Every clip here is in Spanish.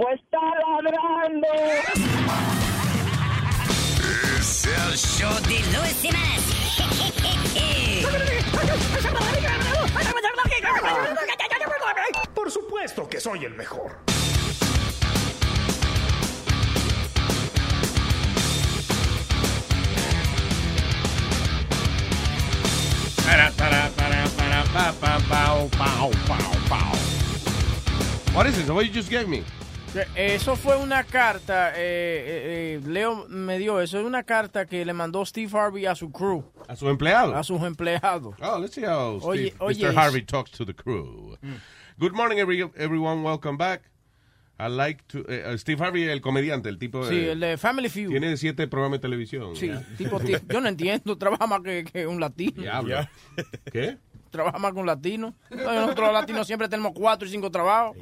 Pues está ladrando. Es el show de Luis. Por supuesto que soy el mejor. Para, para, para, para, pa, pa, pao, pao, pao, pao. What is this? What you just gave me? Eso fue una carta, eh, eh, eh, Leo me dio eso, es una carta que le mandó Steve Harvey a su crew, A su empleado. a sus empleados. Oh, let's see how Steve, oye, Mr. Harvey talks to the crew. Good morning, every, everyone. Welcome back. I like to... eh, uh, Steve Harvey, el comediante, el tipo Sí, de... el de Family Feud. Tiene siete programas de televisión. Sí, Ya. tipo, ti- yo no entiendo, trabaja más que, que un latino. Diablo. ¿Qué? Trabaja más que un latino. No, Nosotros los latinos siempre tenemos cuatro y cinco trabajos.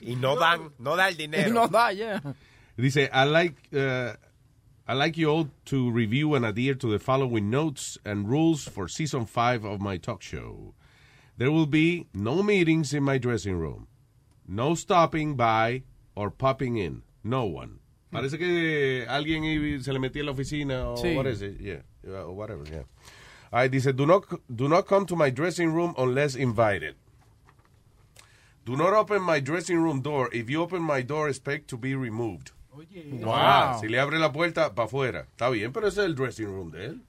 Y no dan, no da el Y dinero. nos da, yeah. Dice, I like, uh, I like you all to review and adhere to the following notes and rules for season five of my talk show. There will be no meetings in my dressing room. No stopping by or popping in. No one. Parece que alguien se le metía en la oficina o Sí. what is it? Yeah, uh, whatever, yeah. Ahí dice, do not, do not come to my dressing room unless invited. Do not open my dressing room door. If you open my door, expect to be removed. Ah, si le abre la puerta, para afuera. Está bien, pero ese es el dressing room de él.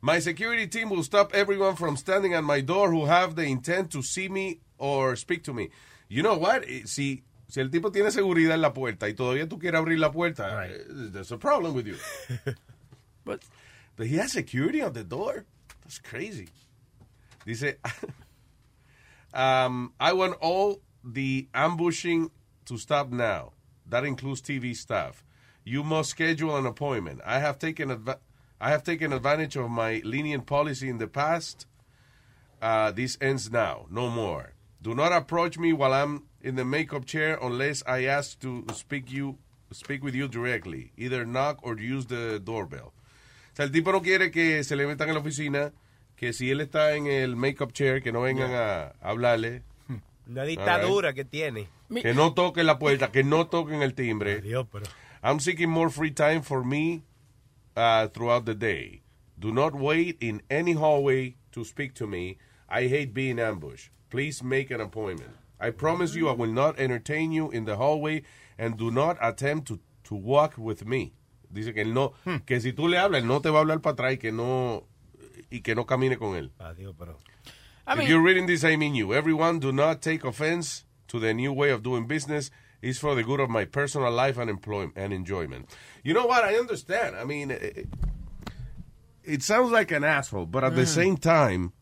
My security team will stop everyone from standing at my door who have the intent to see me or speak to me. You know what? Eh, Si, si el tipo tiene seguridad en la puerta y todavía tú quieres abrir la puerta, eh, there's a problem with you. But- But he has security on the door. That's crazy. Dice, um, I want all the ambushing to stop now. That includes TV staff. You must schedule an appointment. I have taken adva- I have taken advantage of my lenient policy in the past. Uh, this ends now. No more. Do not approach me while I'm in the makeup chair unless I ask to speak you speak with you directly. Either knock or use the doorbell. O sea, el tipo no quiere que se le metan en la oficina, que si él está en el makeup chair, que no vengan a hablarle, Una dictadura que tiene. que no toquen la puerta, que no toquen el timbre. Dios, pero. I'm seeking more free time for me uh, throughout the day. Do not wait in any hallway to speak to me. I hate being ambushed. Please make an appointment. I promise you I will not entertain you in the hallway and do not attempt to, to walk with me. Dice que él no, que si tú le hablas, él no te va a hablar para atrás y que no, y que no camine con él. Adiós, pero. I if mean- you're reading this, I mean you. Everyone, do not take offense to the new way of doing business. It's for the good of my personal life and employment and enjoyment. You know what? I understand. I mean, it, it sounds like an asshole, but at the same time,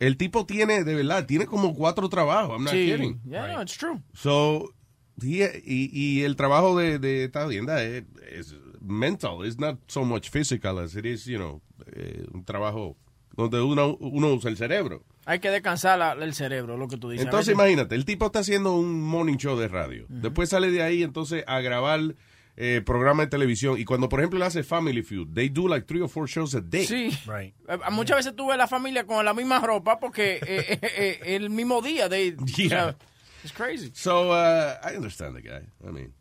el tipo tiene, de verdad, tiene como cuatro trabajos. I'm not Sí, kidding. yeah, no, it's true. So, he- y, y el trabajo de, de esta tienda es, es mental. It's not so much physical as it is, you know, eh, un trabajo donde uno, uno usa el cerebro. Hay que descansar la- el cerebro, lo que tú dices. A Entonces, imagínate, el tipo está haciendo un morning show de radio. Después sale de ahí, entonces, a grabar eh, programa de televisión. Y cuando, por ejemplo, le hace Family Feud, they do like three or four shows a day. Sí. Eh, Muchas veces tú ves la familia con la misma ropa porque eh, eh, eh, el mismo día. They, o sea, Yeah. it's crazy. So, uh, I understand the guy. I mean,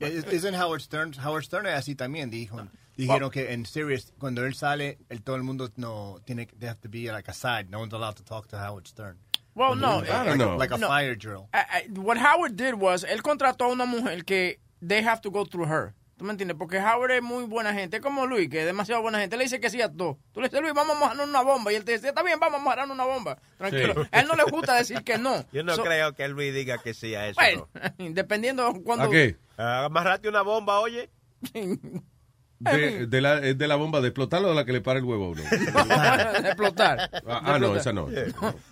Is- Isn't Howard Stern? Howard Stern es así también dijo. Dijeron que en Sirius cuando él sale, el, todo el mundo no tiene they have to be like a side. No one's allowed to talk to Howard Stern. Well, no. I don't like, know. A, like a No. fire drill. I- I- what Howard did was, él contrató a una mujer que they have to go through her. ¿Tú me entiendes? Porque Howard es muy buena gente. Es como Luis, que es demasiado buena gente. Él le dice que sí a todo. Tú le dices, Luis, vamos a mojarnos una bomba. Y él te dice, está bien, vamos a mojarnos una bomba. Tranquilo. Sí. A él no le gusta decir que no. Yo no So- creo que Luis diga que sí a eso. Bueno, dependiendo cuando... ¿a qué? no. Amarrate una bomba, oye. De, de la, es de la bomba de explotar o de la que le para el huevo a uno. de explotar. Ah, ah, no, esa no.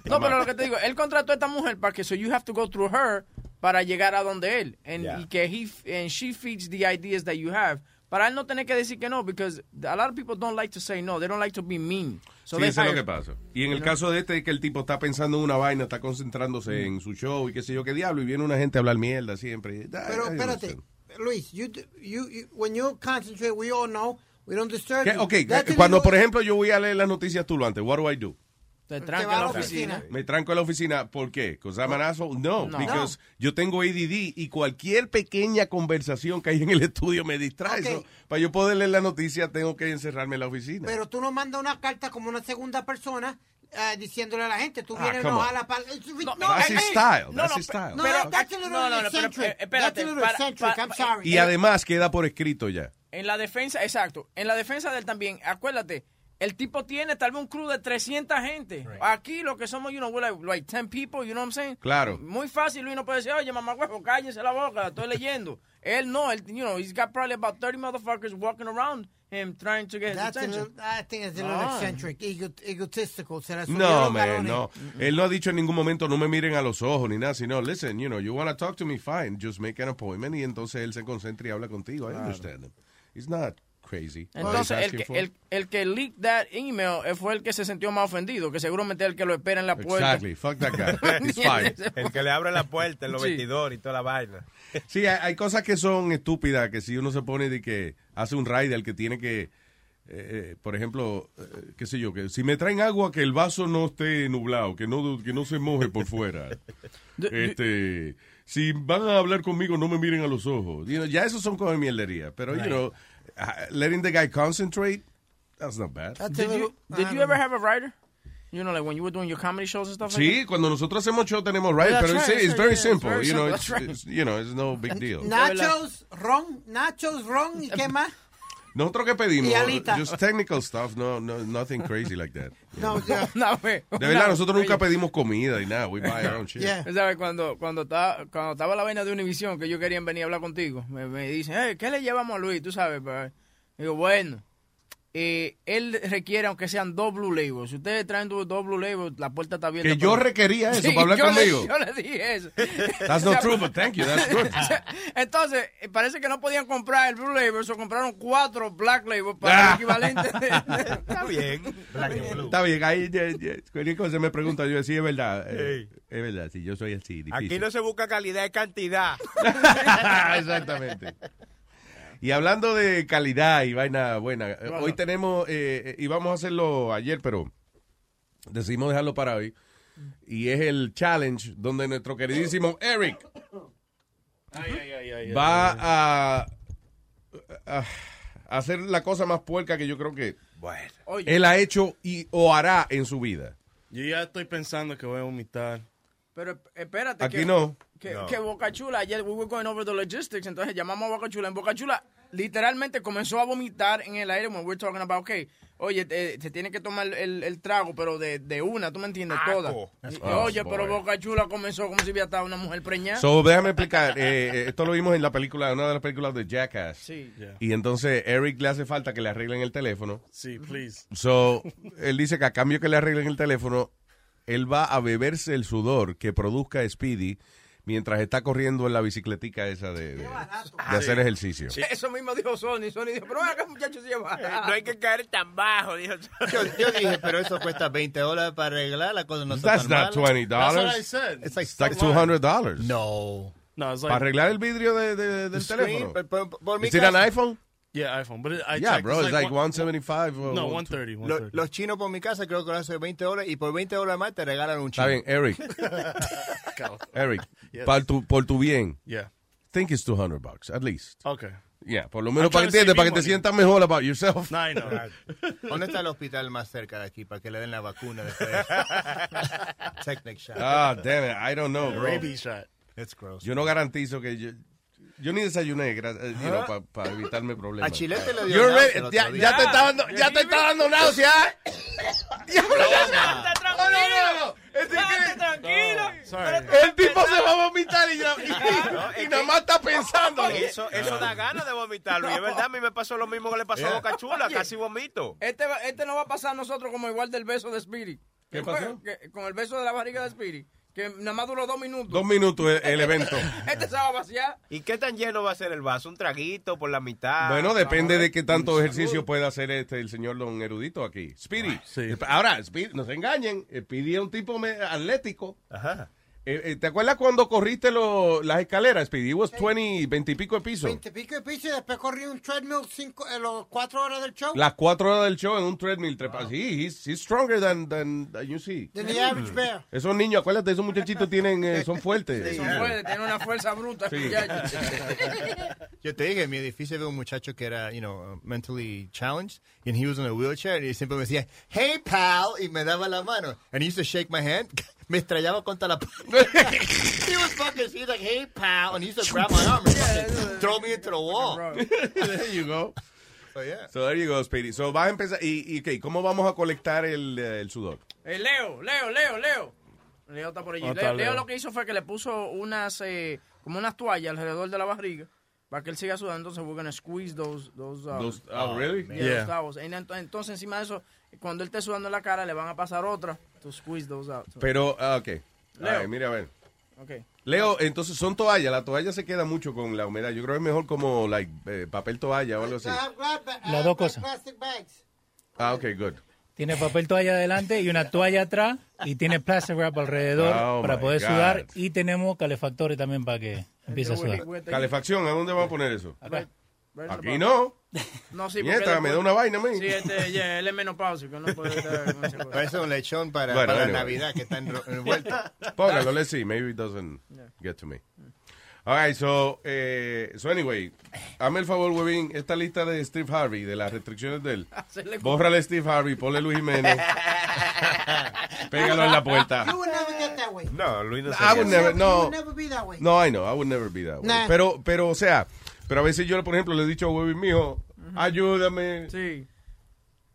No, pero lo que te digo, él contrató a esta mujer para que so you have to go through her para llegar a donde él. And, Yeah. y que he, and she feeds the ideas that you have. Para él no tener que decir que no, because a lot of people don't like to say no. They don't like to be mean. So sí, eso es lo que pasa. Y en el caso de este, que el tipo está pensando en una vaina, está concentrándose en su show y qué sé yo qué diablo, y viene una gente a hablar mierda siempre. Pero Ay, espérate, Luis, you, you, you, when you concentrate, we all know, we don't disturb ¿Qué? you. Ok, That's cuando por ejemplo yo voy a leer las noticias tú lo antes, what do I do? Te va en a la oficina. oficina. Me tranco en la oficina, ¿por qué? Because I'm an asshole? No, No. because yo tengo ADD y cualquier pequeña conversación que hay en el estudio me distrae. Ok. So, para yo poder leer la noticia tengo que encerrarme en la oficina. Pero tú no mandas una carta como una segunda persona eh, diciéndole a la gente, tú Ah, vienes a la pal- it's- No, That's hey, his hey. style, no, that's no, his style. No, Pero- that's a little no, no, no, pero, eccentric. eh, espérate, That's a little para- eccentric, pa- I'm pa- sorry. Y además queda por escrito ya. En la defensa, exacto. En la defensa de él también, acuérdate, el tipo tiene tal vez un crew de 300 gente. Aquí lo que somos, you know, we're like, like 10 people, you know what I'm saying? Claro. Muy fácil, Luis no puede decir, oye, mamá huevo, cállese la boca, estoy leyendo. Él no, él, you know, he's got probably about 30 motherfuckers walking around him trying to get his That's a attention. little, I think it's a little Ah. eccentric, ego, egotistical. Se No, man, no. Él no ha dicho en ningún momento no me miren a los ojos ni nada, sino, listen, you know, you want to talk to me, fine, just make an appointment y entonces él se concentra y habla contigo. I understand him. He's not crazy. Entonces, el que, el, el que leaked that email eh, fue el que se sintió más ofendido, que seguramente es el que lo espera en la puerta. Exactly, fuck that guy. Fine. El que le abre la puerta en los Sí. vestidores y toda la vaina. Sí, hay, hay cosas que son estúpidas, que si uno se pone de que hace un rider que tiene que, eh, eh, por ejemplo, eh, qué sé yo, que si me traen agua, que el vaso no esté nublado, que no, que no se moje por fuera. este, si van a hablar conmigo, no me miren a los ojos. You know, ya eso son cosas de mierdería. Pero, you know, uh, letting the guy concentrate, that's not bad. That's a Did you, did you ever know. have a writer? You know, like when you were doing your comedy shows and stuff like Sí, cuando nosotros hacemos show tenemos rider, that's pero it's, right, it's that's very yeah, simple. it's very you know, it's, right. it's- you know, it's no big deal. Nachos, ron, nachos, ron, ¿y qué más? Nosotros que pedimos, just technical stuff, no, no, nothing crazy like that. No, yeah. No. De verdad, No, nosotros nunca pedimos comida y nada, we buy our own shit. Yeah. ¿Sabes? Cuando, cuando, estaba, cuando estaba la vaina de Univision, que ellos querían venir a hablar contigo, me, me dicen, hey, ¿qué le llevamos a Luis? Tú sabes, pues. Digo, bueno, eh, él requiere, aunque sean dos Blue Labels. Si ustedes traen dos dos Blue Labels, la puerta está abierta. Que yo para- requería eso Sí, para hablar yo le- conmigo. yo le dije eso. That's not true, but thank you, that's good. Entonces, eh, parece que no podían comprar el Blue Label, o compraron cuatro Black Labels para Ah. el equivalente. Está bien. Está bien, ahí cualquier cosa me pregunta, yo decía, es verdad, eh, es verdad, sí, yo soy así, difícil. Aquí no se busca calidad, es cantidad. Exactamente. Y hablando de calidad y vaina buena, eh, hoy tenemos, eh, eh, íbamos a hacerlo ayer, pero decidimos dejarlo para hoy. Y es el challenge donde nuestro queridísimo Eric va a, a hacer la cosa más puerca que yo creo que Bueno. Oye, él ha hecho y o hará en su vida. Yo ya estoy pensando que voy a vomitar. pero espérate. Aquí que, no. Que, No. que Boca Chula, ayer we were going over the logistics, entonces llamamos a Boca Chula. En Boca Chula, literalmente comenzó a vomitar en el aire when we're talking about, okay, oye, eh, se tiene que tomar el, el trago, pero de, de una, ¿tú me entiendes? Toda. Aco. Y- Oh, oye, pero. Boca Chula comenzó como si hubiera estado una mujer preñada. So, déjame explicar. eh, eh, esto lo vimos en la película, una de las películas de Jackass. sí. Yeah. Y entonces Eric le hace falta que le arreglen el teléfono. Sí, please. So, él dice que a cambio que le arreglen el teléfono, él va a beberse el sudor que produzca Speedy mientras está corriendo en la bicicletica esa de, de- de hacer ejercicio. Eso mismo dijo Sony. Sony dijo, pero acá muchachos se lleva. No hay que caer tan bajo, dijo. Yo, yo dije, pero eso cuesta 20 dólares para arreglar, la cosa no está That's tan not mala. $20. That's what I said. It's like, It's like $200. No. No, it's Para like, arreglar el vidrio de, de- del screen, teléfono. por- por- por mi ¿Es an iPhone? Yeah, iPhone. But it, I Yeah, checked. bro, it's like one- 175. or No, 120. 130. Lo- 130. los chinos por mi casa creo que lo hacen 20 dólares y por 20 dólares más te regalan un Está chino. bien, Eric. Eric, Yes. por, tu, por tu bien, Yeah. think it's 200 bucks, at least. Okay. Yeah, por lo menos para que entiendas, para que te sientas mejor about yourself. No, I know. ¿Dónde está el hospital más cerca de aquí para que le den la vacuna después? Technic shot. Ah, damn it, I don't know, bro. Rabies shot. It's gross. Yo no garantizo que yo... Yo ni desayuné para evitarme A problemas. Chilete le dio You're náusea ready- el otro ya, te está dando, ya te está dando náusea. Diablo, ya No, no, no, no. Es Tranquilo. Sorry. El tipo se va a vomitar y, y- y nada más está pensando. Eso, eso da ganas de vomitarlo. Y es verdad, a mí me pasó lo mismo que le pasó a Boca Chula, casi vomito. Este, va- este no va a pasar a nosotros como igual del beso de Spirit. ¿Qué pasó? con el beso de la barriga de Spirit. Que nada más duró dos minutos. Dos minutos el, el evento. Este se va a vaciar. ¿Y qué tan lleno va a ser el vaso? ¿Un traguito por la mitad? Bueno, depende de qué tanto ejercicio puede hacer este el señor don erudito aquí. Speedy. Ah, Sí. Ahora, Speedy, no se engañen. Speedy es un tipo atlético. Ajá. Eh, eh, ¿Te acuerdas cuando corriste lo- las escaleras, Speedy? Was 20, 20 y pico de piso. Veinte pico de piso y después corrí un treadmill cinco, eh, los cuatro horas del show. Las cuatro horas del show en un treadmill trepa. Sí, he's, he's stronger than, than, than you see. Than the average bear. Esos niños, acuérdate, esos muchachitos tienen, eh, son fuertes. Son fuertes, tiene una fuerza bruta. Sí. Yo te dije, en mi edificio había un muchacho que era, you know, uh, mentally challenged, and he was in a wheelchair, y siempre me decía, hey, pal, y me daba la mano. And he used to shake my hand. Me estrellaba contra la He was fucking, he's like, hey, pal, and he used to grab my arm and fucking throw me into the wall. There you go. So, yeah. So there you go, Speedy. So vas a empezar. ¿Y, y qué? ¿Cómo vamos a colectar el, eh, el sudor? Eh, Leo, Leo, Leo, Leo. Leo está por allí. ¿Dónde Leo, está Leo Leo? lo que hizo fue que le puso unas, eh, como unas toallas alrededor de la barriga para que él siga sudando. Entonces, we're gonna squeeze those, those, uh, Those- oh, really? yeah, Yeah. those towels. And ent- entonces, encima de eso, cuando él esté sudando en la cara, le van a pasar otra to squeeze those out. So, Pero, ah, ok. Leo. Ay, mira, a ver. okay. Leo, entonces son toallas. La toalla se queda mucho con la humedad. Yo creo que es mejor como like, eh, papel toalla o algo así. Las dos cosas. Ah, ok, good. Tiene papel toalla adelante y una toalla atrás y tiene plastic wrap alrededor Oh, para poder God. sudar y tenemos calefactores también para que empiece a sudar. Calefacción, ¿a dónde vamos a poner eso? Right Aquí no. No, sí, Nieta, después- me da una vaina a mí. Sí, este, yeah, él es menopáusico, no puede estar con un lechón para, Bueno, para anyway. Navidad que está envuelto. Póngalo, let's see. Maybe it doesn't get to me. All right, so, eh, so anyway, hazme el favor, Webin, esta lista de Steve Harvey, de las restricciones de él. Bórrale Steve Harvey, ponle Luis Jiménez. Pégalo en la puerta. You would never get that way. No, Luis no I would never, You no. would never be that way. No, I know, I would never be that way. Nah. Pero, pero, o sea, pero a veces yo, por ejemplo, le he dicho a Webin, mijo, ayúdame, Sí.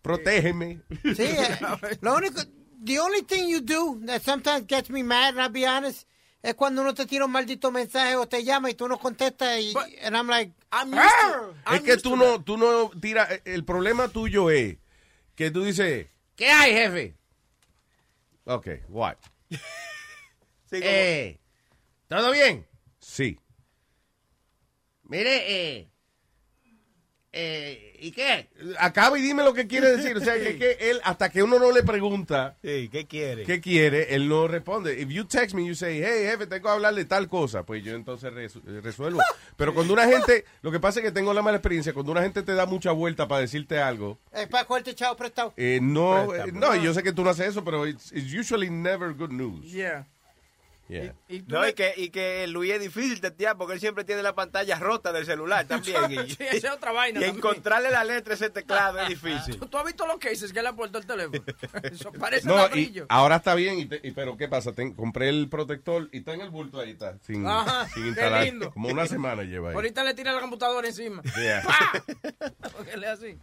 protégeme. Sí, eh, lo único, the only thing you do that sometimes gets me mad, and I'll be honest, es cuando uno te tira un maldito mensaje o te llama y tú no contestas y But- and I'm like, I'm used to- Es I'm que used tú no, tú no tiras, el problema tuyo es que tú dices, ¿qué hay, jefe? Ok, what? Sí, Eh, ¿todo bien? Sí. Mire, eh, eh, ¿y qué? Acaba y dime lo que quiere decir. O sea, que, que él, hasta que uno no le pregunta Sí, ¿qué quiere? qué quiere, él no responde. If you text me, you say, hey, jefe, tengo que hablar de tal cosa, pues yo entonces resu- eh, resuelvo. Pero cuando una gente, lo que pasa es que tengo la mala experiencia, cuando una gente te da mucha vuelta para decirte algo, eh, para cogerte chavo prestado. eh, no, Préstamo. eh, no, yo sé que tú no haces eso, pero it's, it's usually never good news. Yeah. Yeah. Y, No, le- y que, y que Luis es difícil tetear porque él siempre tiene la pantalla rota del celular también. Y, Sí, esa es otra vaina y también. encontrarle la letra a ese teclado es difícil. ¿Tú, tú has visto los cases que le ha puesto el teléfono? Eso parece No, y ladrillo. ahora está bien, y te- y- pero ¿qué pasa? Ten- compré el protector y está en el bulto ahí, está, sin, Ajá, sin qué instalar. lindo. Como una semana lleva ahí. Ahorita le tira la computadora encima. Yeah. Porque él es así.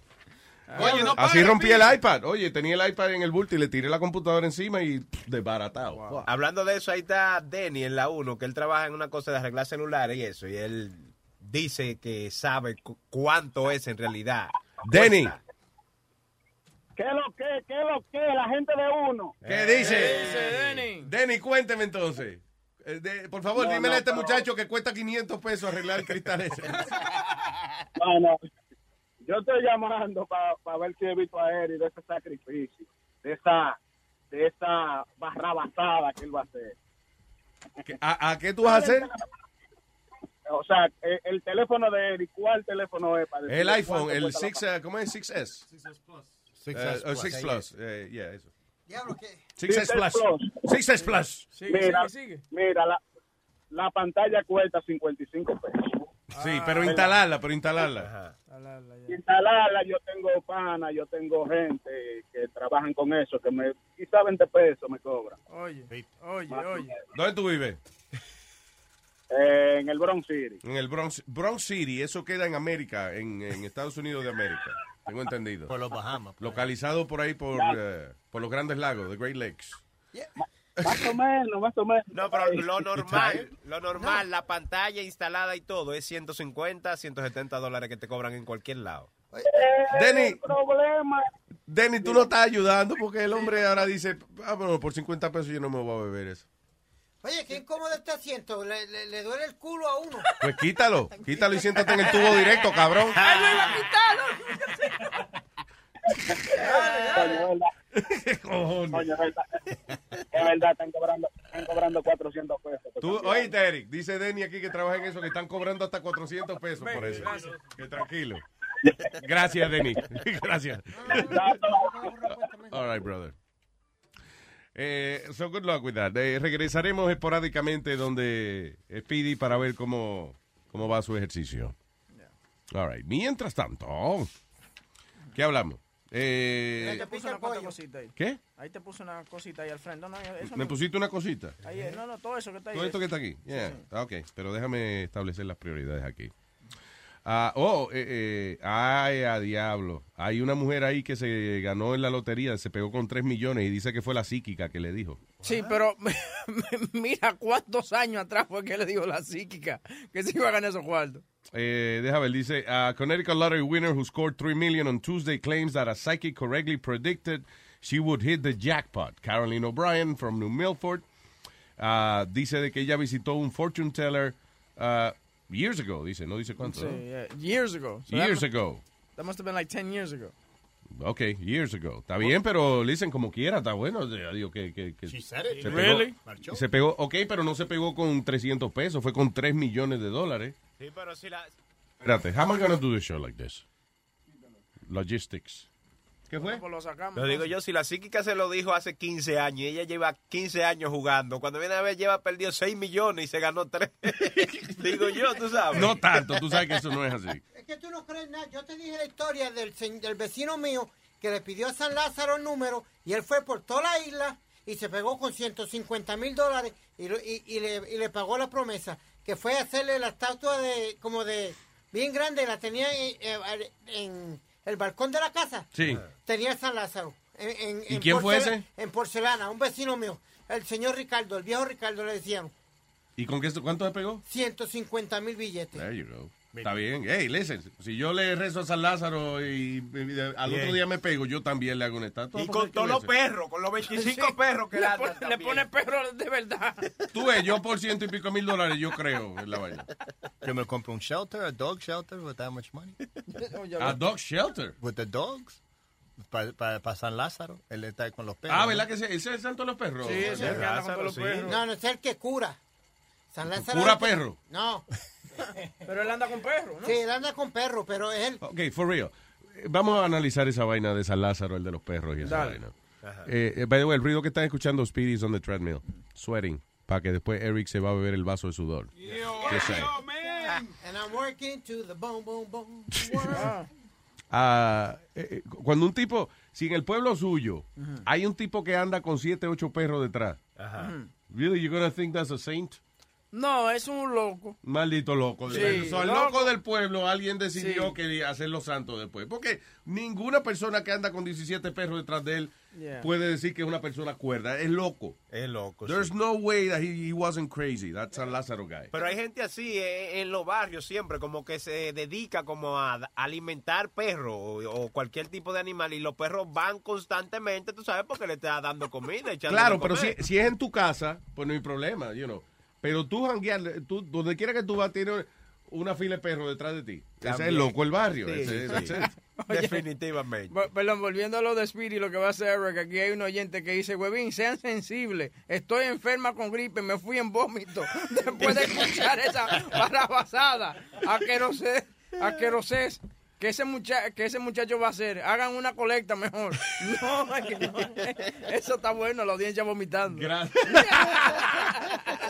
Oye, no Así rompí el iPad. Oye, tenía el iPad en el bulto y le tiré la computadora encima y pff, desbaratado. Wow. Hablando de eso, ahí está Denny en la 1, que él trabaja en una cosa de arreglar celulares y eso, y él dice que sabe cu- cuánto es en realidad. Denny. ¿Qué es lo que? ¿Qué es lo que? La gente de uno. ¿qué dice? Dice Denny. Denny, cuénteme entonces. Eh, de- por favor, No, dímele no, a este pero- muchacho que cuesta 500 pesos arreglar el cristal ese. No, no. Yo estoy llamando para ver si evito a Eric de ese sacrificio, de esa, de esa barrabasada que él va a hacer. ¿Qué- ¿A, a qué tú vas a hacer? O sea, el, el teléfono de Eric, ¿cuál teléfono es? Para El iPhone, el cuesta la 6, eh, ¿cómo es? 6S. 6S Eh, o Plus. 6 Plus. eh, yeah, eso. Diablo, ¿qué? 6S 6S Plus. Plus. 6S Plus. Sigue, Mira, sigue, sigue. mira la, la pantalla cuesta 55 pesos. Sí, pero instalarla, pero instalarla. Ajá. Ya. Instalarla, yo tengo pana, yo tengo gente que trabajan con eso, que me quizá 20 pesos me cobran. Oye, oye, Más oye. ¿Dónde tú vives? Eh, en el Bronx City. En el Bronx, Bronx City, eso queda en América, en, en Estados Unidos de América. Tengo entendido. Por los Bahamas. Localizado por ahí por, eh, por los grandes lagos, the Great Lakes. Más o menos, más o menos. No, pero lo normal, lo normal, la pantalla instalada y todo es 150, 170 dólares que te cobran en cualquier lado. Denny, El problema, Denny, tú no estás ayudando porque el hombre ahora dice, ah, bueno, por 50 pesos yo no me voy a beber eso. Oye, qué incómodo este asiento. Le, le- le duele el culo a uno. Pues quítalo, quítalo y siéntate en el tubo directo, cabrón. ¡Él lo iba a quitar! Coño, es verdad. Coño, es verdad. Es verdad, están cobrando, están cobrando 400 pesos. Tú, oíste, Eric, dice Denny aquí que trabaja en eso, que están cobrando hasta 400 pesos por eso. Que tranquilo. Gracias, Denny. Gracias. All right, brother. Eh, so good luck with that. Eh, regresaremos esporádicamente donde Speedy para ver cómo, cómo va su ejercicio. All right. Mientras tanto, ¿qué hablamos? Ahí Eh, te puse una cuanta cosita ahí. ¿Qué? Ahí te puse una cosita ahí al frente. No, no, eso ¿Me no. pusiste una cosita? Ahí, no, no, todo eso que está ahí. Todo esto que está aquí. Yeah. Ah, Ok, pero déjame establecer las prioridades aquí. Ah, oh, eh, eh, ay, a diablo. Hay una mujer ahí que se ganó en la lotería, se pegó con 3 millones y dice que fue la psíquica que le dijo. Sí, pero mira cuántos años atrás fue que le dijo la psíquica que se iba a ganar esos cuartos. Eh, déjame ver, dice, a Connecticut lottery winner who scored 3 million on Tuesday claims that a psychic correctly predicted she would hit the jackpot. Caroline O'Brien from New Milford ah, dice de que ella visitó un fortune teller ah, years ago, dice, no dice cuánto. Sí, ¿no? yeah, years ago. So that Years must- ago. That must have been like 10 years ago. Ok, years ago. Está bien, pero listen como quiera, está bueno. Digo que, que, que She said it. se Really? pegó, se pegó, ok, pero no se pegó con 300 pesos, fue con 3 millones de dólares. Sí, pero si la... Espérate, how am I gonna do this show like this? Logistics. ¿Qué fue? Pues lo sacamos. Lo digo yo, si la psíquica se lo dijo hace 15 años y ella lleva 15 años jugando, cuando viene a ver lleva perdido 6 millones y se ganó 3. digo yo, tú sabes. No tanto, tú sabes que eso no es así. Es que tú no crees nada. Yo te dije la historia del, del vecino mío que le pidió a San Lázaro el número y él fue por toda la isla y se pegó con 150 mil dólares y, lo- y- y le, y le pagó la promesa, que fue hacerle la estatua de como de bien grande, la tenía en, el balcón de la casa. Sí. Tenía San Lázaro. En, en- ¿Y quién fue ese? En porcelana, un vecino mío, el señor Ricardo, el viejo Ricardo le decían, ¿Y con qué, cuánto se pegó? 150 mil billetes. There you go. Está bien. Hey, listen, si yo le rezo a San Lázaro y, y al otro día me pego, yo también le hago una estatua. Y con todos los perros, con los 25 Sí. perros que le, le pone, le pone perro de verdad. Tú ves, yo por ciento y pico mil dólares, yo creo en la vaina. Yo me compro un shelter, a dog shelter with that much money. A dog shelter. With the dogs. Para San Lázaro. Él está con los perros. Ah, ¿no? ¿verdad que ese, ese es el santo de los perros? Sí, ese es el que anda con todos los sí. perros. No, no es el que cura. San Lázaro. ¿Cura perro? No. Pero él anda con perro, ¿no? Sí, él anda con perro, pero él. Ok, for real. Vamos a analizar esa vaina de San Lázaro, el de los perros y esa Dale. vaina. Eh, eh, by the way, el ruido que están escuchando Speedy is on the treadmill. Sweating. Para que después Eric se va a beber el vaso de sudor. Just saying. And I'm working to the boom, boom, boom. world. Ah, Ah, eh, eh, cuando un tipo, si en el pueblo suyo hay un tipo que anda con siete, ocho perros detrás, really, you're gonna think that's a saint? No, es un loco. Maldito loco. Sí, el loco. loco del pueblo, alguien decidió Sí. que hacerlo santo después. Porque ninguna persona que anda con 17 perros detrás de él Yeah. puede decir que es una persona cuerda. Es loco. Es loco. There's sí. no way that he, he wasn't crazy. That's a Lázaro guy. Pero hay gente así eh, en los barrios siempre, como que se dedica como a alimentar perros o, o cualquier tipo de animal y los perros van constantemente, tú sabes, porque le está dando comida. Claro, pero si, si es en tu casa, pues no hay problema, you know. Pero tú janguear, tú, donde quiera que tú vas, tienes una fila de perros detrás de ti. Ese es el loco el barrio. Sí, Ese-. Definitivamente. Perdón, volviendo a lo de Speedy, lo que va a hacer Eric, aquí hay un oyente que dice, huevín, sean sensibles, estoy enferma con gripe, me fui en vómito después de escuchar esa barrabasada. Aquerosés, aquerosés, que ese, mucha que ese muchacho va a hacer, hagan una colecta mejor. No, es que no. eso está bueno, la audiencia vomitando.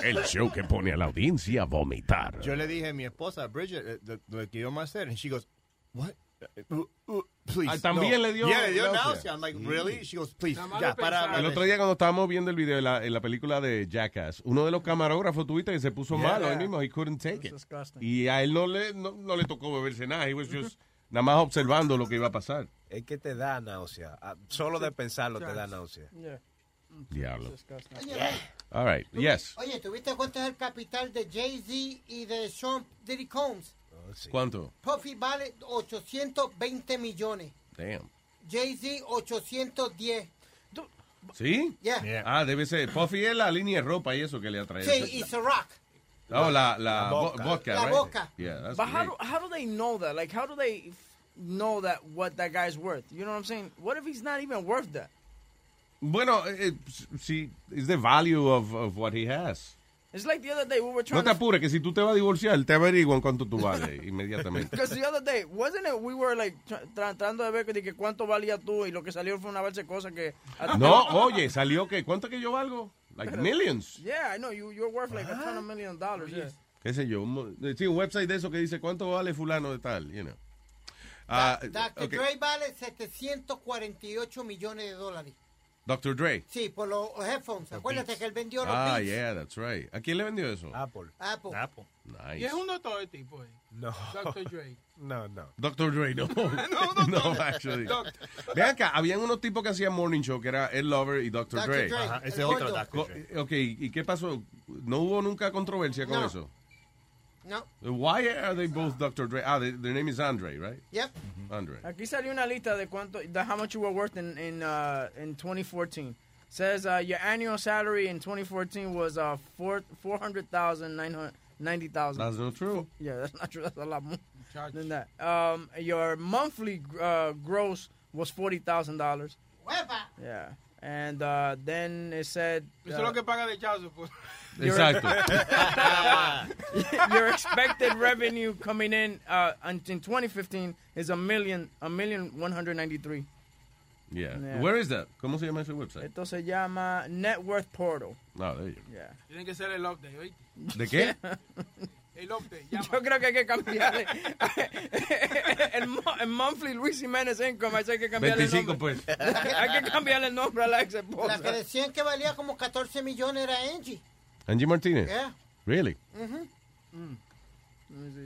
El show que pone a la audiencia a vomitar. Yo le dije a mi esposa, Bridget, eh, lo, lo que íbamos a hacer. And she goes, what? Uh, uh, please. Ah, también no. le dio Yeah, le dio náusea. I'm like, really? She goes, please, ya, para. El otro día cuando estábamos viendo el video de la, en la película de Jackass, uno de los camarógrafos tuviste que se puso Yeah. malo ahí mismo, he couldn't take it. Disgusting. Y a él no le, no, no le tocó beberse nada, he was just nada más observando lo que iba a pasar. Es que te da náusea. Ah, Solo de pensarlo te da náusea. Yeah, Diablo. All right, yes. Oye, ¿tuviste cuánto es el capital de Jay-Z y de Sean Diddy Combs? Oh, sí. ¿Cuánto? Puffy vale 820 millones. Damn. Jay-Z 810. ¿Sí? Yeah. Ah, debe ser. Puffy es la línea de ropa y eso que le atrae. Sí, y Ciroc. Oh, la, la, La vodka, La right? boca. Yeah, that's But how do, how do they know that? Like, how do they know that what that guy's worth? You know what I'm saying? What if he's not even worth that? Bueno, eh, sí, it's the value of, of what he has. It's like the other day we were No trying te to. apures, que si tú te vas a divorciar, te averiguan cuánto tú vales inmediatamente. Because the other day, wasn't it? We were like tra- tra- tratando de ver que, de que cuánto valía tú y lo que salió fue una verse cosa que. No, oye, salió que, ¿cuánto que yo valgo? Like millions. Yeah, I know you. You're worth like a ton of million dollars. Yeah. qué sé yo, un, mo- sí, un website de eso que dice cuánto vale fulano de tal, you know. Ah, Dr. ok. Dre vale 748 millones de dólares. Dr. Dre. Sí, por los headphones. Acuérdate que él vendió los Ah, beats. yeah, that's right. ¿A quién le vendió eso? Apple. Apple. Apple. Y Nice. es un doctor el tipo, eh. No. Dr. Dre. No, no. Dr. Dre, no. no, actually. Doctor. Vean acá, habían unos tipos que hacían morning show, que era Ed Lover y Dr. Dr. Dre. Dre. Ajá, el ese es otro. Dr. Dre. Ok, ¿y qué pasó? ¿No hubo nunca controversia con No. eso? No. Why are they both Dr. Dre? Ah, they- their name is Andre, right? Yep. Andre. Aquí salió una lista de cuánto, de how much you were worth in in uh, in 2014. Says uh, your annual salary in 2014 was uh four four hundred thousand nine hundred ninety thousand. That's not true. Yeah, that's not true. That's a lot more Charge. than that. Um, your monthly uh, gross was forty thousand dollars. Huepa. Yeah, and uh, then it said Eso es uh, lo que paga de child support. Exacto. your expected revenue coming in uh, in 2015 is a million a million one hundred ninety three. Yeah. Yeah. Where is that? ¿Cómo se llama ese website? Esto se llama Net Worth Portal. No, there you go. Yeah. Tienen que ser el update, ¿oíste? ¿De qué? El update, llama. Yo creo que hay que cambiarle el, el monthly Luis Jiménez Income, hay que cambiarle 25 el nombre. pues. Hay que cambiarle el nombre a la ex La que esposa. decían que valía como 14 millones era Angie. Angie Martinez. Yeah. Really? Me see,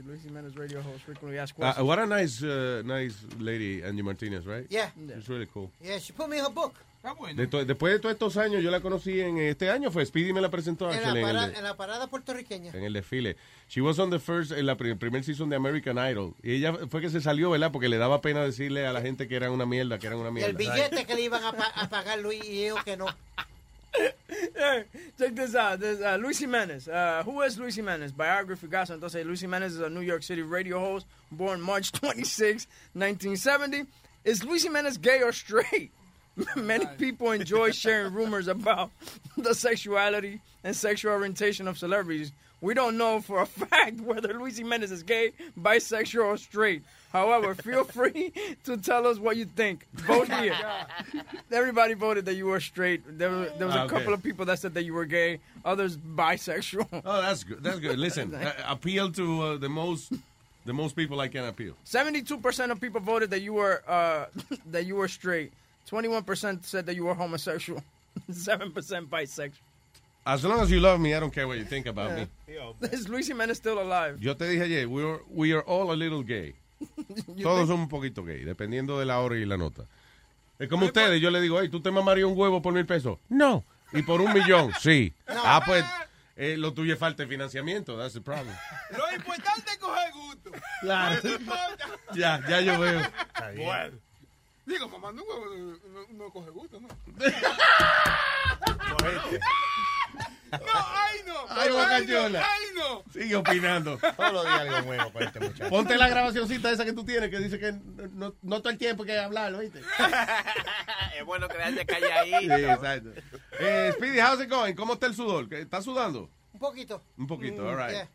Luis Jiménez radio host frequently asked Uh, questions. what a nice, uh, nice lady, Angie Martinez, right? Yeah. She's really cool. Yeah, she put me in her book. Bueno. De después de todos estos años, yo la conocí en este año, fue Speedy me la presentó En actually, la, en, el, de- en la parada puertorriqueña. en el desfile. She was on the first, en la pri- primer season de American Idol. Y ella fue que se salió, ¿verdad? Porque le daba pena decirle a la gente que eran una mierda, que eran una Y mierda. el billete que le iban a, pa- a pagar Luis y ellos que no. Hey, check this out. This, uh, Luis Jimenez. Uh, who is Luis Jimenez? Biography Gaso. Entonces, Luis Jimenez is a New York City radio host, born March 26, 1970. Is Luis Jimenez gay or straight? Many people enjoy sharing rumors about the sexuality and sexual orientation of celebrities. We don't know for a fact whether Luis Jimenez is gay, bisexual, or straight. However, feel free to tell us what you think. Vote here. Everybody voted that you were straight. There, was- there was a Okay. couple of people that said that you were gay, others bisexual. Oh, that's good. That's good. Listen, uh, appeal to uh, the most, the most people I can appeal. Seventy-two percent of people voted that you were uh, that you were straight. Twenty-one percent said that you were homosexual. Seven percent bisexual. As long as you love me, I don't care what you think about me. Is Luis Jimenez still alive? Yo te dije ayer, we are, we are all a little gay. Todos somos un poquito gay, dependiendo de la hora y la nota. Es como ustedes, yo le digo, hey, ¿tú te mamarías un huevo por mil pesos? No. ¿Y por un millón? Sí. Ah, pues, eh, lo tuyo es falta de financiamiento, that's the problem. Lo importante es coger gusto. Claro. No importa. Ya, ya yo veo. Bueno. Digo, mamá, no, no, no coge gusto, ¿no? No, ay no. Ay, Bocachola. Ay no. Sigue opinando. Todos los días algo nuevo con este muchacho. Ponte la grabacioncita esa que tú tienes que dice que no, no todo el tiempo hay que hablarlo, ¿viste? es bueno quedarse calladito. Sí, exacto. Eh, Speedy, how's it going? ¿Cómo está el sudor? ¿Qué- ¿Estás sudando? Un poquito. Un poquito, Mm, all right. yeah.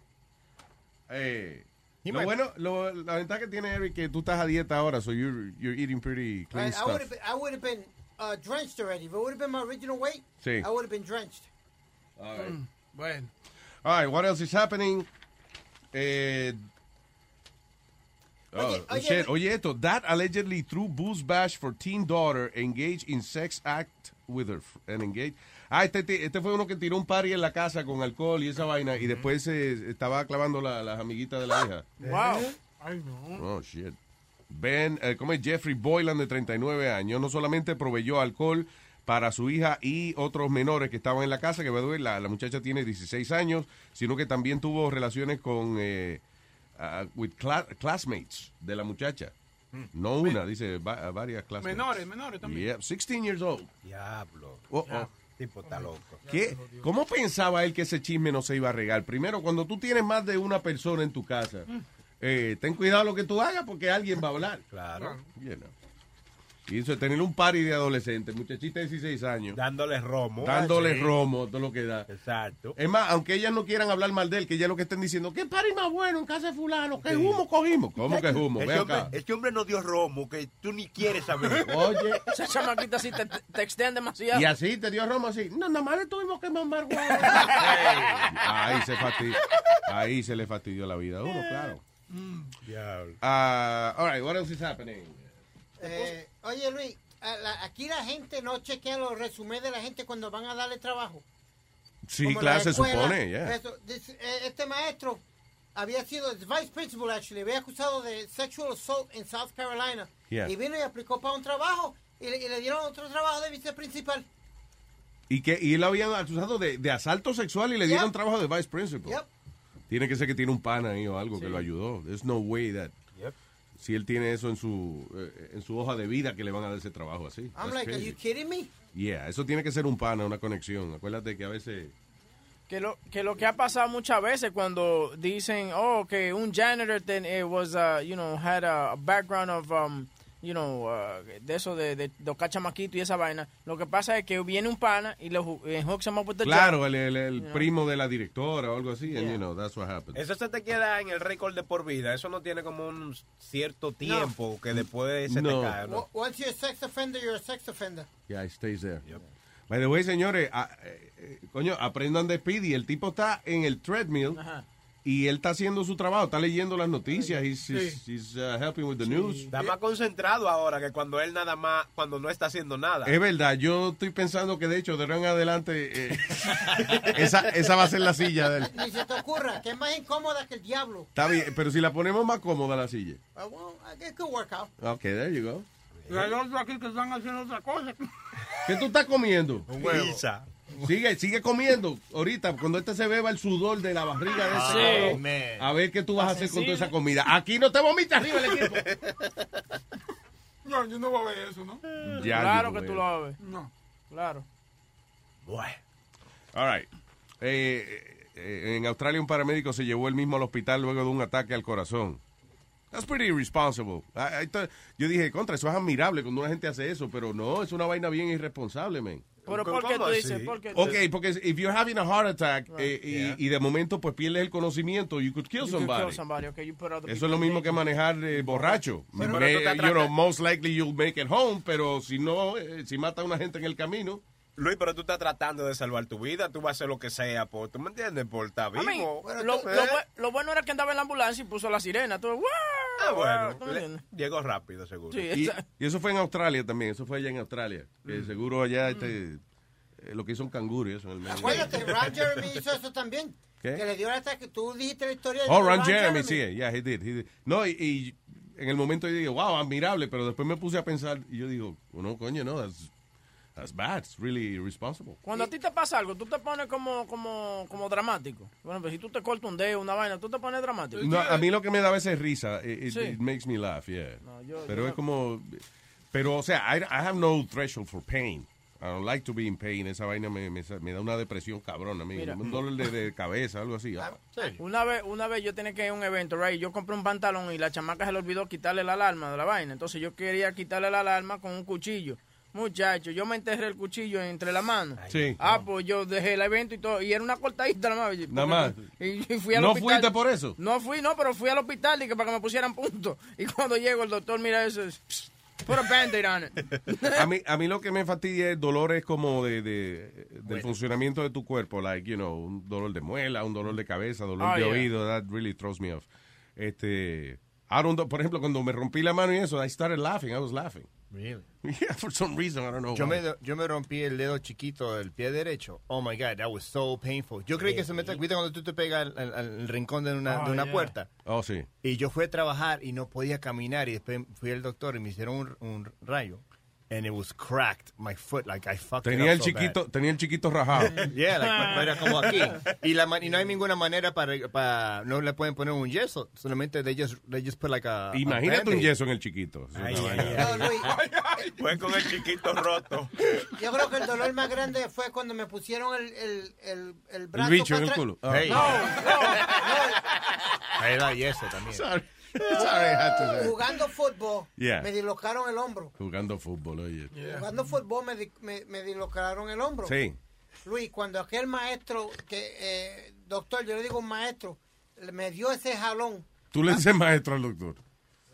Eh, He lo might- bueno, lo- la ventaja que tiene Eric que tú estás a dieta ahora, so you're, you're eating pretty clean Right, I would stuff. have been, I would have been uh, drenched already. If it would have been my original weight, Sí. I would have been drenched. All right. Bueno. All right, what else is happening? Eh, oh, Oye, oye, shit. Oye, esto. That allegedly threw booze bash for teen daughter engaged in sex act with her f- and engaged. Ah, este, este este fue uno que tiró un party en la casa con alcohol y esa vaina y después se estaba clavando la- las amiguitas de la hija. Wow. Ay no. Oh, shit. Ben, eh, ¿cómo es? Jeffrey Boylan, de 39 años, no solamente proveyó alcohol para su hija y otros menores que estaban en la casa, que la, la muchacha tiene 16 años, sino que también tuvo relaciones con eh, ah, with cla- classmates de la muchacha. No una, dice va- varias clases. Menores, menores también. Yeah, 16 years old. Diablo. Oh, oh. Tipo está loco. ¿Qué? ¿Cómo pensaba él que ese chisme no se iba a regar? Primero, cuando tú tienes más de una persona en tu casa, eh, ten cuidado lo que tú hagas porque alguien va a hablar. Claro. You know. Y eso, tener un party de adolescentes, muchachita de 16 años, Dándole romo. dándole Sí. romo, todo lo que da. Exacto. Es más, aunque ellas no quieran hablar mal de él, que ya lo que estén diciendo, ¿qué party más bueno en casa de fulano? ¿Qué humo cogimos? ¿Cómo que humo? Ve Ese hombre, acá. ese hombre no dio romo, que tú ni quieres saber. Oye, Esa chamaquita así te te textean demasiado. y así te dio romo así. No, nada más le tuvimos que mamar huevo. Ahí se fastidió. Ahí se le fastidió la vida a uno, claro. Diablo. Ah, all right, what else is happening? Eh, oye, Luis, aquí la gente no chequea los resúmenes de la gente cuando van a darle trabajo. Sí, Como claro, la se supone, ya. dice, eh, este maestro había sido vice principal, actually, había acusado de sexual assault en South Carolina. Yeah. Y vino y aplicó para un trabajo y le, y le dieron otro trabajo de viceprincipal. Y que y él lo habían acusado de, de asalto sexual y le dieron Yep. trabajo de vice principal. Yep. Tiene que ser que tiene un pana ahí o algo que lo ayudó. There's no way that si él tiene eso en su eh, en su hoja de vida que le van a dar ese trabajo así. I'm That's like, are you kidding me? Yeah, eso tiene que ser un pana, una conexión. Acuérdate que a veces Que lo, que lo que ha pasado muchas veces cuando dicen, oh, que un janitor ten, eh, was, uh, you know, had a background of, um, you know, uh, de eso de, de, de cachamaquito y esa vaina. Lo que pasa es que viene un pana y ju- eh, hooks him up with the Claro, job. el, el- primo de la directora o algo así, and Yeah. you know, that's what happens. Eso se te queda en el récord de por vida. Eso no tiene como un cierto tiempo que después se No. te cae. ¿no? O- Once you're a sex offender, you're a sex offender. Yeah, it stays there. By the way, señores, ah, eh, eh, coño, aprendan de Speedy. El tipo está en el treadmill Ajá. Y él está haciendo su trabajo, está leyendo las noticias, he's, he's- he's, uh, helping with the news. Está más concentrado ahora que cuando él nada más, cuando no está haciendo nada. Es verdad, yo estoy pensando que de hecho de ahora en adelante eh, esa, esa va a ser la silla de él. Ni se te ocurra, que es más incómoda que el diablo. Está bien, pero si la ponemos más cómoda la silla. Uh, well, it could work out. Ok, there you go. Y hay otros aquí que están haciendo otra cosa. ¿Qué tú estás comiendo? Un huevo. Pizza. Sigue, sigue comiendo. Ahorita, cuando este se beba el sudor de la barriga de ese Ah, a ver qué tú vas a hacer con toda esa comida. Aquí no te vomitas arriba el equipo. No, yo no voy a ver eso, ¿no? Ya, claro que tú lo vas a ver. No. Claro. Bueno. All right. Eh, eh, en Australia un paramédico se llevó él mismo al hospital luego de un ataque al corazón. That's pretty irresponsible. Ah, está. Yo dije, contra, eso es admirable cuando una gente hace eso, pero no, es una vaina bien irresponsable, man. Pero ¿Cómo ¿por qué tú dices? ¿Por qué? Ok, porque if you're having a heart attack eh, y- Yeah. y, de momento pues pierdes el conocimiento, you could kill You could somebody. kill somebody, okay, you put Eso es lo mismo que manejar eh, borracho. Pero tú te you know, most likely you'll make it home, pero si no, eh, si mata a una gente en el camino. Luis, pero tú estás tratando de salvar tu vida. Tú vas a hacer lo que sea. Por, ¿Tú me entiendes? Por estar vivo. lo, lo bu- lo bueno era que andaba en la ambulancia y puso la sirena. Todo, Ah, bueno. ¿Tú me le- entiendes? llegó rápido, seguro. Sí, Y, y eso fue en Australia también, eso fue allá en Australia. Mm. Que seguro allá este, eh, lo que hizo un canguro y eso en el medio. Acuérdate, Ron Jeremy hizo eso también. ¿Qué? Que le dio el ataque. Tú dijiste la historia de Oh, Ron Jeremy, sí, yeah, he did, he did. No, y, y en el momento yo digo, wow, admirable, pero después me puse a pensar y yo digo, no, coño, no, that's, that's bad, it's really irresponsible. Cuando a ti te pasa algo, tú te pones como, como, como dramático. Bueno, pues si tú te cortas un dedo, una vaina, tú te pones dramático. No, a mí lo que me da a veces es risa. It, it- Sí. it makes me laugh, yeah. No, yo- pero yo- es como... Pero, o sea, I, I have no threshold for pain. I don't like to be in pain. Esa vaina me, me, me da una depresión cabrona. a mí. Mira. un dolor de, de cabeza, algo así. Ah, Una vez, una vez yo tenía que ir a un evento, right? Yo compré un pantalón y la chamaca se le olvidó quitarle la alarma de la vaina. Entonces yo quería quitarle la alarma con un cuchillo. Muchacho, yo me enterré el cuchillo entre las manos. Sí. Ah, pues yo dejé el evento y todo. Y era una cortadita nada más. Nada más. Y, y fui al ¿No hospital. fuiste por eso? No fui, no, pero fui al hospital y que para que me pusieran punto. Y cuando llego, el doctor mira eso. es, "Psst, Put a band-aid on it. A mí, a mí lo que me fastidia es dolores como de, de- del funcionamiento de tu cuerpo, like, you know, un dolor de muela, un dolor de cabeza, dolor Oh, de yeah. oído, that really throws me off. Este, I don't know, por ejemplo, cuando me rompí la mano y eso, I started laughing, I was laughing. Really? Yeah, for some reason, I don't know Yo why. me, yo me rompí el dedo chiquito del pie derecho. Oh my God, that was so painful. Yo creí que se me ¿Viste cuando tú te pegas al, al- al rincón de una, de Oh, una yeah. puerta? Oh, sí. Y yo fui a trabajar y no podía caminar. Y después fui al doctor y me hicieron un, un rayo. And it was cracked. My foot, like I fucked it Tenía up el so chiquito, bad. tenía el chiquito rajado. Yeah, like, era como aquí. Y, la, y no hay ninguna manera para, para, no le pueden poner un yeso. Solamente they just, they just put like a. a Imagínate un Band-Aid. yeso en el chiquito. Es una vaina. No, Luis, Fue con el chiquito roto. yo creo que el dolor más grande fue cuando me pusieron el, el, el, el brazo bicho en el culo. Ah. Hey. No, Ahí da yeso también. Sorry. Sorry, I had to no. say. Jugando fútbol, Yeah. me dislocaron el hombro. Jugando fútbol, oye. Jugando fútbol me, di- me, me dislocaron el hombro. Sí. Luis, cuando aquel maestro, que eh, doctor, yo le digo un maestro, me dio ese jalón. Tú le dices maestro al doctor.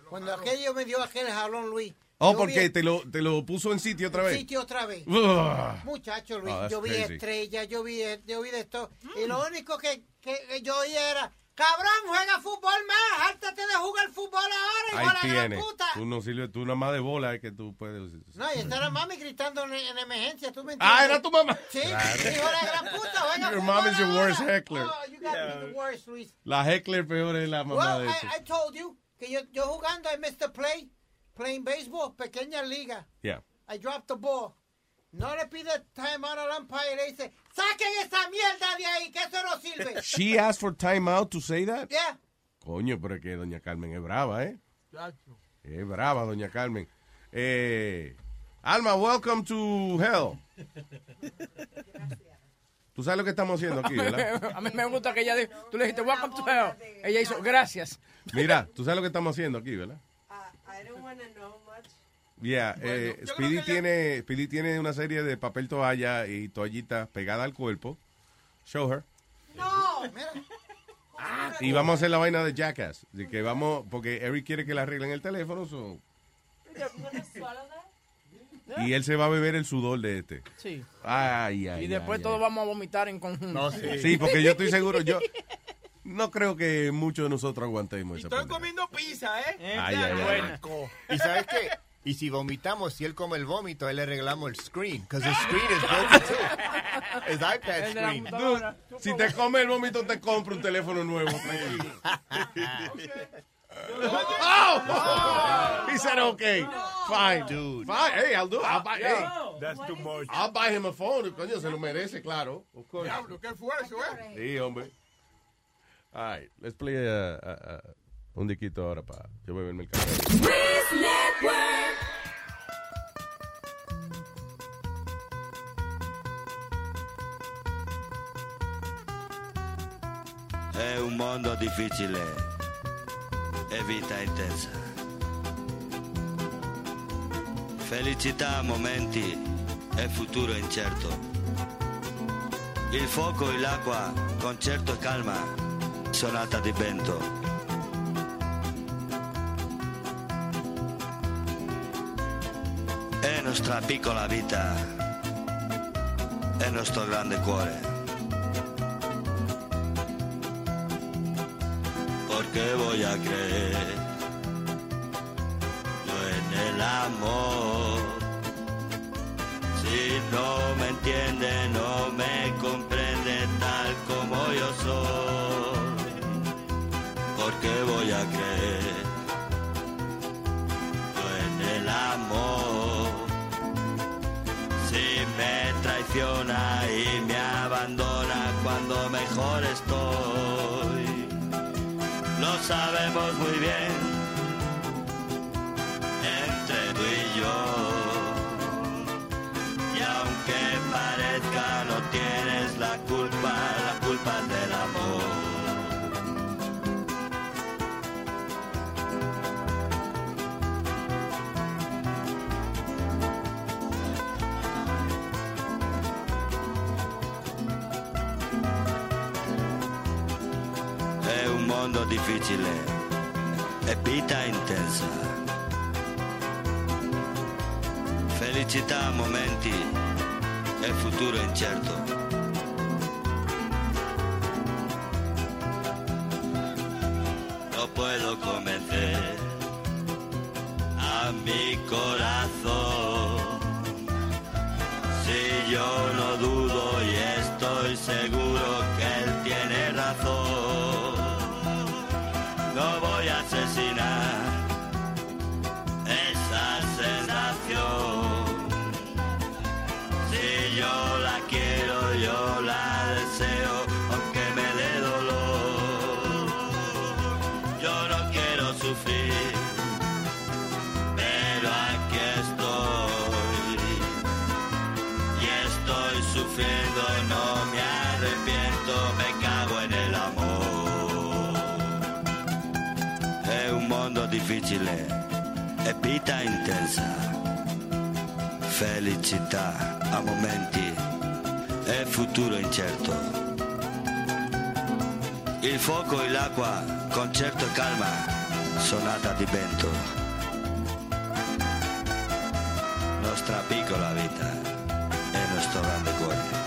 Cuando aquello me dio aquel jalón, Luis. Oh, yo porque te lo, te lo puso en sitio otra vez. sitio otra vez. Ugh. Muchacho Luis, Oh, that's yo vi crazy. estrellas, yo vi, yo vi de esto. Y lo único que, que- que yo oía era, cabrón, juega fútbol más, hártate de jugar fútbol ahora, hijo Ahí de la gran tienes. puta. Tú no sirves, tú nada más de bola es que tú puedes. No, y esta era mami gritando en, en emergencia, ¿tú me Ah, entiendes? era tu mamá. Sí, hijo de la gran puta, juega Your fútbol mom is your ahora. worst heckler. Oh, you gotta be the worst, Luis. La heckler peor es la mamá Well, de. I, I told you que yo, yo jugando, I missed the play, playing baseball, pequeña liga. Yeah. I dropped the ball. No le pide timeout al umpire y le dice, saquen esa mierda de ahí, que eso no sirve. She asked for time out to say that. Yeah. Coño, pero es que doña Carmen es brava, ¿eh? Es brava, doña Carmen. Eh, Alma, welcome to hell. Tú sabes lo que estamos haciendo aquí, ¿verdad? A mí me gusta que ella dijo, tú le dijiste, welcome to hell. Ella hizo, gracias. Mira, tú sabes lo que estamos haciendo aquí, ¿verdad? I don't want to know much. Yeah, eh, Speedy tiene, Speedy tiene una serie de papel toalla y toallitas pegadas al cuerpo. Show her. No, mira. Y vamos a hacer la vaina de Jackass. De que vamos, porque Eric quiere que la arreglen el teléfono. so- y él se va a beber el sudor de este. Sí. Ay, ay. Y después ay, todos ay. vamos a vomitar en conjunto. Sí, porque yo estoy seguro, yo no creo que muchos de nosotros aguantemos esa Estoy comiendo pizza, ¿eh? Ay, ay, ay. Buena. ¿Y sabes qué? Y si vomitamos, si él come el vómito, él le arreglamos el screen. Because the screen is broken too. His iPad screen. Dude, si te come el vómito, te compro un teléfono nuevo. oh! He said okay. Fine, dude. Fine. Hey, I'll do it. I'll buy, hey, That's too much. I'll buy him a phone. Coño, se lo merece, claro. Of course. Diablo, qué esfuerzo, ¿eh? Sí, hombre. All right, let's play uh, uh, uh, un diquito ahora para yo beberme el café. È un mondo difficile e vita intensa. Felicità, momenti e futuro incerto. Il fuoco e l'acqua, concerto e calma, sonata di vento. Nostra piccola vita, è nostro grande cuore. porque voy a creer yo en el amor. Si no me entiende, no me comprende tal como yo soy, porque voy a creer y me abandona cuando mejor estoy. Lo sabemos muy bien difficile e vita intensa. Felicità, momenti e futuro incerto. Vita intensa. Felicità a momenti e futuro incerto. Il fuoco e l'acqua, concerto e calma, sonata di vento. Nostra piccola vita e nostro grande cuore.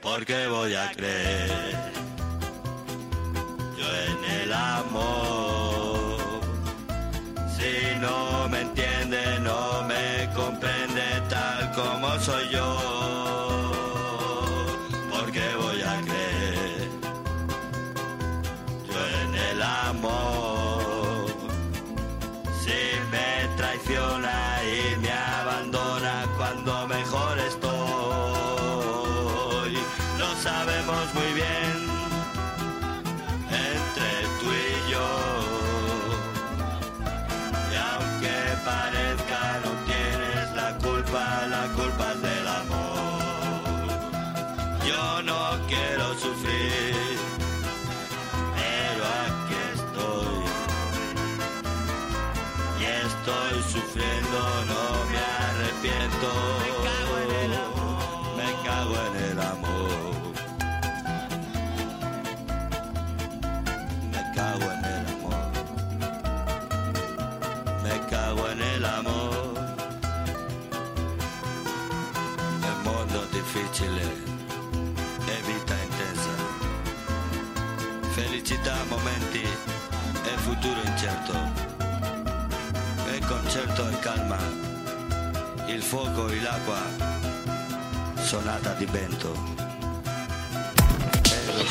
Porque voy a creer Si no me entiende, no me comprende tal como soy yo. Felicità a momenti e futuro incerto. E concerto e calma. Il fuoco e l'acqua. Sonata di vento. E lo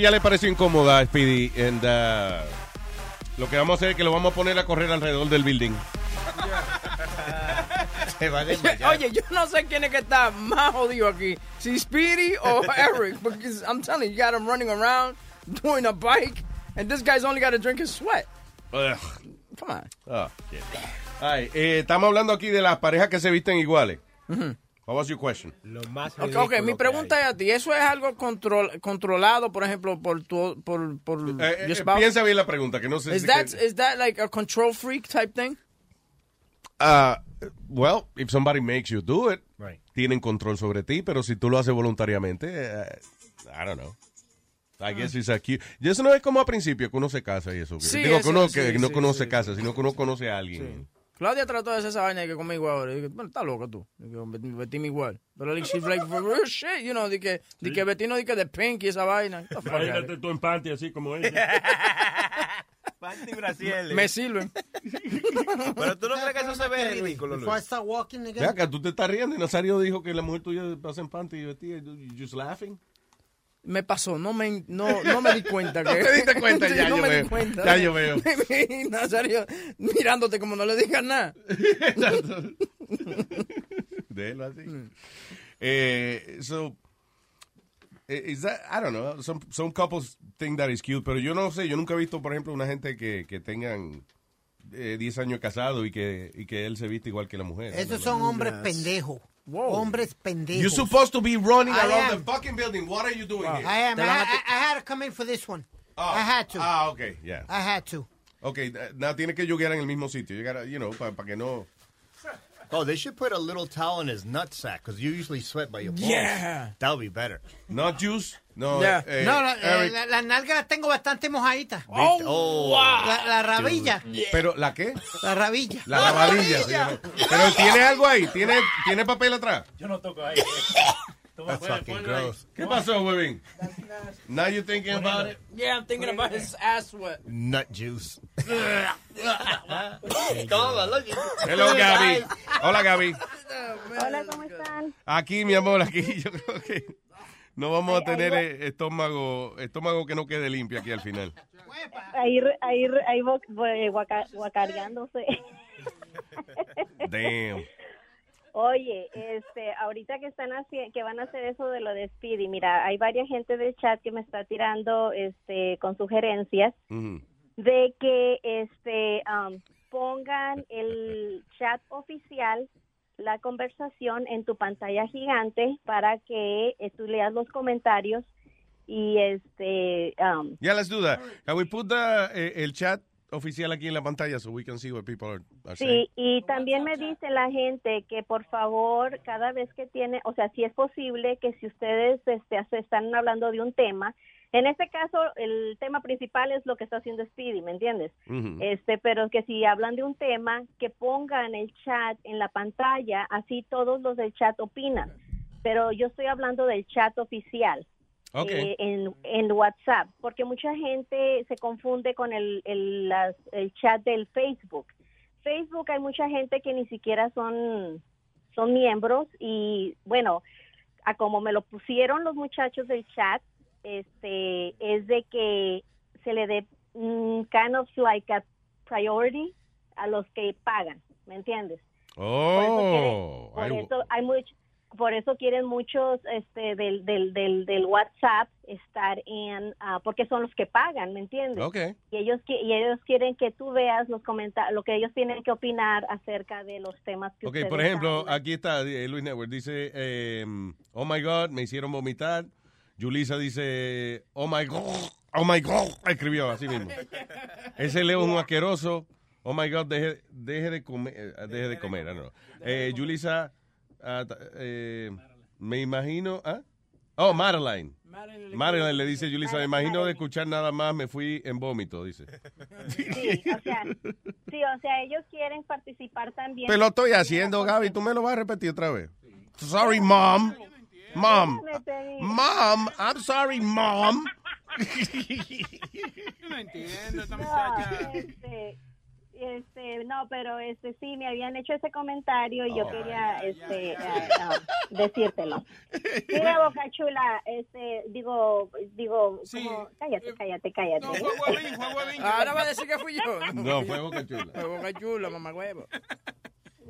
Silla le pareció incómoda a Speedy. And, uh, lo que vamos a hacer es que lo vamos a poner a correr alrededor del building. Oye, yo no sé quién es que está más jodido aquí. Si Speedy o Eric. Because I'm telling you, you got him running around doing a bike. And this guy's only got to drink his sweat. Ugh. Come on. Shit. Ay, eh, estamos hablando aquí de las parejas que se visten iguales. What was your question? Lo más Ok, ok, mi pregunta es a ti. ¿Eso es algo control, controlado, por ejemplo, por tu por, por Eh, eh, piensa bien la pregunta, que no sé Is si... that, que- is that like a control freak type thing? Ah, well, if somebody makes you do it, Right. tienen control sobre ti, pero si tú lo haces voluntariamente, eh, I don't know. I guess it's a cute. Y eso no es como a principio que uno se casa y eso. Sí, Digo, eso, que uno, sí, que no sí, que uno sí, se casa, sino que uno conoce a alguien. Claudia trató de hacer esa vaina que conmigo ahora. Dije, bueno, está loca tú. Vestirme igual. Pero like, she's like, for real shit, you know, de que, de que Betino, de que de pink y esa vaina. Imagínate tú en panty así como ella. Panty brasieles. Me sirven. Pero tú no crees que eso se ve ridículo, Before I Luis. start walking again. acá, tú te estás riendo y Nazario dijo que la mujer tuya pasa en panty y vestida. you just laughing. Me pasó, no me, no, no me di cuenta. No te diste cuenta, ya no yo me veo. di cuenta. Ya yo veo. Y Nazario mirándote como no le digas nada. Déjelo así. Eh, so, eh, is that, I don't know, some, some couples think that is cute, pero yo no sé, yo nunca he visto, por ejemplo, una gente que, que tengan eh, 10 años casados y que, y que él se viste igual que la mujer. Esos son hombres pendejos. Hombres pendejos. You're supposed to be running I around am. the fucking building. What are you doing here? I am. I, I, I had to come in for this one. I had to. Ah, okay, yeah. I had to. Okay, now tiene que jugar en el mismo sitio. You gotta, you know, para que no... Oh, they should put a little towel in his nutsack because you usually sweat by your balls. Yeah. That would be better. Nut juice. No, Yeah. eh, no, la, eh, Eric. la, la nalga la tengo bastante mojadita. Oh, La, la rabilla. Pero, ¿la qué? La rabilla. La rabadilla. llama. Pero tiene algo ahí, tiene, tiene papel atrás. Yo no toco ahí. That's fucking gross. ¿Qué pasó, huevín? Now you're thinking about it? Yeah, I'm thinking about his ass sweat. Nut juice. Hello, Gaby. Hola, Gaby. Hola, ¿cómo están? Aquí, mi amor, aquí yo creo que no vamos a tener eh, estómago, estómago que no quede limpio aquí al final. Ahí, ahí, ahí guaca- guacareándose. Damn. Oye, este, ahorita que están haciendo, que van a hacer eso de lo de Speedy, mira, hay varias gente del chat que me está tirando, este, con sugerencias de que, este, um, pongan el chat oficial, la conversación en tu pantalla gigante para que eh, tú leas los comentarios y, este, um, Yeah, let's do that. Can we put the, eh, el chat oficial aquí en la pantalla so we can see what people are, are saying? Sí, y también me dice la gente que por favor, cada vez que tiene, o sea, si es posible que si ustedes este, se están hablando de un tema, en este caso el tema principal es lo que está haciendo Speedy, ¿me entiendes? Ujú. Este, pero que si hablan de un tema, que pongan el chat en la pantalla, así todos los del chat opinan. Pero yo estoy hablando del chat oficial. Eh, en, en WhatsApp, porque mucha gente se confunde con el, el, las- el chat del Facebook. Facebook hay mucha gente que ni siquiera son, son miembros y bueno, a como me lo pusieron los muchachos del chat, este es de que se le dé kind of like a priority a los que pagan, ¿me entiendes? Oh, Por I- eso hay much- por eso quieren muchos este del, del, del, del WhatsApp estar en ah, porque son los que pagan, ¿me entiendes? Ok. Y ellos y ellos quieren que tú veas los comentarios, lo que ellos tienen que opinar acerca de los temas que Ok, por ejemplo, aquí está eh, Luis Network. Dice, eh, oh my God, me hicieron vomitar. Yulisa dice, oh my God, oh my God. Escribió así mismo. Ese Leo es un asqueroso. Oh my God, deje, deje de comer. eh, Deje de comer. ah, no. Eh, Yulisa, ah, eh, me imagino. ¿ah? Oh, Madeline. Madeline le dice a Yulisa, me imagino de escuchar nada más, me fui en vómito, dice. Sí, o sea, sí, o sea, ellos quieren participar también. Pero lo estoy haciendo, Gaby. Tú me lo vas a repetir otra vez. Sorry, mom. Mom. Mom. I'm sorry, mom. No entiendo esta No, muchacha. este, este, no, pero este sí me habían hecho ese comentario y yo Oh, quería este ah, decírtelo. Mira, Boca Chula, este, digo, digo, como- cállate, cállate, cállate. Ahora va a decir que fui yo. No, fue Boca Chula. Fue Boca Chula, mamá huevo.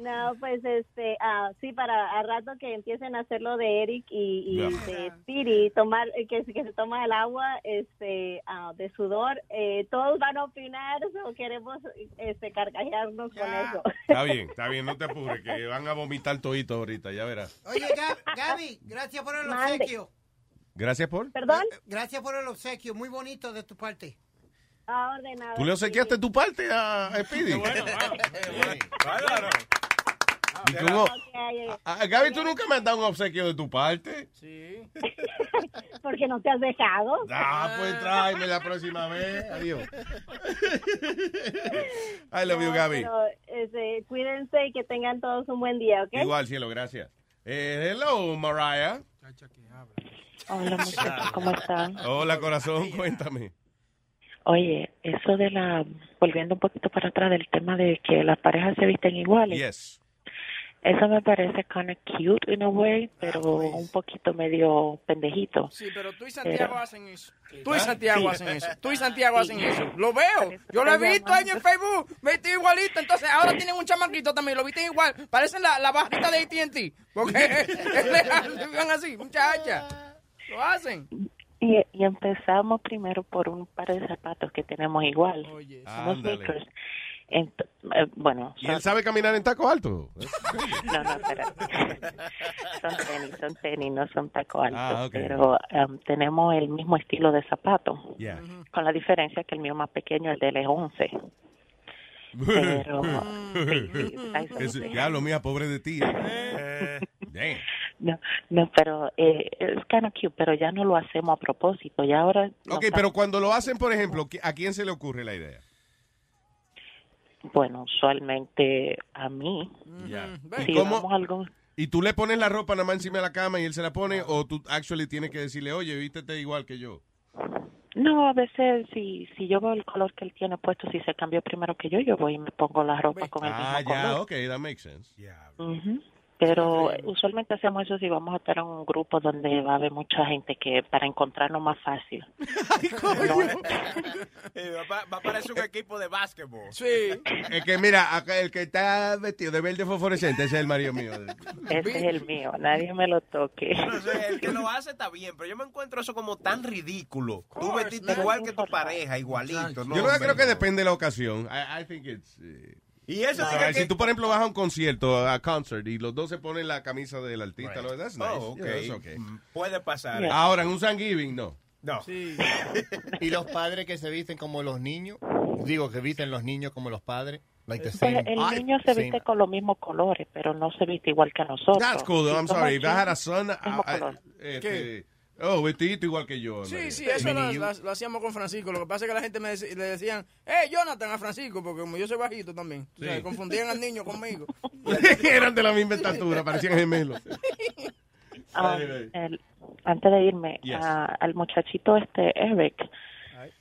No, pues este, ah, sí, para a rato que empiecen a hacer lo de Eric y, de Spiri, tomar, eh, que, que se toma el agua este, ah, de sudor, eh, todos van a opinar o queremos este, carcajearnos con eso. Está bien, está bien, no te apures, que van a vomitar todito ahorita, ya verás. Oye, Ga- Gaby, gracias por el Mande. obsequio. Gracias por. ¿Perdón? Gracias por el obsequio, muy bonito de tu parte. Ah, ordenado. ¿Tú le obsequiaste tu parte a Speedy? Y como- Ok, Ah, Gaby, ¿tú nunca me has dado un obsequio de tu parte? Sí. porque no te has dejado. Ah, pues tráeme la próxima vez. Adiós. I love you, Gaby. pero, este, cuídense y que tengan todos un buen día, ¿ok? Igual, cielo, gracias. Eh, hello, Mariah. Hola muchachos, ¿cómo están? Hola, corazón, cuéntame. Oye, eso de la, volviendo un poquito para atrás del tema de que las parejas se visten iguales, Yes. Eso me parece kind of cute in a way, pero un poquito medio pendejito. Sí, pero tú y Santiago Pero- hacen eso. Tú y Santiago Sí. hacen eso. Tú y Santiago Sí. hacen eso. Lo veo. Yo lo he visto ahí en Facebook. Vestido igualito. Entonces ahora tienen un chamaquito también. Lo visten igual. Parecen la, la bajita de AT&T. Porque es legal. Se ven así, muchacha. Lo hacen. Y, y empezamos primero por un par de zapatos que tenemos igual, unos Ándale. sneakers. Ent- eh, bueno, ¿Y él sabe caminar en taco alto? No, no, espérate. son tenis, son tenis, no son taco altos. Ah, ok. Pero em, tenemos el mismo estilo de zapato. Yeah. Con la diferencia que el mío más pequeño, el de él es 11. Pero, sí, sí, Eso- 11. Diablo, mía, pobre de ti. eh. Damn. No, no, pero eh, es kind of cute, pero ya no lo hacemos a propósito. Y ahora. Ok, pero cuando lo hacen, por ejemplo, ¿qui- ¿a quién se le ocurre la idea? Bueno, usualmente a mí. Ya. Si ¿Y cómo-. ¿Y tú le pones la ropa nada más encima de la cama y él se la pone? ¿O tú actually tienes que decirle, oye, vístete igual que yo? No, a veces si, si yo veo el color que él tiene puesto, si se cambió primero que yo, yo voy y me pongo la ropa con el Ah, mismo ya, color. ok, that makes sense. Ujú. Pero usualmente hacemos eso si vamos a estar en un grupo donde va a haber mucha gente que para encontrarnos más fácil. Eh, va, va a parecer un equipo de básquetbol. Sí. Es que mira, acá el que está vestido de verde fosforescente ese es el marido mío. Ese es el mío, nadie me lo toque. No sé, el que lo hace está bien, pero yo me encuentro eso como tan ridículo. Tú vestiste igual que tu pareja, igualito. No, yo hombre, creo que no. depende de la ocasión. I, I think it's... eh, Y eso a sí ver, que- si tú, por ejemplo, vas a un concierto, a concert, y los dos se ponen la camisa del artista, lo that's nice. Oh, ok. Yeah, that's okay. Puede pasar. Ahora, en un Thanksgiving, no. No. Y los padres que se visten como los niños, digo que visten los niños como los padres, like the same. el niño se same- viste con los mismos colores, pero no se viste igual que nosotros. That's cool, though. I'm sorry. If I had a son, I- este, oh, vestidito igual que yo. Sí, María. sí, eso lo, hacíamos con Francisco. Lo que pasa es que la gente me dec- le decían, hey, Jonathan a Francisco, porque como yo soy bajito también. O sea, Sí. confundían al niño conmigo. Eran de la misma estatura, parecían gemelos. Ah, el- antes de irme, Yes. a- al muchachito este Eric,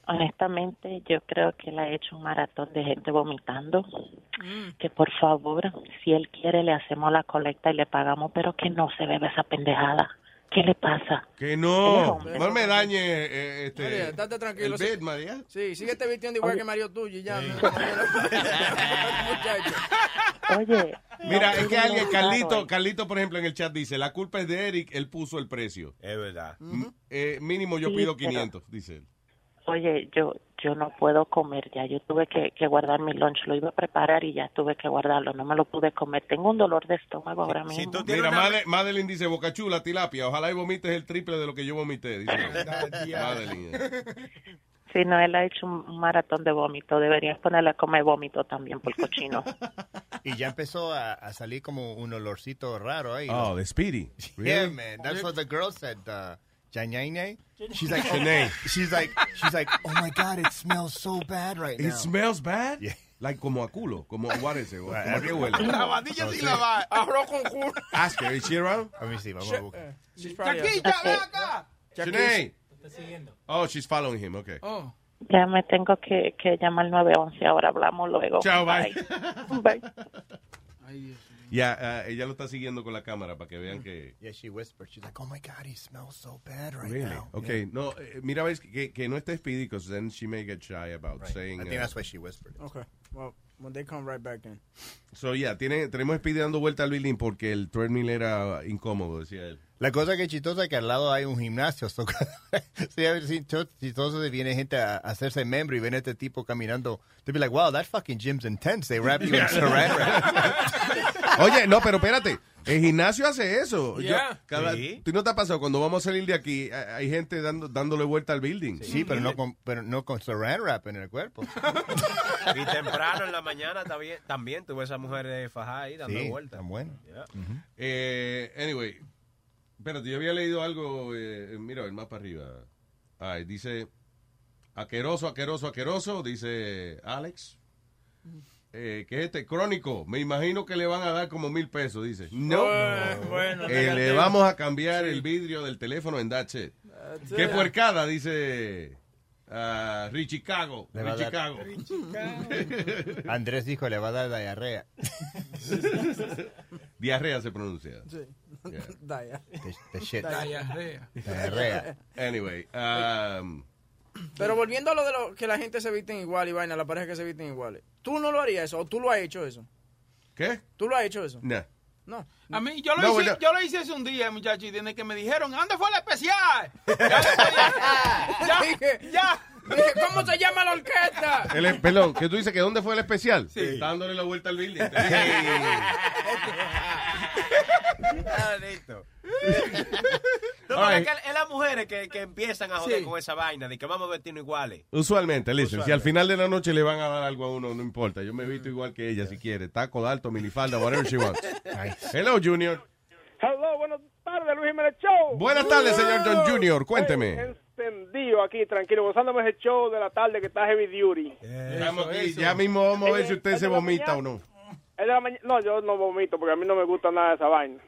honestamente yo creo que él ha hecho un maratón de gente vomitando. Mm. Que por favor, si él quiere, le hacemos la colecta y le pagamos, pero que no se bebe esa pendejada. ¿Qué le pasa? Que no, no me dañe eh, este, María, estate tranquilo. el bed, María. Sí, síguete vistiendo igual que Mario tuyo y ya. Muchacho. Oye. Mira, no, es que no, alguien, Carlito, Carlito, por ejemplo, en el chat dice, la culpa es de Eric, él puso el precio. Es verdad. M- eh, mínimo yo Sí, pido pero- 500, dice él. Oye, yo yo no puedo comer ya. Yo tuve que, que guardar mi lunch. Lo iba a preparar y ya tuve que guardarlo. No me lo pude comer. Tengo un dolor de estómago ahora mismo. Mira, Made- Madeline dice, Boca Chula, tilapia, ojalá y vomites el triple de lo que yo vomité. Dice Madeline. Si no, él ha hecho un maratón de vómito. Deberías ponerle a comer vómito también por cochino. Y ya empezó a, a salir como un olorcito raro ahí. Oh, the Speedy. Yeah, Really? man. That's what the girl said. Uh, Janaine. She's like, Shanae. she's like, she's like, oh my god, it smells so bad right now. It smells bad? Like como a culo, como what is it? ¿Cómo a qué huele? Lavadilla No sin sé. lavar. Arroz con culo. Ask her, is she around? Let me see, vamos a buscar. Probably Chaquilla, ven acá. Shanae. Oh, she's following him, okay. Oh. Ya me tengo que, que llamar 911. Ahora hablamos luego. Chao, bye. Bye. Ya, ah, ella lo está siguiendo con la cámara para que vean que... Yeah, she whispered. She's like, oh my god, he smells so bad right Really? now. Okay, no, eh, mira, ves que, que no esté Speedy, because then she may get shy about Right. saying... I think uh, that's why she whispered. it. Okay. Well, when they come right back in. So, yeah, tiene, tenemos Speedy dando vuelta al building porque el treadmill era incómodo, decía él. La cosa que es chistosa es que al lado hay un gimnasio. So, sí, a ver, sí, chistoso de viene gente a, hacerse miembro y ven a este tipo caminando. They'll be like, wow, that fucking gym's intense. They wrap you in saran wrap. Oye, no, pero espérate. El gimnasio hace eso. Yo- Yeah. cada- Sí. ¿Tú no te ha pasado? Cuando vamos a salir de aquí, hay gente dando, dándole vuelta al building. Sí, pero no con, pero no con saran wrap en el cuerpo. Y temprano en la mañana también, también tuve esa mujer de fajá ahí dando Sí, vueltas. tan bueno. Yeah. Eh, anyway, espérate, yo había leído algo, eh, mira, el más para arriba. Ay, dice, aqueroso, aqueroso, aqueroso, dice Alex. Eh, ¿Qué es este? Crónico. Me imagino que le van a dar como mil pesos, dice. No. Bueno, bueno, Eh, le vamos a cambiar el vidrio del teléfono en That's It. That's Qué it. puercada, dice ah, Richie Cago. Richie dar- Cago. Andrés dijo, le va a dar diarrea. Diarrea se pronuncia. Sí. Yeah. Diarrea. Diarrea. Anyway, um, Pero volviendo a lo de lo que la gente se visten igual y vaina, la pareja que se visten iguales. ¿Tú no lo harías eso? ¿O tú lo has hecho eso? ¿qué? ¿Tú lo has hecho eso? No. No. A mí, yo lo, No, hice, bueno. yo lo hice hace un día, muchachos, y desde que me dijeron, ¿dónde fue el especial? Ya, ya, Dije, ya. dije, ¿cómo se llama la orquesta? El- perdón, que tú dices que dónde fue el especial? Sí. Dándole la vuelta al building. Ah, listo. No, right. es que es las mujeres que, que empiezan a joder Sí. con esa vaina de que vamos a vestirnos iguales. Usualmente, listen, si al Usualmente. final de la noche le van a dar algo a uno, no importa. Yo me visto igual que ella si quiere. Taco de alto, minifalda, whatever she wants. Hello, Junior. Hello, buenas tardes, Luis Jiménez Show. Buenas tardes, señor John Junior. Cuénteme. Encendido aquí, tranquilo, gozándome ese show de la tarde que está heavy duty. Estamos aquí. Ya mismo vamos a ver si usted se vomita o no. Mañana- No, yo no vomito porque a mí no me gusta nada de esa vaina.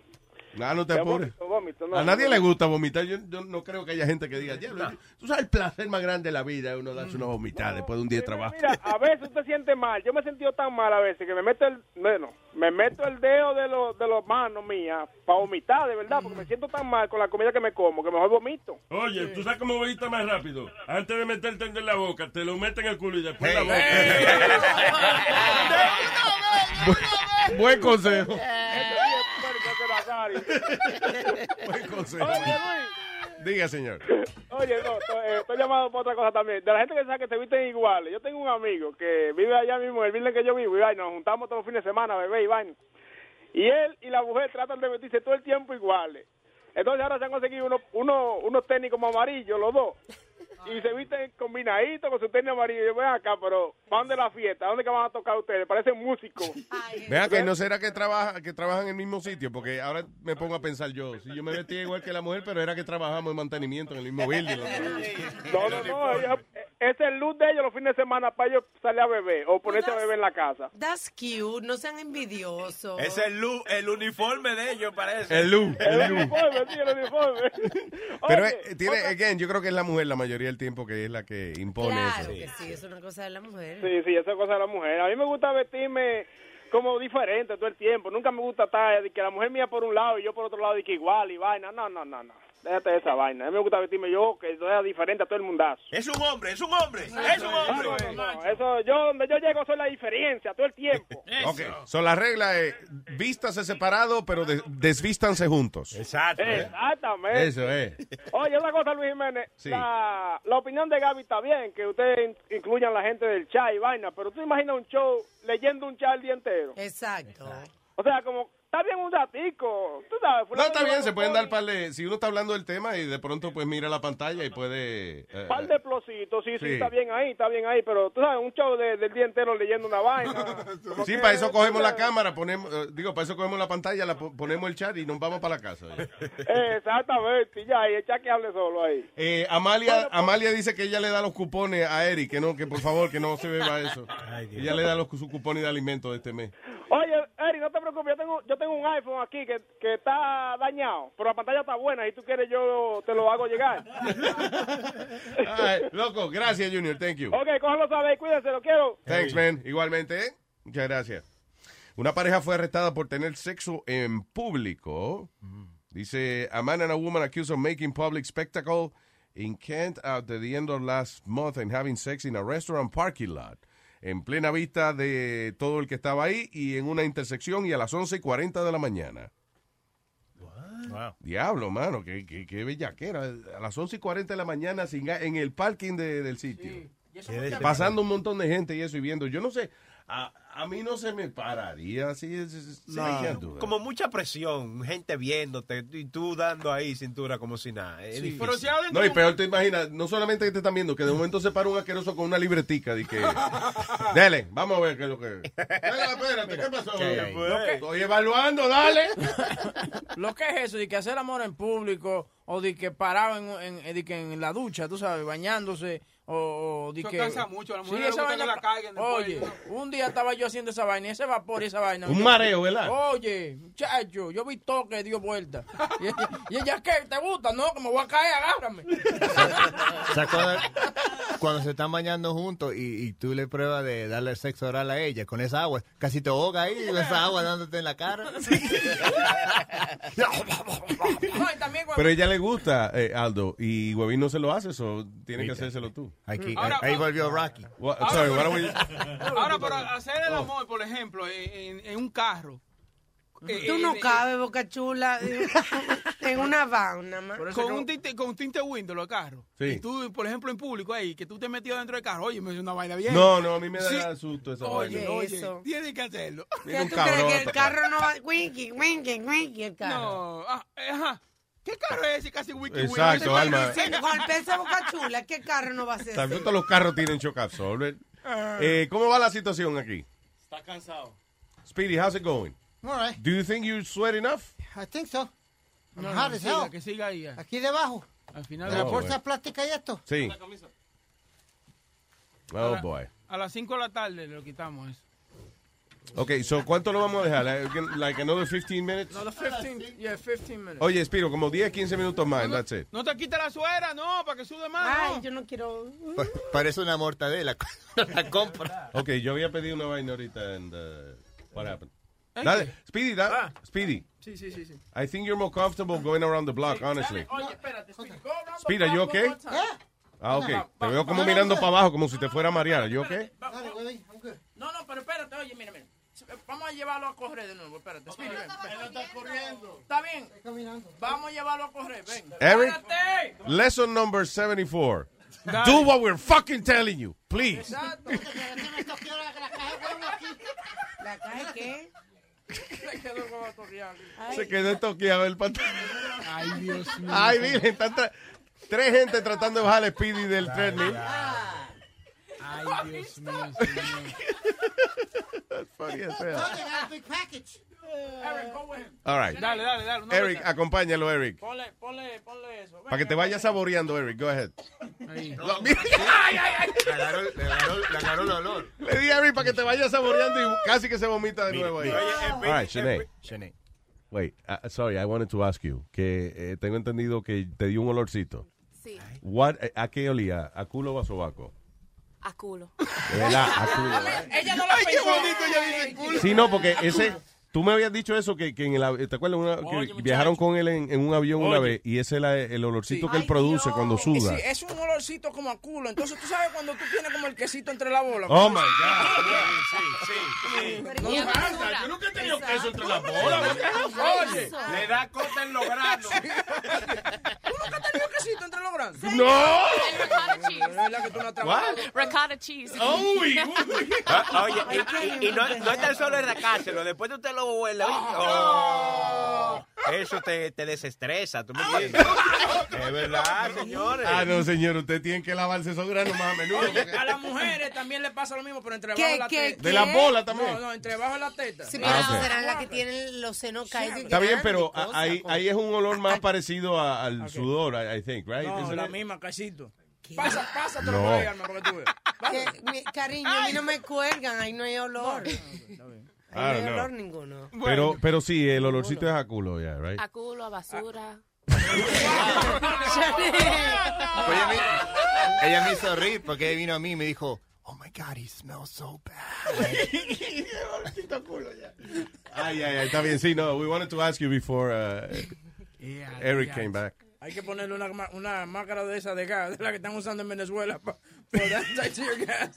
Ah, no te apures. vomito, vomito, no. A nadie le gusta vomitar. Yo, yo no creo que haya gente que diga, "Diablo, tú sabes el placer más grande de la vida es uno darse una vomitada después de un día de trabajo. Mira, a veces usted siente mal. Yo me he sentido tan mal a veces que me meto el, bueno, me meto el dedo de los de los manos mías para vomitar, de verdad, porque me siento tan mal con la comida que me como que mejor vomito. Oye, ¿tú sabes cómo vomita más rápido? Antes de meterte en la boca, te lo meten en el culo y después la boca. Buen consejo. Buen consejo. Oye, Luis. Diga, señor. Oye, no, estoy, eh, estoy llamado por otra cosa también. De la gente que sabe que se visten iguales. Yo tengo un amigo que vive allá mismo, el building que yo vivo, y nos juntamos todos los fines de semana, bebé y vaina. Y él y la mujer tratan de vestirse todo el tiempo iguales. Entonces ahora se han conseguido unos, unos, unos como amarillos, los dos. Y se visten combinaditos con su tenis amarillo. Yo ven acá, pero ¿van de la fiesta? ¿Dónde que van a tocar ustedes? Parecen músicos. Vea que no será que trabaja que trabajan en el mismo sitio, porque ahora me pongo a pensar yo, si yo me vestía igual que la mujer, pero era que trabajamos en mantenimiento en el mismo building. No, no, no. ellos- ese es el look de ellos los fines de semana para ellos salir a beber o ponerse a beber en la casa. That's cute, no sean envidiosos. Es el, lu- el uniforme de ellos, parece. El look, el look. uniforme, sí, el uniforme. Pero Oye, eh, tiene, again, yo creo que es la mujer la mayoría del tiempo que es la que impone Claro eso. que sí, es una cosa de la mujer. Sí, sí, esa es cosa de la mujer. A mí me gusta vestirme como diferente todo el tiempo. Nunca me gusta estar de que la mujer mía por un lado y yo por otro lado y que igual y vaina. No, no, no, no. Déjate de esa vaina. A mí me gusta vestirme yo que sea diferente a todo el mundazo. Es un hombre, es un hombre, es un hombre. No, no, no. Eso, yo donde yo llego soy la diferencia todo el tiempo. Ok, so la regla es vístase separado, pero de- desvístanse juntos. Exacto. Exactamente. Eso es. Oye, una cosa, Luis Jiménez. Sí. La, la opinión de Gaby está bien, que ustedes in- incluyan la gente del chat y vaina, pero tú imaginas un show leyendo un chat el día entero. Exacto. O sea, como, está bien un ratico. Tú sabes, No, está bien, se pueden dar par de... Si uno está hablando del tema y de pronto pues mira la pantalla y puede... eh, par de explositos, sí, sí, Sí. está bien ahí, está bien ahí, pero tú sabes, un show de- del día entero leyendo una vaina. Sí, que- para eso cogemos la cámara, ponemos, eh, digo, para eso cogemos la pantalla, la po- ponemos el chat y nos vamos para la casa. Exactamente, y ya, y echa que hable solo ahí. Eh, Amalia, Amalia dice que ella le da los cupones a Eric, que no, que por favor, que no se beba eso. ella le da los sus cupones de alimento de este mes. No te preocupes, yo tengo, yo tengo un iPhone aquí que, que está dañado, pero la pantalla está buena, si tú quieres yo te lo hago llegar. Ay, loco, gracias, Junior, thank you. ok, cójanlo saber, cuídense, lo quiero. Thanks, man. Igualmente, ¿eh? Muchas gracias. Una pareja fue arrestada por tener sexo en público. Dice, a man and a woman accused of making public spectacle in Kent at the end of last month and having sex in a restaurant parking lot. En plena vista de todo el que estaba ahí y en una intersección y a las 11 y 40 de la mañana. Diablo, mano, qué, qué, qué bellaquera. A las 11 y 40 de la mañana sin en el parking de- del sitio. Pasando un montón de gente y eso y viendo. Yo no sé, a, a mí no se me pararía así. es- es- No. Como mucha presión, gente viéndote y tú dando ahí cintura como si nada. Es difícil. Pero si adentro... No, y peor te imaginas, no solamente que te están viendo, que de momento se para un asqueroso con una libretica de que, dale, vamos a ver qué es lo que espérate, ¿qué pasó? Estoy evaluando, dale. Lo que es eso, de que hacer amor en público, o de que parado en, en, de que en la ducha, tú sabes, bañándose, o, o Eso que... cansa mucho, a la Sí, mujer le esa que vaina- la caigan después, Oye, un día estaba yo haciendo esa vaina, y ese vapor y esa vaina. Un yo- mareo, ¿verdad? Oye, muchacho, yo vi todo que dio vuelta. Y, ella- y ella, ¿qué? ¿Te gusta? No, que me voy a caer, agárrame. ¿Se acuerdan cuando se están bañando juntos y, y tú le pruebas de darle sexo oral a ella con esa agua? Casi te ahoga ahí, esa agua dándote en la cara. No, y también Pero ella le gusta, eh, Aldo, y Huevín no se lo hace, eso tiene que hacérselo tú. Aquí, Ahora- ahí volvió Rocky. What- sorry, what are we- Ahora, para hacer el amor, por ejemplo, en, en- un carro. eh, Tú eh, no eh, cabes, boca chula, en una van nada más. Con un, tinte, con un tinte window los carros. Sí. Y tú, por ejemplo, en público ahí, que tú te metido dentro del carro, oye, me es una vaina bien. No, no, a mí me da Sí. susto esa Oye, vaina. oye, Eso. tienes que hacerlo. ¿Tú crees que el carro no va? Winky, winky, winky, el carro. No, ah, eh, ajá. ¿Qué carro es ese casi wiki wiki? Exacto, Alma. Con el peso de boca chula, ¿qué carro no va a ser? También todos los carros tienen shock absorber. Eh, ¿Cómo va la situación aquí? Está cansado. Speedy, how's it going? All right. Do you think you sweat enough? I think so. I'm No, as siga, hell. que siga ahí. ya. Aquí debajo. Al final De la Oh, bolsa bueno. plástica y esto. Sí. Oh, boy. A las 5 de la tarde lo quitamos eso. Ok, so, ¿cuánto lo vamos a dejar? Like, like another 15 minutes? No, the 15, yeah, 15 minutes. Oye, Spiro, como 10, 15 minutos más, and that's it. No te quita la suera, no, para que sude más. Ay, no. yo no quiero. Pa- Parece una mortadela. la compra. Ok, yo había pedido una vaina ahorita and uh, what happened? Dale, Speedy, da, Ah. Speedy. Sí, sí, sí, sí. I think you're more comfortable going around the block, honestly. Oye, espérate, Speedy, go around the Speedy, are you okay? time. Ah, ok. Te veo como mirando para abajo, como si te fuera a marear. ¿Yo qué? Dale. No, no, pero espérate, oye, mira, mira. Vamos a llevarlo a correr de nuevo, espérate. Speedy, ven, está corriendo. Está bien. Está caminando. Vamos a llevarlo a correr, ven. Eric, lesson number 74. Do what we're fucking telling you, please. Exacto. La, caja de huevo aquí. ¿La caja qué? Se quedó como atorreado. Se quedó toqueado el pantalón. Ay, Dios mío. Ay, miren, están tra- tres gente tratando de bajar el Speedy del treadmill. Ay, Dios mío. That's funny as hell. Eric, go with him. All right. Dale, dale, dale. una Eric, vuelta. acompáñalo, Eric. Ponle, ponle, ponle eso. Para que te vayas saboreando, Eric. Go ahead. Ahí. Lo- mira- ay, ay, ay. Le agarró, le agarró, le agarró el olor. Le di a Eric para que te vayas saboreando y casi que se vomita de nuevo ahí. Oye, All right, Shanae. Shanae. Wait, uh, sorry, I wanted to ask you. Que eh, tengo entendido que te dio un olorcito. Sí, What, eh, ¿A qué olía? ¿A culo o a sobaco? A culo. De verdad, a culo. Ella no lo Ay, qué bonito ella dice culo. Sí, no, porque ese... Tú me habías dicho eso, que, que en el, ¿te acuerdas? Una, que Oye, viajaron con él en, en un avión una Oye. vez y ese es la- el olorcito Sí. que él Ay, produce Dios. cuando Sí, suda. es un olorcito como a culo. Entonces, tú sabes cuando tú tienes como el quesito entre la bola. Oh, my God. Sí, sí, sí. No falta, yo nunca he tenido queso entre las Exacto. bolas. Oye. Le da cota en los granos. ¿tú nunca has tenido quesito entre los grandes? ¡No! El ricotta Es cheese. verdad que tú no has trabajado. Ricotta cheese. Uy, uy. Ah, Oye, y, y- y no, no es tan solo en sacárselo, después tú te lo hueles. Oh, eso te, te desestresa, ¿tú me entiendes? Es verdad, señores. Ah, no, señor, usted tiene que lavarse esos granos más a menudo. porque- A las mujeres también le pasa lo mismo, pero entre ¿Qué, bajo la qué, teta. De la bola también. No, no, entre bajo la teta. Sí, Ah, pero ok. serán las que tienen los senos caídos. y Está bien, grandes pero cosas, ahí, como- ahí es un olor más parecido a- al sudor, I, I think, right? No, Isn't la it? misma, quesito. Pasa, pasa, No. por ahí, Alma, para que tú veas. Que, mi- cariño, a mí no me cuelgan, ahí no hay olor. Ahí I no hay olor ninguno. Pero, pero sí, el olorcito es a culo, ya, right? A culo, a basura. Pues ella, me, ella me hizo reír porque vino a mí y me dijo, oh my God, he smells so bad. Ay, ay, ay, está bien. Sí, no, we wanted to ask you before uh, Yeah, Eric yeah. came back. Hay que ponerle una, una máscara de esa de gas, de la que están usando en Venezuela para tear gas.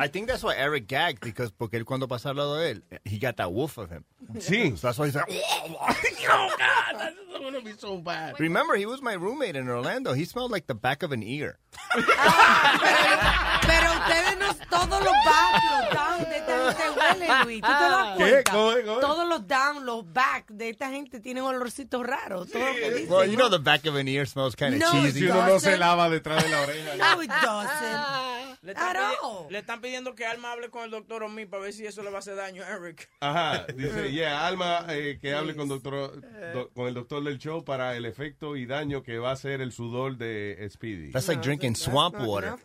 I think that's why Eric gagged, because, porque él cuando pasó al lado de él, he got that wolf of him. Sí. So that's why he's like, oh, God, that's gonna be so bad. Remember, he was my roommate in Orlando. He smelled like the back of an ear. Ah, pero ustedes no, todos los barrios están de este Luis, ¿tú te das ah. ¿Qué? cuenta? ¿Cómo es? ¿Cómo es? Todos los down, los back de esta gente tienen olorcitos raros. Todo lo que dicen, Well, you know the back of an ear smells kind of No, cheesy. Si uno no se lava detrás de la oreja. No, it doesn't. Le están, pidi- le están pidiendo que Alma hable con el doctor Omi para ver si eso le va a hacer daño a Eric. Ajá, dice, yeah, Alma, eh, que hable con, doctor, do- con el doctor del show para el efecto y daño que va a hacer el sudor de Speedy. That's like drinking swamp water.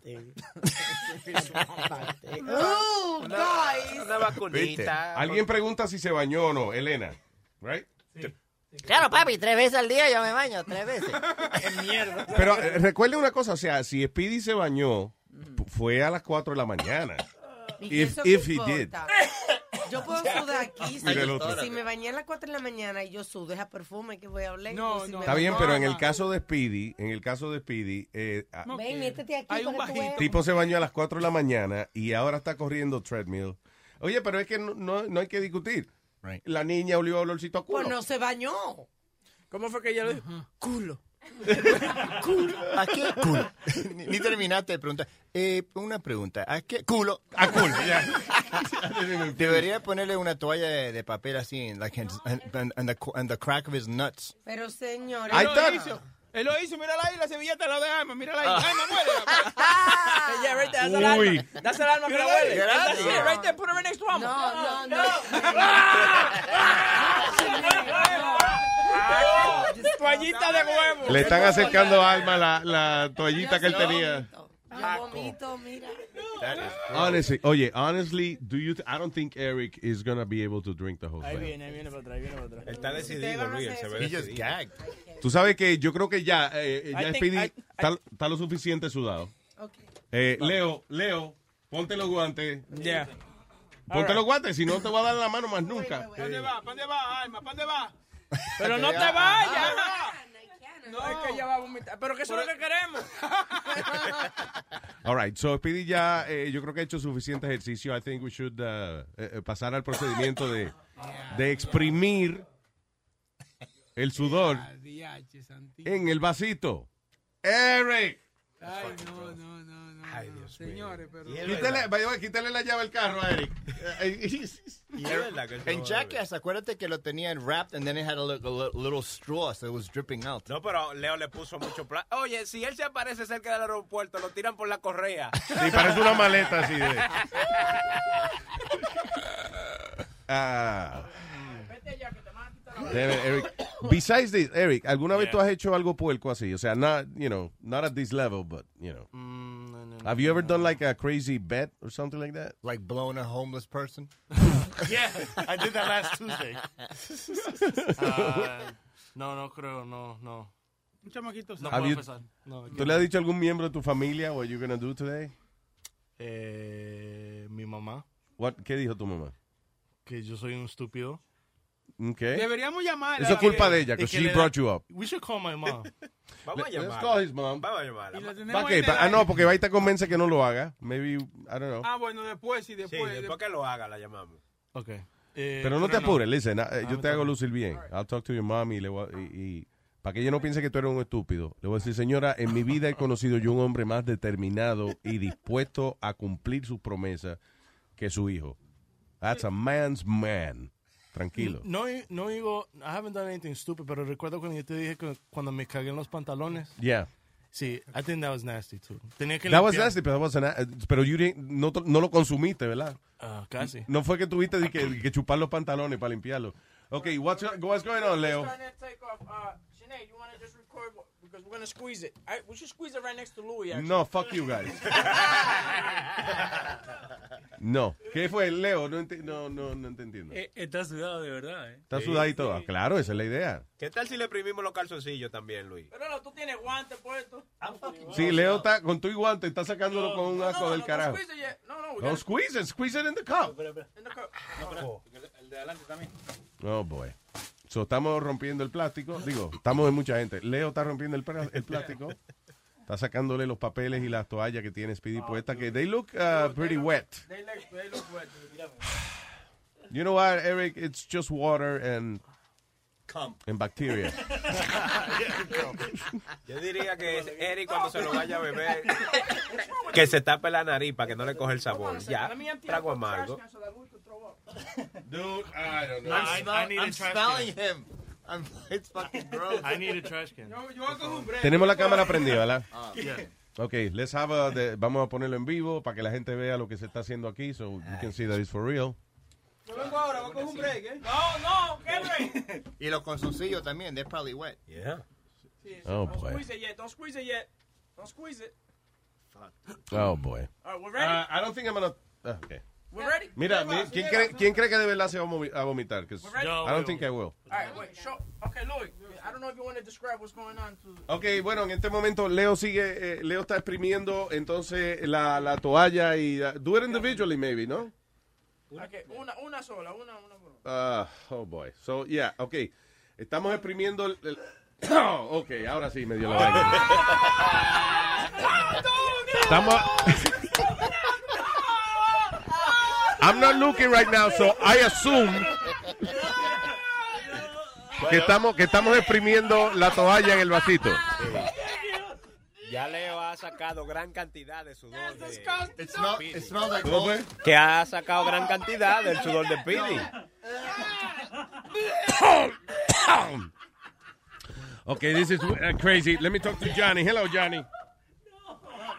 Oh, guys. Una vacunita. Alguien pregunta si se bañó o no, Elena, right? Claro, papi, tres veces al día yo me baño, tres veces. mierda. Pero eh, recuerde una cosa, o sea, si Speedy se bañó, fue a las 4 de la mañana. ¿Y If, eso if qué he did. Yo puedo sudar aquí. Mira el otro. Si me bañé a las 4 de la mañana y yo sudo, esa perfume que voy a oler. No, o si no. me Está bien, pero en el caso de Speedy, en el caso de Speedy, eh, a- Ven, métete aquí Hay un para que tú bajito. veas. tipo se bañó a las 4 de la mañana y ahora está corriendo treadmill. Oye, pero es que no, no, no hay que discutir. La niña olió olorcito a culo. Pues no se bañó. ¿Cómo fue que ella lo dijo? Culo. ¿A qué culo? ni, ni terminaste de preguntar. Eh, una pregunta. ¿A qué culo? A culo, Debería ponerle una toalla de, de papel así, en like, en, en- en the, en the crack of his nuts. Pero señor. Ahí Él lo está. hizo. Él lo hizo, mírala ahí, la servilleta la de Alma, mírala ahí. Ah. Alma, muere. Yeah, right there, that's el Uy. alma. That's el alma que la huele. gracias. That's it, right there, put her next to Alma. No, no, no. Toallita de huevo. Le están acercando a Alma la, la toallita que él tenía. Yo vomito, mira. Honestly, oye, honestly, do you I don't think Eric is gonna be able to drink the whole Ahí thing. viene, ahí viene para atrás, ahí viene para atrás. Está decidido, Luis. Se ve He just gagged. Tú sabes que yo creo que ya, eh, ya I think Speedy está, está lo suficiente sudado. Eh, Leo, Leo, ponte los guantes. Yeah. Ponte All los guantes, si no te voy a dar la mano más nunca. ¿Para dónde va? ¿Para dónde va, Alma? ¿Para dónde va? Pero no te vayas. No, es que ella va a vomitar. Pero que eso es lo que queremos. All right, so Speedy ya, eh, yo creo que ha hecho suficiente ejercicio. I think we should uh, eh, eh, pasar al procedimiento de, de exprimir el sudor en el vasito. Eric, Ay, no, no, no, no. Ay. Dios mío. Señores, pero... quítale, la llave al carro a Eric. Y es verdad que él se En a Jackass, acuérdate que lo tenían wrapped and then it had a, li- a li- little straw so it was dripping out. No, pero Leo le puso mucho plan. Oye, si él se aparece cerca del aeropuerto, lo tiran por la correa. Sí, parece una maleta así de. Ah. Damn it, Eric. Besides this, Eric, ¿alguna vez tú has hecho algo puerco así? O sea, not, you know, not at this level, but, you know. Have you ever done like a crazy bet or something like that? Like blowing a homeless person. Yeah, I did that last Tuesday. Ah, no, no creo, no, no. Un chamaquito No Have puedo you- empezar. No, ¿Tú le has dicho a algún miembro de tu familia what you're gonna do today? eh, mi mamá, What, ¿Qué dijo tu mamá? que yo soy un estúpido. Okay. Deberíamos llamarla. Eso es culpa de ella, que she brought you up. We should call my mom. Vamos a Let's llamarla. call his mom. Vamos a llamarla. ¿Para qué? ah, la- no, porque va y te convence que no lo haga. Maybe, I don't know. Ah, bueno, después y Sí, después. después que lo haga, la llamamos. Ok. Eh, Pero no te apures, listen, ah, eh, Ah, yo no te hago lucir bien. I'll talk to your mom y, le voy a- y, y- para que ella no piense que tú eres un estúpido. Le voy a decir, señora, en mi vida he conocido yo un hombre más determinado y dispuesto a cumplir sus promesas que su hijo. That's a man's man. Tranquilo. No, no digo, I haven't done anything stupid, pero recuerdo cuando yo te dije que cuando me cagué en los pantalones. Yeah. Sí, I think that was nasty too. Tenía que That was limpiar. nasty, pero, was na- pero you didn't- no, no lo consumiste, ¿verdad? Ah, casi. No fue que tuviste que, que chupar los pantalones para limpiarlo. Ok, what's, what's going on, Leo? Because we're to squeeze it. I, we should squeeze it right next to Louis. Actually. No, fuck you guys. No. ¿Qué fue, Leo? No, enti- no, no, no te entiendo. Eh, está sudado de verdad, ¿eh? Está sudadito. Ah, Claro, esa es la idea. ¿Qué tal si le imprimimos los calzoncillos también, Luis? Pero no, tú tienes guantes puestos. Sí, Leo está con tu guante, está sacándolo con un asco del carajo. Squeeze it yet. No, no. No, squeeze it, squeeze it in the cup. in the cup. El de adelante también. Oh, boy. So, estamos rompiendo el plástico. Digo, estamos en mucha gente. Leo está rompiendo el, plástico. Está sacándole los papeles y las toallas que tiene Speedy puesta, que they look uh, pretty wet. They look, they look wet. You know what, Eric? It's just water and En bacteria. Yo diría que es Eric cuando se lo vaya a beber, que se tape la nariz para que no le coge el sabor. Ya, trago amargo. Dude, I don't know. I, I need a I'm trash smelling can. him. I'm, it's fucking gross. I need a trash can. Tenemos la cámara prendida, ¿verdad? Ah, yeah. Ok, let's have a, de- vamos a ponerlo en vivo para que la gente vea lo que se está haciendo aquí, so you can see that it's for real. Yo vengo ahora, voy a coger un break, ¿eh? No, no, ¿qué break? Y los calzoncillos también, they're probably wet. Yeah. Oh, Don't boy. squeeze it yet. Don't squeeze it yet. Don't squeeze it. Oh, boy. All right, we're ready. Uh, I don't think I'm gonna... ah, okay. we're ready. Mira, ¿Qué mi-? ¿quién ¿Qué cree? ¿quién cree que de verdad se va a vomi- a vomitar? 'Cause ready? I don't think I will. All right, wait. Show. Okay, Louis. I don't know if you want to describe what's going on. To... Ok, bueno, en este momento Leo sigue, eh, Leo está exprimiendo entonces la, la toalla y... uh, do it individually maybe, ¿no? Okay, una, una sola, una, una. una. Ah, oh boy. So, yeah, ok. Estamos exprimiendo el... el- Oh, ok, ahora sí me dio la vaina. Estamos... I'm not looking right now, so I assume que estamos, que estamos exprimiendo la toalla en el vasito. Ya Leo ha sacado gran cantidad de sudor. De, It, smell, it smells like ¿Cómo old, fue? que ha sacado gran cantidad del sudor de Speedy. Okay, this is uh, crazy. Let me talk to Johnny. Hello, Johnny.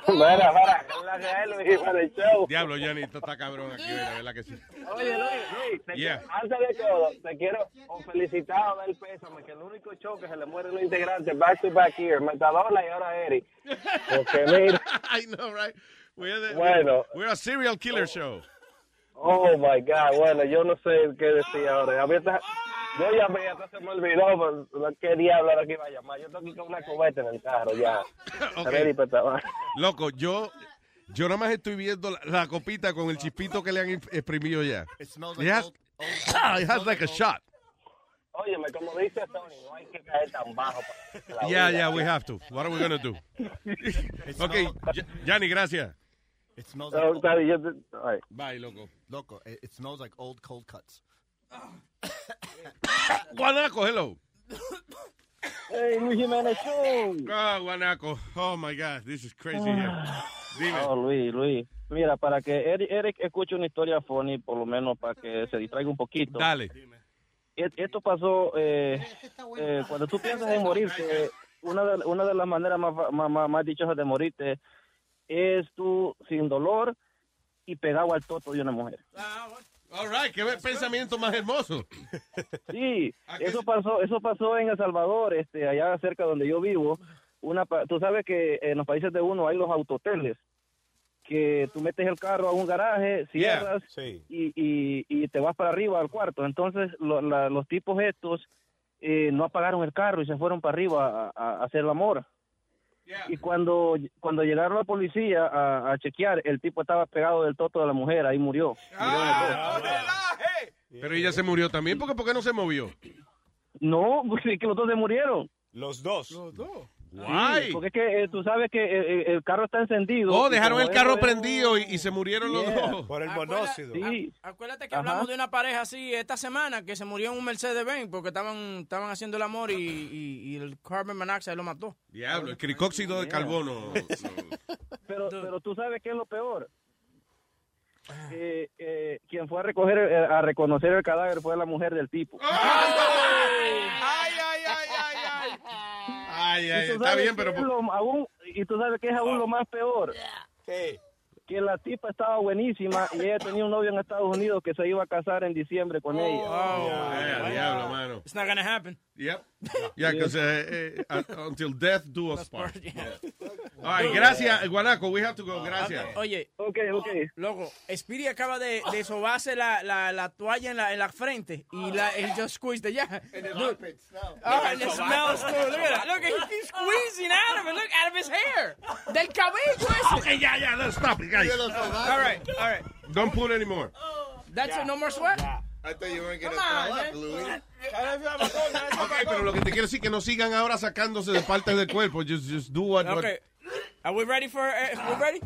Mira, es la que hay, Luis, para el show. Diablo, Johnny, esto está cabrón aquí, ¿verdad? ¿verdad que sí? Oye, Luis, Luis, Yeah. quiero- antes de todo, te quiero felicitar o dar el pésame, que el único show que se le muere los integrantes back to back here, Metadona y ahora Eric. Porque mira, I know, right? We're, the, Bueno. we're a serial killer show. oh my God, bueno, yo no sé qué decir ahora. A mí está- yo llamé, hasta se me olvidó, pero qué diablo era que iba a llamar. Yo tengo que ir con una cubeta en el carro ya. Ok. Ready para trabajar. Loco, yo, yo nada más estoy viendo la, la copita con el chispito que le han exprimido ya. It smells It like has, old, old, it has like a shot. Óyeme, como dice Tony, no hay que caer tan bajo. para la Yeah, vida. yeah, we have to. What are we gonna do? Okay, J- Johnny, gracias. It smells No, like right. Bye, loco. loco. It smells like old cold cuts. Guanaco, hello. Hey, Luis Jiménez Show. Ah, Guanaco. Oh my God, this is crazy here. Dime. Oh, Luis, Luis. Mira, para que Eric, Eric escuche una historia funny, por lo menos para que se distraiga un poquito. Dale. E- Esto pasó eh, eh, cuando tú piensas en morirte. Una de, una de las maneras más, fa- más, más, más dichosas de morirte es tú sin dolor y pegado al toto de una mujer. All right, qué pensamiento más hermoso. Sí, eso pasó, eso pasó en El Salvador, este, allá cerca donde yo vivo. Una, tú sabes que en los países de uno hay los autoteles, que tú metes el carro a un garaje, cierras Sí. y, y, y te vas para arriba al cuarto. Entonces lo- la- los tipos estos eh, no apagaron el carro y se fueron para arriba a, a- a hacer el amor. Y cuando, cuando llegaron la policía a, a chequear, el tipo estaba pegado del toto de la mujer, ahí murió. Toto. Pero ella se murió también, porque ¿por qué no se movió? No, porque que los dos se murieron. Los dos. Los dos. Guay. porque es que eh, tú sabes que eh, eh, el carro está encendido. Oh, dejaron el carro es- prendido y, y se murieron los dos. Por el Acuérdate- monóxido. Sí. Acuérdate que Ajá. hablamos de una pareja así esta semana que se murió en un Mercedes-Benz porque estaban, estaban haciendo el amor y, y- y el carbon monoxide lo mató. Diablo, el cricóxido de carbono. Pero, pero tú sabes qué es lo peor. Que, eh, quien fue a recoger eh, a reconocer el cadáver fue la mujer del tipo. Ay, ay, ay, Y tú está bien, qué pero... es lo- aún, y tú sabes que es aún lo más peor. Que la tipa estaba buenísima y ella tenía un novio en Estados Unidos que se iba a casar en diciembre con ella. Yeah, diablo, mano. It's not gonna happen. Yep. Yeah, because uh, uh, until death do us part. All right, gracias, Guanaco. We have to go. Gracias. Oye, ok, ok. Loco, Speedy acaba de, de sobarse la, la, la toalla en la, en la frente y la, he just squeezed it. Yeah. Look. Oh, and it smells too. Look at that. Look, he- he's squeezing out of it. Look, out of his hair. Del cabello ese. Okay, yeah, yeah, let's stop it, guys. All right, all right. Don't pull anymore. That's it. No more sweat? I thought you weren't Come gonna on, throw up, man. Louis. Okay, pero lo que te quiero decir es que no sigan ahora sacándose de partes del cuerpo. Just, just do what... what- Okay. Are we ready for uh, we ready?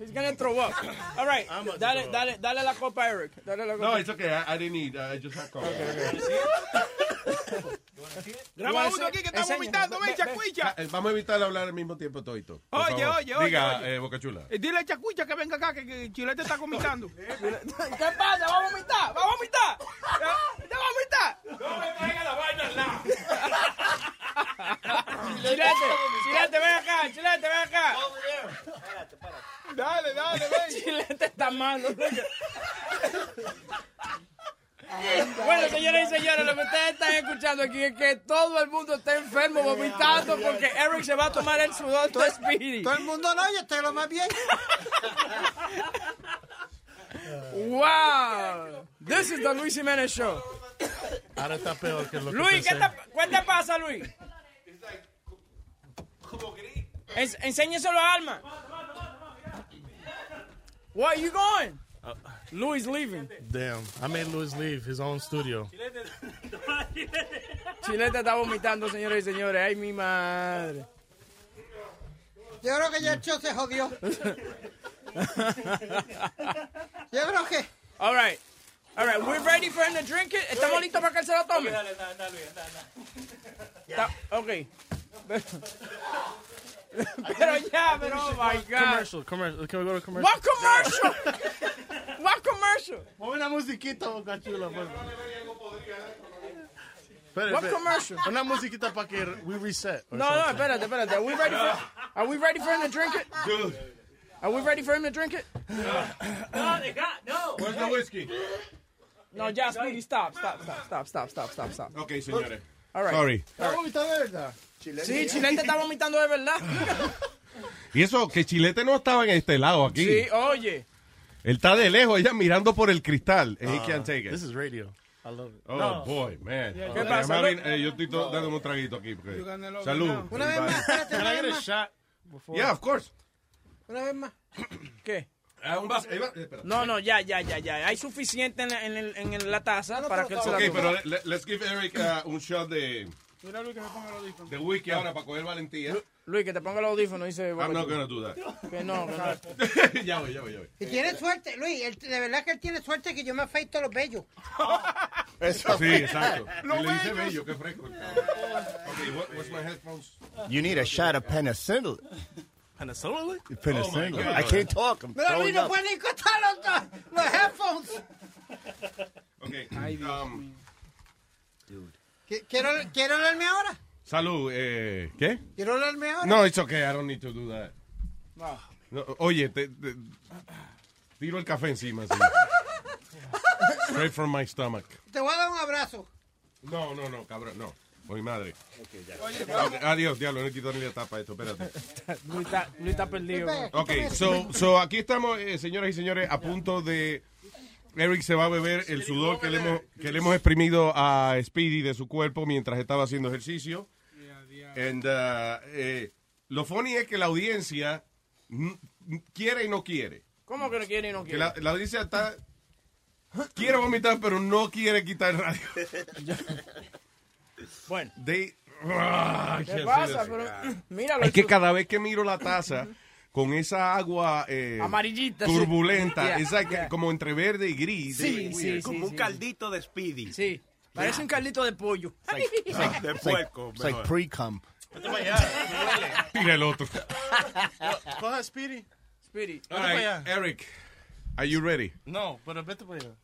He's gonna throw up. All right. Dale, dale, dale la copa Eric. Dale la copa. No, it's okay. I, I didn't eat. I just had coffee. Graba uno aquí que está vomitando, ven, chacuicha. Eh, Vamos a evitar hablar al mismo tiempo todito. por Oye, oye, oye, Diga, oye. eh, Boca Chula. Eh, Dile a Chacuicha que venga acá, que, que Chilete está vomitando. ¿Qué pasa? ¿Va a vomitar? ¿Va a vomitar? ¿Ya va a vomitar? No me traiga la vaina al lado. Chilete, Chilete, ven acá, Chilete, ven acá. Dale, dale, ven. Chilete está malo. Bueno, señoras y señores, lo que ustedes están escuchando aquí es que todo el mundo está enfermo, vomitando, porque Eric se va a tomar el sudor de Speedy. Todo el mundo no, yo estoy lo más bien. ¡Wow! This is the Luis Jiménez Show. Ahora está peor que lo que Luis, ¿qué pensé. te, ¿qué te pasa, Luis? En, enséñeselo a Alma. Where are you going? Louis leaving. Damn, I made Luis leave his own studio. Chilete está vomitando, señores y señores. Ay, mi madre. Yo creo que ya el show se jodió. Yo creo que. All right. All right, we're ready for him to drink it. ¿Estamos listos para que él se lo tome? Está- Ok. Pero ya, pero oh my God. Commercial, commercial. Can we go to commercial? What commercial? What commercial? Ponme una musiquita, Boca Chula. pues. Espera, What commercial? Una musiquita para que we reset. or No, no, something. espérate, espérate. Are we ready for, are we ready for him to drink it? Good. Are we ready for him to drink it? No, they got, no. Where's the whiskey? No, ya, Speedy, stop, stop, stop, stop, stop, stop, stop, stop. Ok, señores. All right. Sorry. ¿Está vomitando verdad? Sí, Chilete está vomitando de verdad. Y eso, que Chilete no estaba en este lado aquí. Sí, oye. Él está de lejos, ella mirando por el cristal. And he Ah, can't take it. This is radio. I love it. Oh, No. boy, man. ¿Qué pasa? Having- eh, yo estoy to- dándome un traguito aquí. porque- Salud. Una vez más, Can I get a shot before? Yeah, of course. Una vez más. ¿Qué? Ah, un vaso. espera. No, no, ya, ya, ya, ya. Hay suficiente en la, en el- en la taza para que él se la Ok, pero le- let's give Eric uh, un shot de, Mira, Luis, que me ponga el audífono. de whisky ahora para coger valentía. Luis, que te ponga el audífono, dice. I'm not gonna do that. Que no, que no. ya voy, ya voy, ya voy. Y tiene suerte, Luis, él- de verdad que él tiene suerte que yo me afeito los bellos. Sí, exacto. Y le dice bello, qué fresco. Ok, what, what's my headphones? You need a shot of penicillin. Penicillin? Penicillin. God. I can't talk. I'm Mira, Luis, no puede cortar los, los headphones. Ok, um, ¿Qui- ¿Quiero, ¿Quiero olerme ahora? salud, eh, ¿qué? ¿Quiero olerme ahora? No, it's okay, I don't need to do that. No, oye, te, te- tiro el café encima, sí. Straight from my stomach. Te voy a dar un abrazo. No, no, no, cabrón, no. Mi madre. Oye, Ok, adiós, diablo, no quito ni la tapa esto, espérate. Luis está, Luis está perdido. Ok, so, so aquí estamos, eh, señoras y señores, a punto de... Eric se va a beber el sudor que le hemos, que le hemos exprimido a Speedy de su cuerpo mientras estaba haciendo ejercicio. And, uh, eh, lo funny es que la audiencia quiere y no quiere. ¿Cómo que no quiere y no quiere? la, la audiencia está... Quiere vomitar, pero no quiere quitar el radio. Bueno. They- Ah, ¿Qué pasa? Pero, míralo. Es que cada vez que miro la taza con esa agua eh, Amarillita, sí. turbulenta, Yeah, esa que- yeah. como entre verde y gris. Sí, sí, sí, Como un sí. caldito de Speedy. Sí. Parece un caldito de pollo. De like, puerco. it's like mejor. pre-cum. Vete para allá. Mira el otro. Coja Speedy. Speedy. All right. Eric, are you ready? No, pero vete para allá.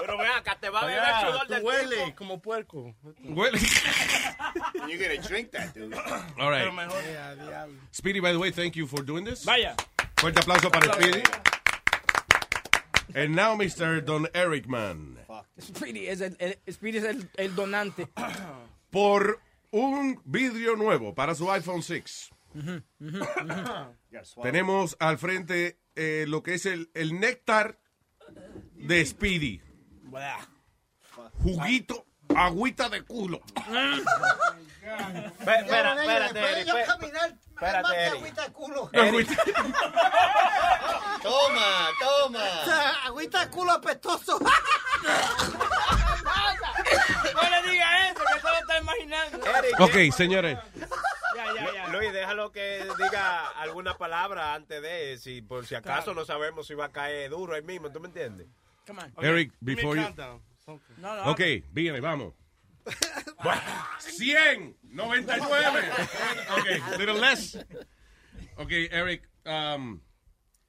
Pero ven acá, te va a beber Allá, sudor del huele tipo. como puerco. Huele. You're gonna drink that, dude. All right. Pero mejor. Speedy, by the way, thank you for doing this. Vaya. Fuerte aplauso para Speedy. And now, Mr. Don Eric Man. Speedy es el, el- Speedy es el, el donante. Por un vidrio nuevo para su iPhone 6. Tenemos al frente eh, lo que es el, el néctar de Speedy. Juguito, agüita de culo. Espera, espérate, ¿Puedo Eric. yo caminar Espérate, de agüita de culo? Toma, toma. agüita de culo apestoso. No le diga eso, que se lo está imaginando. Ok, señores. Luis, déjalo que diga alguna palabra antes de, si por si acaso Claro. no sabemos si va a caer duro ahí mismo, ¿tú me entiendes? Come on. Eric, before you... countdown. No, no. Ok, dígame, vamos. 100, 99. Ok, little less. Ok, Eric, um,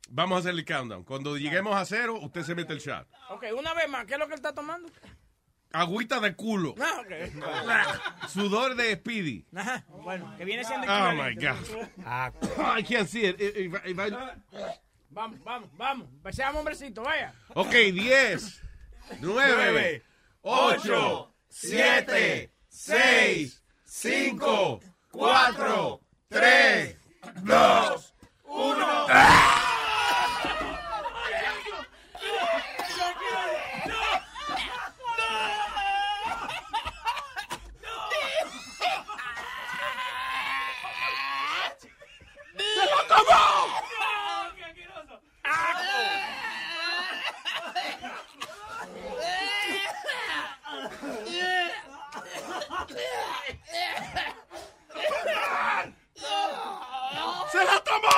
vamos a hacer el countdown. Cuando lleguemos a cero, usted se mete el shot. Ok, una vez más, ¿qué es lo que él está tomando? Agüita de culo. Ah, ok. Sudor de Speedy. Ajá, bueno, que viene siendo Oh my. God. I can't see it. If- if- if I- Vamos, vamos, vamos. Seamos hombrecito, vaya. Ok, 10, 9, 8, 7, 6, 5, 4, 3, 2, 1. ¡Se lo tomó! ¡Se la tomó!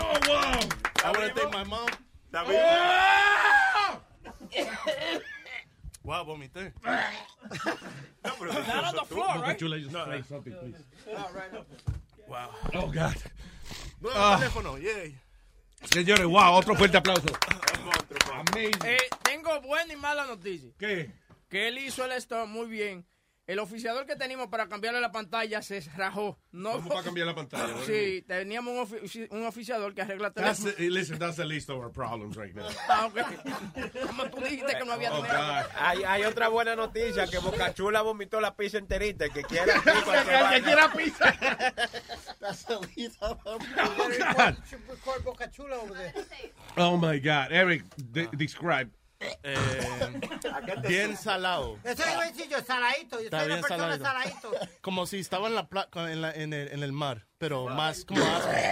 Oh, wow. I want to thank my mom. Wow, vomité. Not on the floor, right? Chula, just play something, please. Right up. Wow. Oh, God. No, Ah. teléfono, yay. Señores, wow, otro fuerte aplauso. Amazing. Eh, tengo buena y mala noticia. ¿Qué? Que él hizo el esto muy bien. El oficiador que teníamos para cambiarle la pantalla se rajó. No, ¿Cómo para cambiar la pantalla? Sí, teníamos un, ofi- un oficiador que arregla That's the, listen, that's the list of our problems right now. Ah, ok. Como tú dijiste que no había Oh. God. Hay, hay otra buena noticia, que Boca Chula vomitó la pizza enterita, el que quiera pizza, El que quiera pizza. That's the least of them. God. Should record Boca Chula over there. Oh, my God. Eric, de- describe. Eh, bien salado. Eso iba a decir yo, saladito. Yo Está soy una bien persona saladito. saladito. Como si estaba en, la pla- en, la- en el, en el mar, pero más como asco.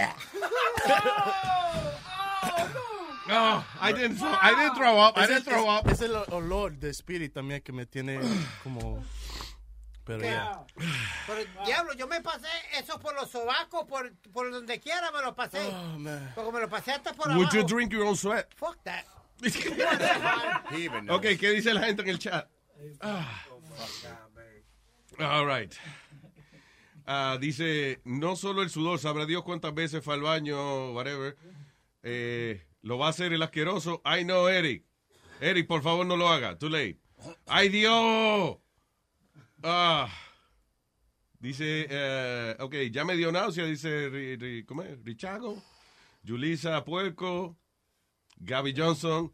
No, I didn't, throw- I didn't throw up. I didn't throw es- up. Es el olor de Spirit también que me tiene como... Pero ya. Pero, diablo, yo me pasé eso por los sobacos, por, por donde quiera me lo pasé. Oh, man. Porque me lo pasé hasta por Would abajo. you drink your own sweat? Fuck that. Ok, ¿qué dice la gente en el chat? Ah. All right. Ah, dice, no solo el sudor, sabrá Dios cuántas veces fue al baño, whatever. Eh, lo va a hacer el asqueroso. Ay, no, Eric. Eric, por favor, no lo haga. Too late. ¡Ay, Dios! Ah. Dice, eh, ok, ya me dio náusea, dice, ¿cómo es? Richago, Julisa Puerco, Gaby Johnson.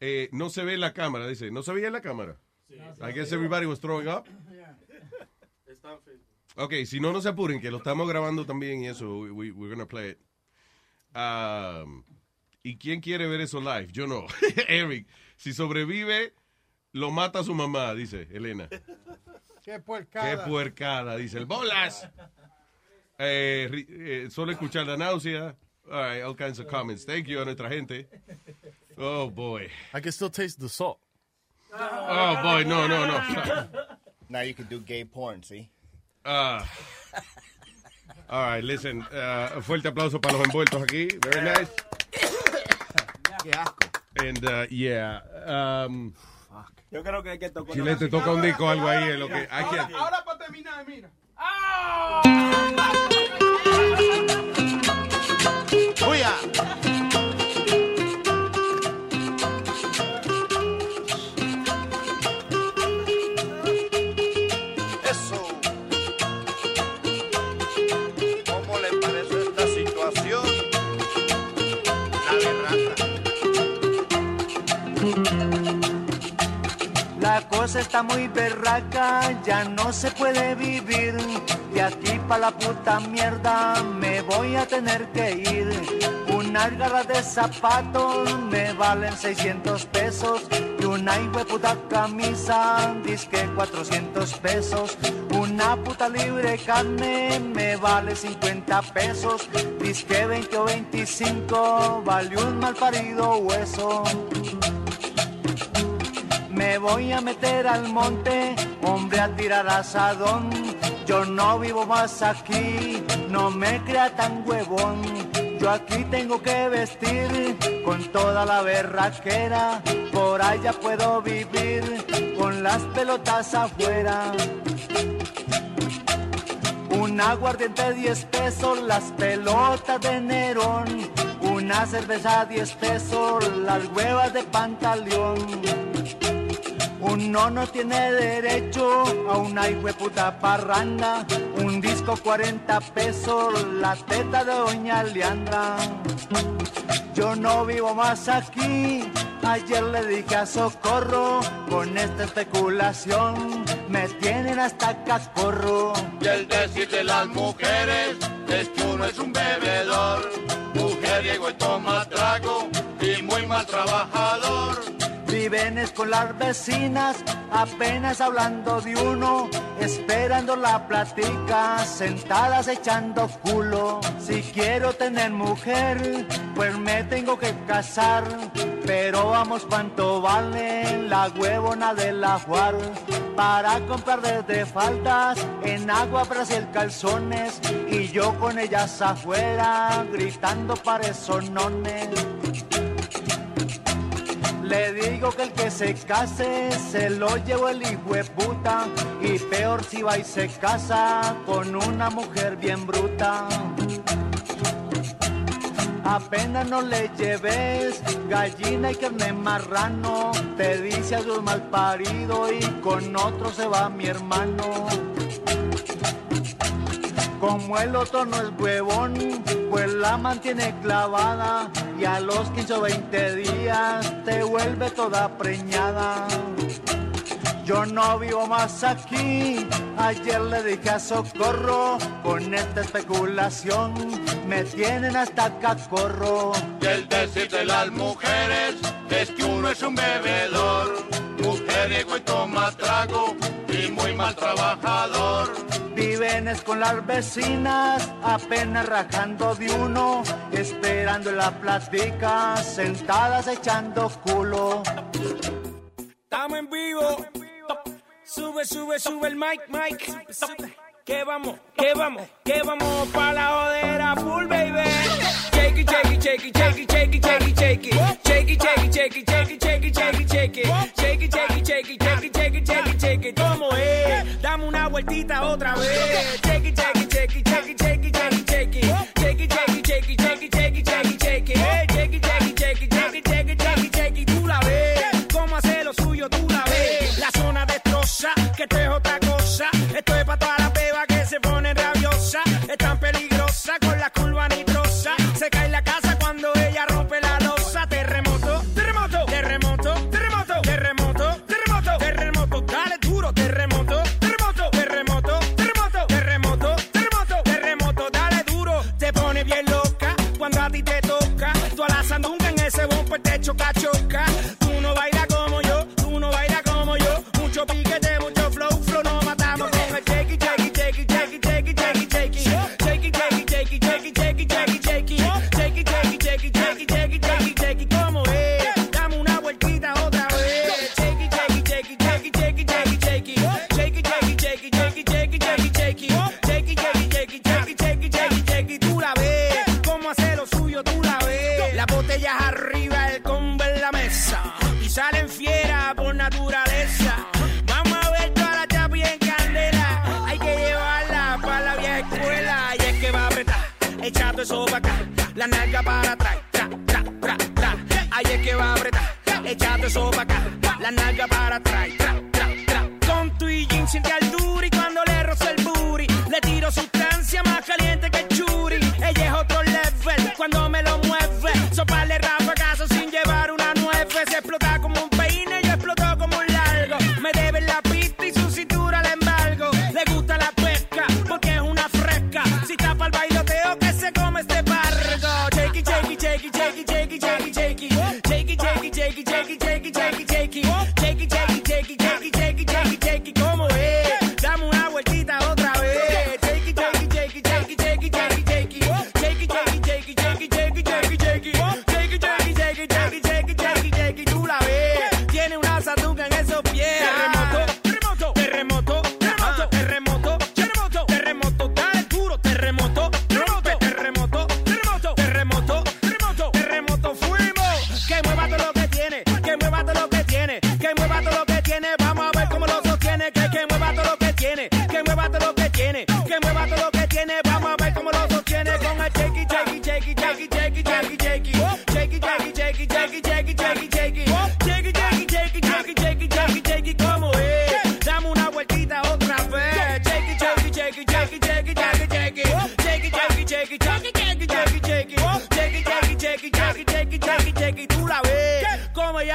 Eh, no se ve en la cámara, dice. ¿No se veía en la cámara? I guess everybody was throwing up. Está en Facebook. Ok, si no, no se apuren, que lo estamos grabando también y eso. We, we- we're gonna play it. Um, ¿Y quién quiere ver eso live? Yo no. Eric, si sobrevive, lo mata a su mamá, dice Elena. Qué puercada. Qué puercada, dice el bolas. Eh, eh, solo escuchar la náusea. All right, all kinds of comments. Thank you a nuestra gente. Oh, boy. I can still taste the salt. Oh, boy, no, no, no. Now you can do gay porn, see? Ah. all right, listen. uh, fuerte aplauso para los envueltos aquí. Very nice. Qué asco. And, uh, yeah. Um, Yo creo que hay que tocar. Chile, te toca un disco algo ahí. en lo que, can't- Ahora para terminar, mira. Eso. ¿Cómo le parece esta situación? La La cosa está muy berraca, ya no se puede vivir. De aquí pa' la puta mierda me voy a tener que ir. Una garra de zapatos me valen 600 pesos. Y una puta camisa, disque 400 pesos. Una puta libre carne me vale 50 pesos. Disque 20 o 25, vale un mal parido hueso. Me voy a meter al monte, hombre, a tirar asadón. Yo no vivo más aquí, no me crea tan huevón. Yo aquí tengo que vestir con toda la berraquera. Por allá puedo vivir con las pelotas afuera. Un aguardiente 10 pesos, las pelotas de Nerón. Una cerveza 10 pesos, las huevas de pantaleón. Uno no tiene derecho a una puta parranda. Un disco 40 pesos, la teta de doña Leandra. Yo no vivo más aquí. Ayer le dije a Socorro, con esta especulación me tienen hasta cascorro. Y el decir de las mujeres es que uno es un bebedor, mujeriego y toma trago y muy mal trabajador. Viven es con las vecinas, apenas hablando de uno, esperando la plática, sentadas echando culo. Si quiero tener mujer, pues me tengo que casar. Pero vamos, ¿cuánto vale la huevona de la Juar? Para comprar desde faldas, en agua, Brasil, calzones, y yo con ellas afuera, gritando para esos nones. Le digo que el que se case se lo llevo el hijo de puta y peor si va y se casa con una mujer bien bruta. Apenas no le lleves gallina y carne marrano, te dice a su mal parido y con otro se va mi hermano. Como el otro no es huevón, pues la mantiene clavada y a los 15 o 20 días te vuelve toda preñada. Yo no vivo más aquí, ayer le dije a Socorro, con esta especulación me tienen hasta cacorro. Y el decir de las mujeres es que uno es un bebedor, mujeriego y toma trago y muy mal trabajador. Viven es con las vecinas, apenas rajando de uno, esperando en la plática, sentadas echando culo. Estamos en vivo. Sube, sube, sube el mic, mic. Que vamos, que vamos, que vamos pa' la jodera full, baby. Shake it, shake it, shake it, shake it, shake it, shake it, shake it. Shake it, shake it, shake it, shake it, shake it, shake it, shake it. Shake it, shake it, shake it, shake it, shake it, shake it, shake it. ¿Cómo es? Dame una vueltita otra vez. Shake it, shake it, shake it, shake it, shake it, shake it,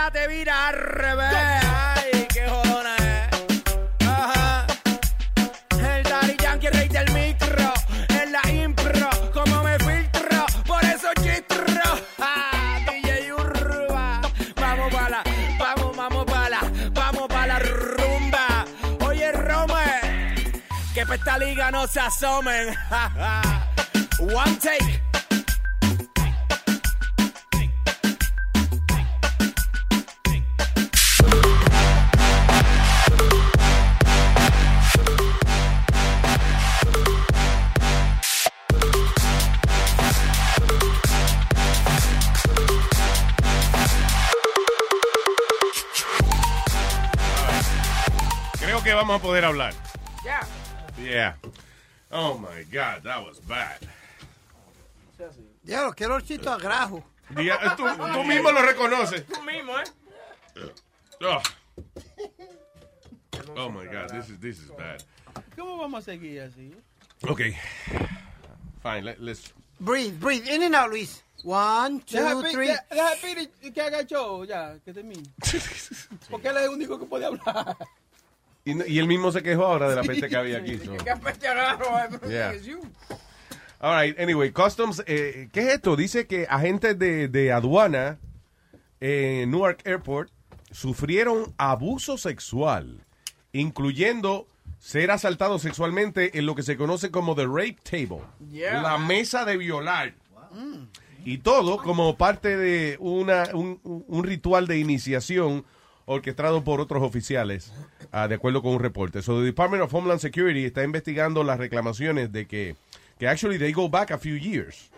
te vira al revés. Ay, qué jodona es. Ajá. El Daddy Yankee, rey del micro. En la impro, como me filtro. Por eso chistro. Ah, DJ Urba. Vamos para la, vamos, vamos para la, vamos para la rumba. Oye, Rome, que pa' esta liga no se asomen. One take. Vamos a poder hablar. Ya. Yeah. Oh my God, that was bad. Diablo, qué olorcito a grajo. Dia- tú, tú mismo lo reconoces. Tú mismo, ¿eh? Oh. Oh my God, this is this is bad. ¿Cómo vamos a seguir así? Okay, fine. Let, let's. Breathe, breathe. In and out, Luis. One, two, Deja, three. de- deja a Piri que haga show, ya, que termine. Porque él es el único que puede hablar. Y, y él mismo se quejó ahora de la peste que había aquí. so. Yeah. All right, anyway, Customs, eh, ¿qué es esto? Dice que agentes de, de aduana en Newark Airport sufrieron abuso sexual, incluyendo ser asaltados sexualmente en lo que se conoce como the rape table, Yeah. la mesa de violar. Y todo como parte de una, un, un ritual de iniciación orquestado por otros oficiales, ah, de acuerdo con un reporte. So, the Department of Homeland Security está investigando las reclamaciones de que, que actually they go back a few years.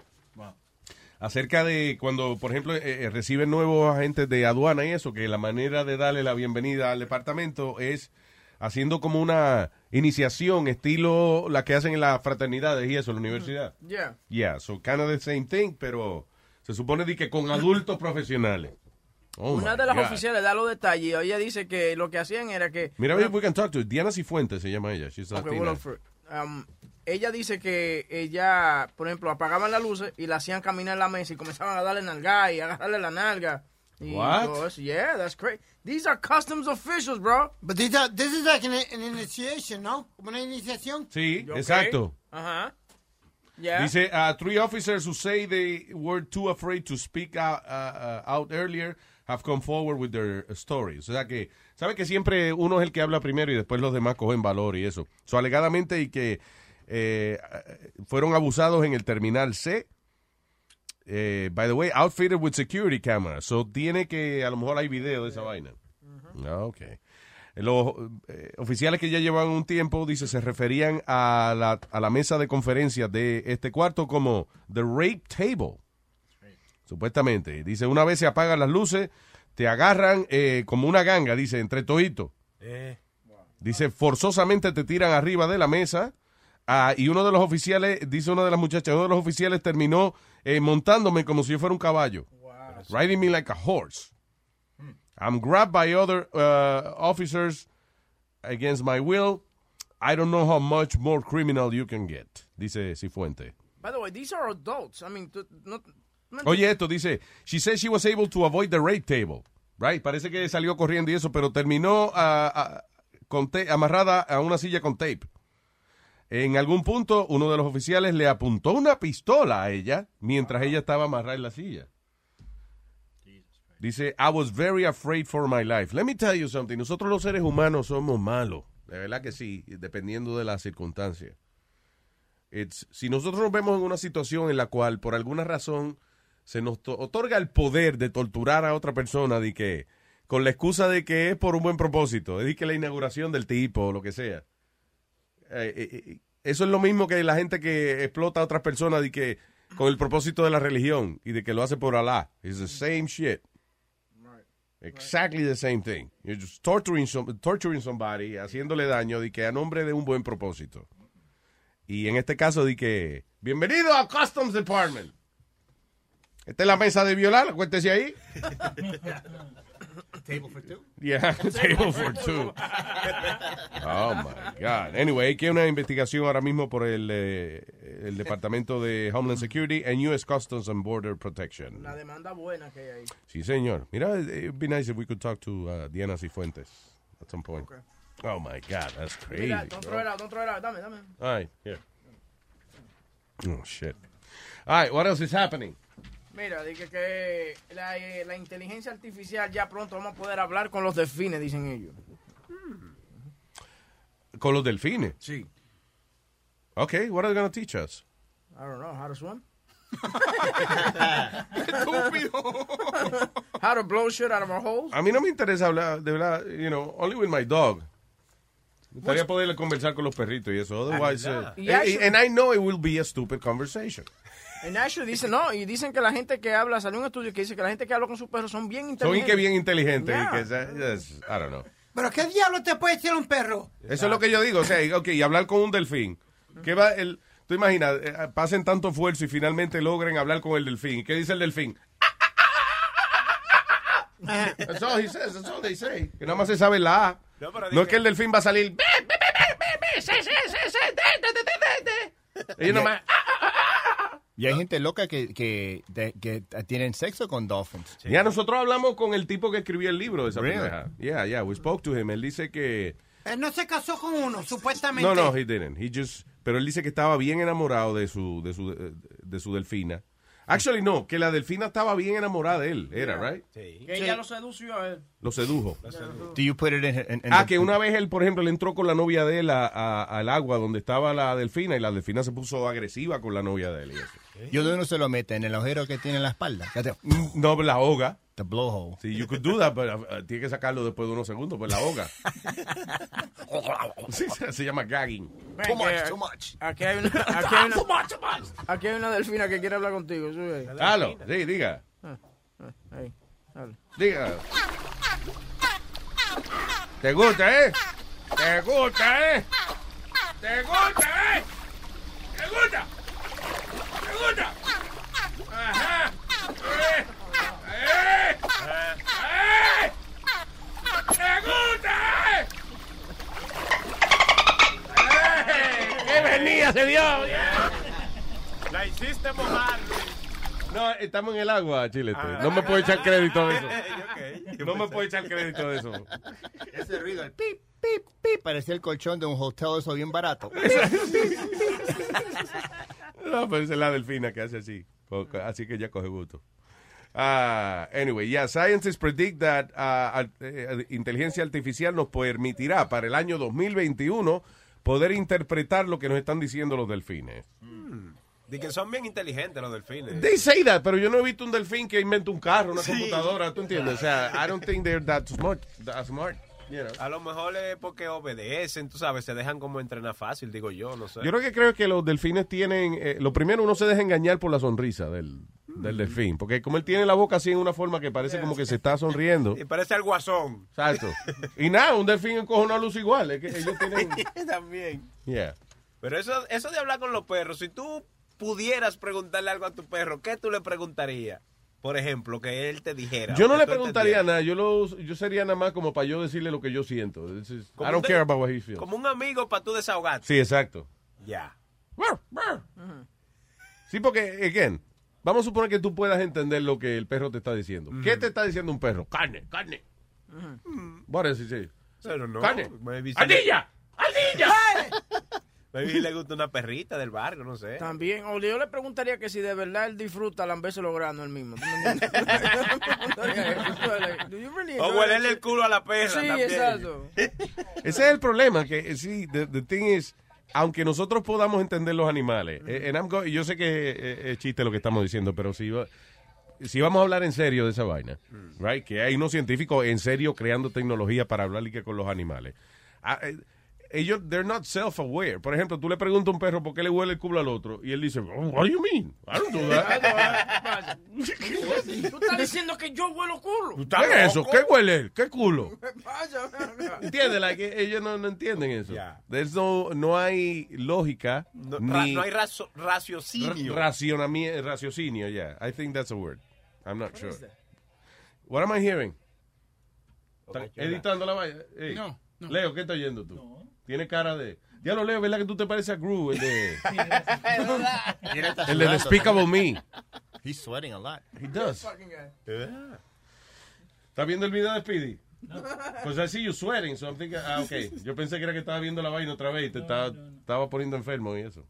Acerca de cuando, por ejemplo, eh, eh, reciben nuevos agentes de aduana y eso, que la manera de darle la bienvenida al departamento es haciendo como una iniciación, estilo la que hacen en las fraternidades y eso, en la universidad. Yeah. Yeah, so kind of the same thing, pero se supone de que con adultos profesionales. Oh Una de las God. oficiales da los detalles. Ella dice que lo que hacían era que. Mira, we can talk to her. Diana Cifuentes se llama ella. She's Ok, Latina. well, for- um, ella dice que ella, por ejemplo, apagaban las luces y la hacían caminar en la mesa y comenzaban a darle nalga y agarrarle la nalga. Y What? todo eso. Yeah, that's great. These are customs officials, bro. But these are, this is like an, an initiation, ¿no? Como una iniciación. Sí, Ok. exacto. Ajá. Yeah. Dice, uh, three officers who say they were too afraid to speak out, uh, uh, out earlier have come forward with their stories. O sea que, ¿sabe que siempre uno es el que habla primero y después los demás cogen valor y eso? So, alegadamente y que eh, fueron abusados en el terminal C. Eh, by the way, outfitted with security cameras. So tiene que, a lo mejor hay video de esa vaina. Ah, ok. Los eh, oficiales que ya llevan un tiempo, dice, se referían a la, a la mesa de conferencias de este cuarto como The Rape Table. Supuestamente. Dice, una vez se apagan las luces, te agarran eh, como una ganga, dice, entre toditos. Dice, forzosamente te tiran arriba de la mesa. ah, y uno de los oficiales, dice una de las muchachas, uno de los oficiales terminó eh, montándome como si yo fuera un caballo. Riding me like a horse. I'm grabbed by other uh, officers against my will. I don't know how much more criminal you can get. Dice Cifuente. By the way, these are adults. I mean, tú- no, no- Oye, esto dice, she said she was able to avoid the rape table. Right? Parece que salió corriendo y eso, pero terminó ah, ah, con amarrada a una silla con tape. En algún punto, uno de los oficiales le apuntó una pistola a ella mientras ella estaba amarrada en la silla. Dice, I was very afraid for my life. Let me tell you something. Nosotros los seres humanos somos malos. De verdad que sí, dependiendo de las circunstancias. Si nosotros nos vemos en una situación en la cual, por alguna razón, se nos to- otorga el poder de torturar a otra persona de que, con la excusa de que es por un buen propósito, es de que la inauguración del tipo o lo que sea. Eh, eh, eh, eso es lo mismo que la gente que explota a otras personas de que con el propósito de la religión y de que lo hace por Alá. It's the same shit. Exactly the same thing. You're just torturing, some- torturing somebody, haciéndole daño de que a nombre de un buen propósito. Y en este caso de que, bienvenido a Customs Department. Esta es la mesa de violar, cuéntese ahí. Table for two. Yeah, table for two. Oh my God. Anyway, hay que una investigación ahora mismo por el, eh, el Departamento de Homeland Security and U.S. Customs and Border Protection. Una demanda buena que hay ahí. Sí, señor. Mira, it would be nice if we could talk to uh, Diana Cifuentes at some point. Oh my God, that's crazy. Mira, don't throw it out, don't throw it out. Dame, dame. All right, here. Oh shit. All right, what else is happening? Mira, dije que la, eh, la inteligencia artificial ya pronto vamos a poder hablar con los delfines, dicen ellos. Con los delfines. Sí. Okay, what are they going to teach us? I don't know, how to swim. Estúpido. How to blow shit out of our holes. A mí no me interesa hablar, de verdad, you know, only with my dog. Me gustaría poderle conversar con los perritos y eso. Otherwise, verdad. uh, Y and, actually- and I know it will be a stupid conversation. En actually dicen, no, y dicen que la gente que habla, salió un estudio que dice que la gente que habla con sus perros son bien Son inteligentes. que bien inteligentes. y Yeah. que, esa- yes, I don't know. ¿Pero qué diablo te puede decir un perro? Eso es lo que yo digo. O sea, ok, y hablar con un delfín. ¿Qué va el, tú imaginas, eh, pasen tanto esfuerzo y finalmente logren hablar con el delfín. ¿Y qué dice el delfín? That's all he says, that's all they say. Que nada más se sabe la A. No, es que el delfín va a salir. "Be, be, Ellos nada más. Y hay gente loca que, que, de- que tienen sexo con dolphins. Ya nosotros hablamos con el tipo que escribió el libro de esa Really? pendeja. Yeah, yeah, we spoke to him. Él dice que Él no se casó con uno, supuestamente. No, no, he didn't. He just, pero él dice que estaba bien enamorado de su, de su, de, de su delfina. Actually, no, que la delfina estaba bien enamorada de él, era, right? Que ella lo sedució a él. Lo sedujo. Do you put it in, in- in Ah, the- que una vez él, por ejemplo, le entró con la novia de él a- a- al agua donde estaba la delfina y la delfina se puso agresiva con la novia de él. y eso. Yo de uno se lo mete en el agujero que tiene en la espalda. No, la ahoga. The blowhole. Sí, you could do that, pero uh, tiene que sacarlo después de unos segundos, pues la ahoga. Sí, se, se llama gagging. Ven, que Aquí hay una, aquí hay una, aquí hay una delfina que quiere hablar contigo. Sube. Halo, sí, diga. Ah, ah, ahí, dale. Diga. ¿Te gusta, eh? ¿Te gusta, eh? ¿Te gusta, eh? ¿Te gusta? ¿Te gusta? Ajá. Eh. Eh. Eh. ¿Te gusta, eh? Eh. ¡Qué venía se dio! La hiciste mojar. No, estamos en el agua, Chilete. Ah. No me puedo echar crédito de eso. No me puedo echar crédito de eso. Ese ruido, el pip, pip, pip, parecía el colchón de un hotel eso bien barato. No, pero esa es la delfina que hace así. Así que ya coge gusto. Ah, anyway, yeah, scientists predict that eh, inteligencia artificial nos permitirá para el año 2021 poder interpretar lo que nos están diciendo los delfines. De que son bien inteligentes los delfines. They say that, pero yo no he visto un delfín que inventa un carro, una Sí. computadora, ¿tú entiendes? O sea, I don't think they're that smart. That smart you know. A lo mejor es porque obedecen, tú sabes, se dejan como entrenar fácil, digo yo, no sé. Yo lo que creo es que los delfines tienen, eh, lo primero uno se deja engañar por la sonrisa del, del delfín, porque como él tiene la boca así en una forma que parece como que se está sonriendo. Y parece el guasón. Exacto. Y nada, un delfín coge una luz igual, es que ellos tienen... También. Yeah. Pero eso, eso de hablar con los perros, si tú pudieras preguntarle algo a tu perro, ¿qué tú le preguntarías? Por ejemplo, que él te dijera. Yo no le preguntaría nada, yo lo, yo sería nada más como para yo decirle lo que yo siento. Is- I don't de- care about what he feels. Como un amigo para tú desahogarte. Sí, exacto. Ya. Sí, porque, again, vamos a suponer que tú puedas entender lo que el perro te está diciendo. ¿Qué te está diciendo un perro? Carne, carne. Bueno, sí, sí. Pero no. Carne. Maybe ¡Ardilla! ¡Ardilla! Maybe le gusta una perrita del barrio, no sé. También, o yo le preguntaría que si de verdad él disfruta lamberse los granos él mismo. O huelerle el culo a la perra Sí, también. exacto. Ese es el problema, que eh, sí, the, the thing is, aunque nosotros podamos entender los animales, eh, go- yo sé que eh, es chiste lo que estamos diciendo, pero si, si vamos a hablar en serio de esa vaina, right, que hay unos científicos en serio creando tecnología para hablar y que con los animales. Ellos, they're not self-aware. Por ejemplo, tú le preguntas a un perro por qué le huele el culo al otro, y él dice, "Oh, what do you mean? I don't do that. Tú estás diciendo que yo huelo culo. ¿Qué es eso? ¿Qué huele él? ¿Qué culo? ¿Entiendes? Like, ellos no, no entienden eso. There's no, no hay lógica. No, ra- ni no hay razo- raciocinio. raciocinio, yeah. I think that's a word. I'm not sure. is that? What am I hearing? ¿Estás editando la vaina? Ey. No, no. Leo, ¿qué estás oyendo tú? Tiene cara de... Ya lo leo, ¿verdad que tú te pareces a Gru, el de... El de Despicable. Me. He's sweating a lot. He does. Yeah. ¿Estás viendo el video de Speedy? Pues I see you sweating, so I'm thinking, ah, ok. Yo pensé que era que estaba viendo la vaina otra vez y te estaba, estaba poniendo enfermo y eso.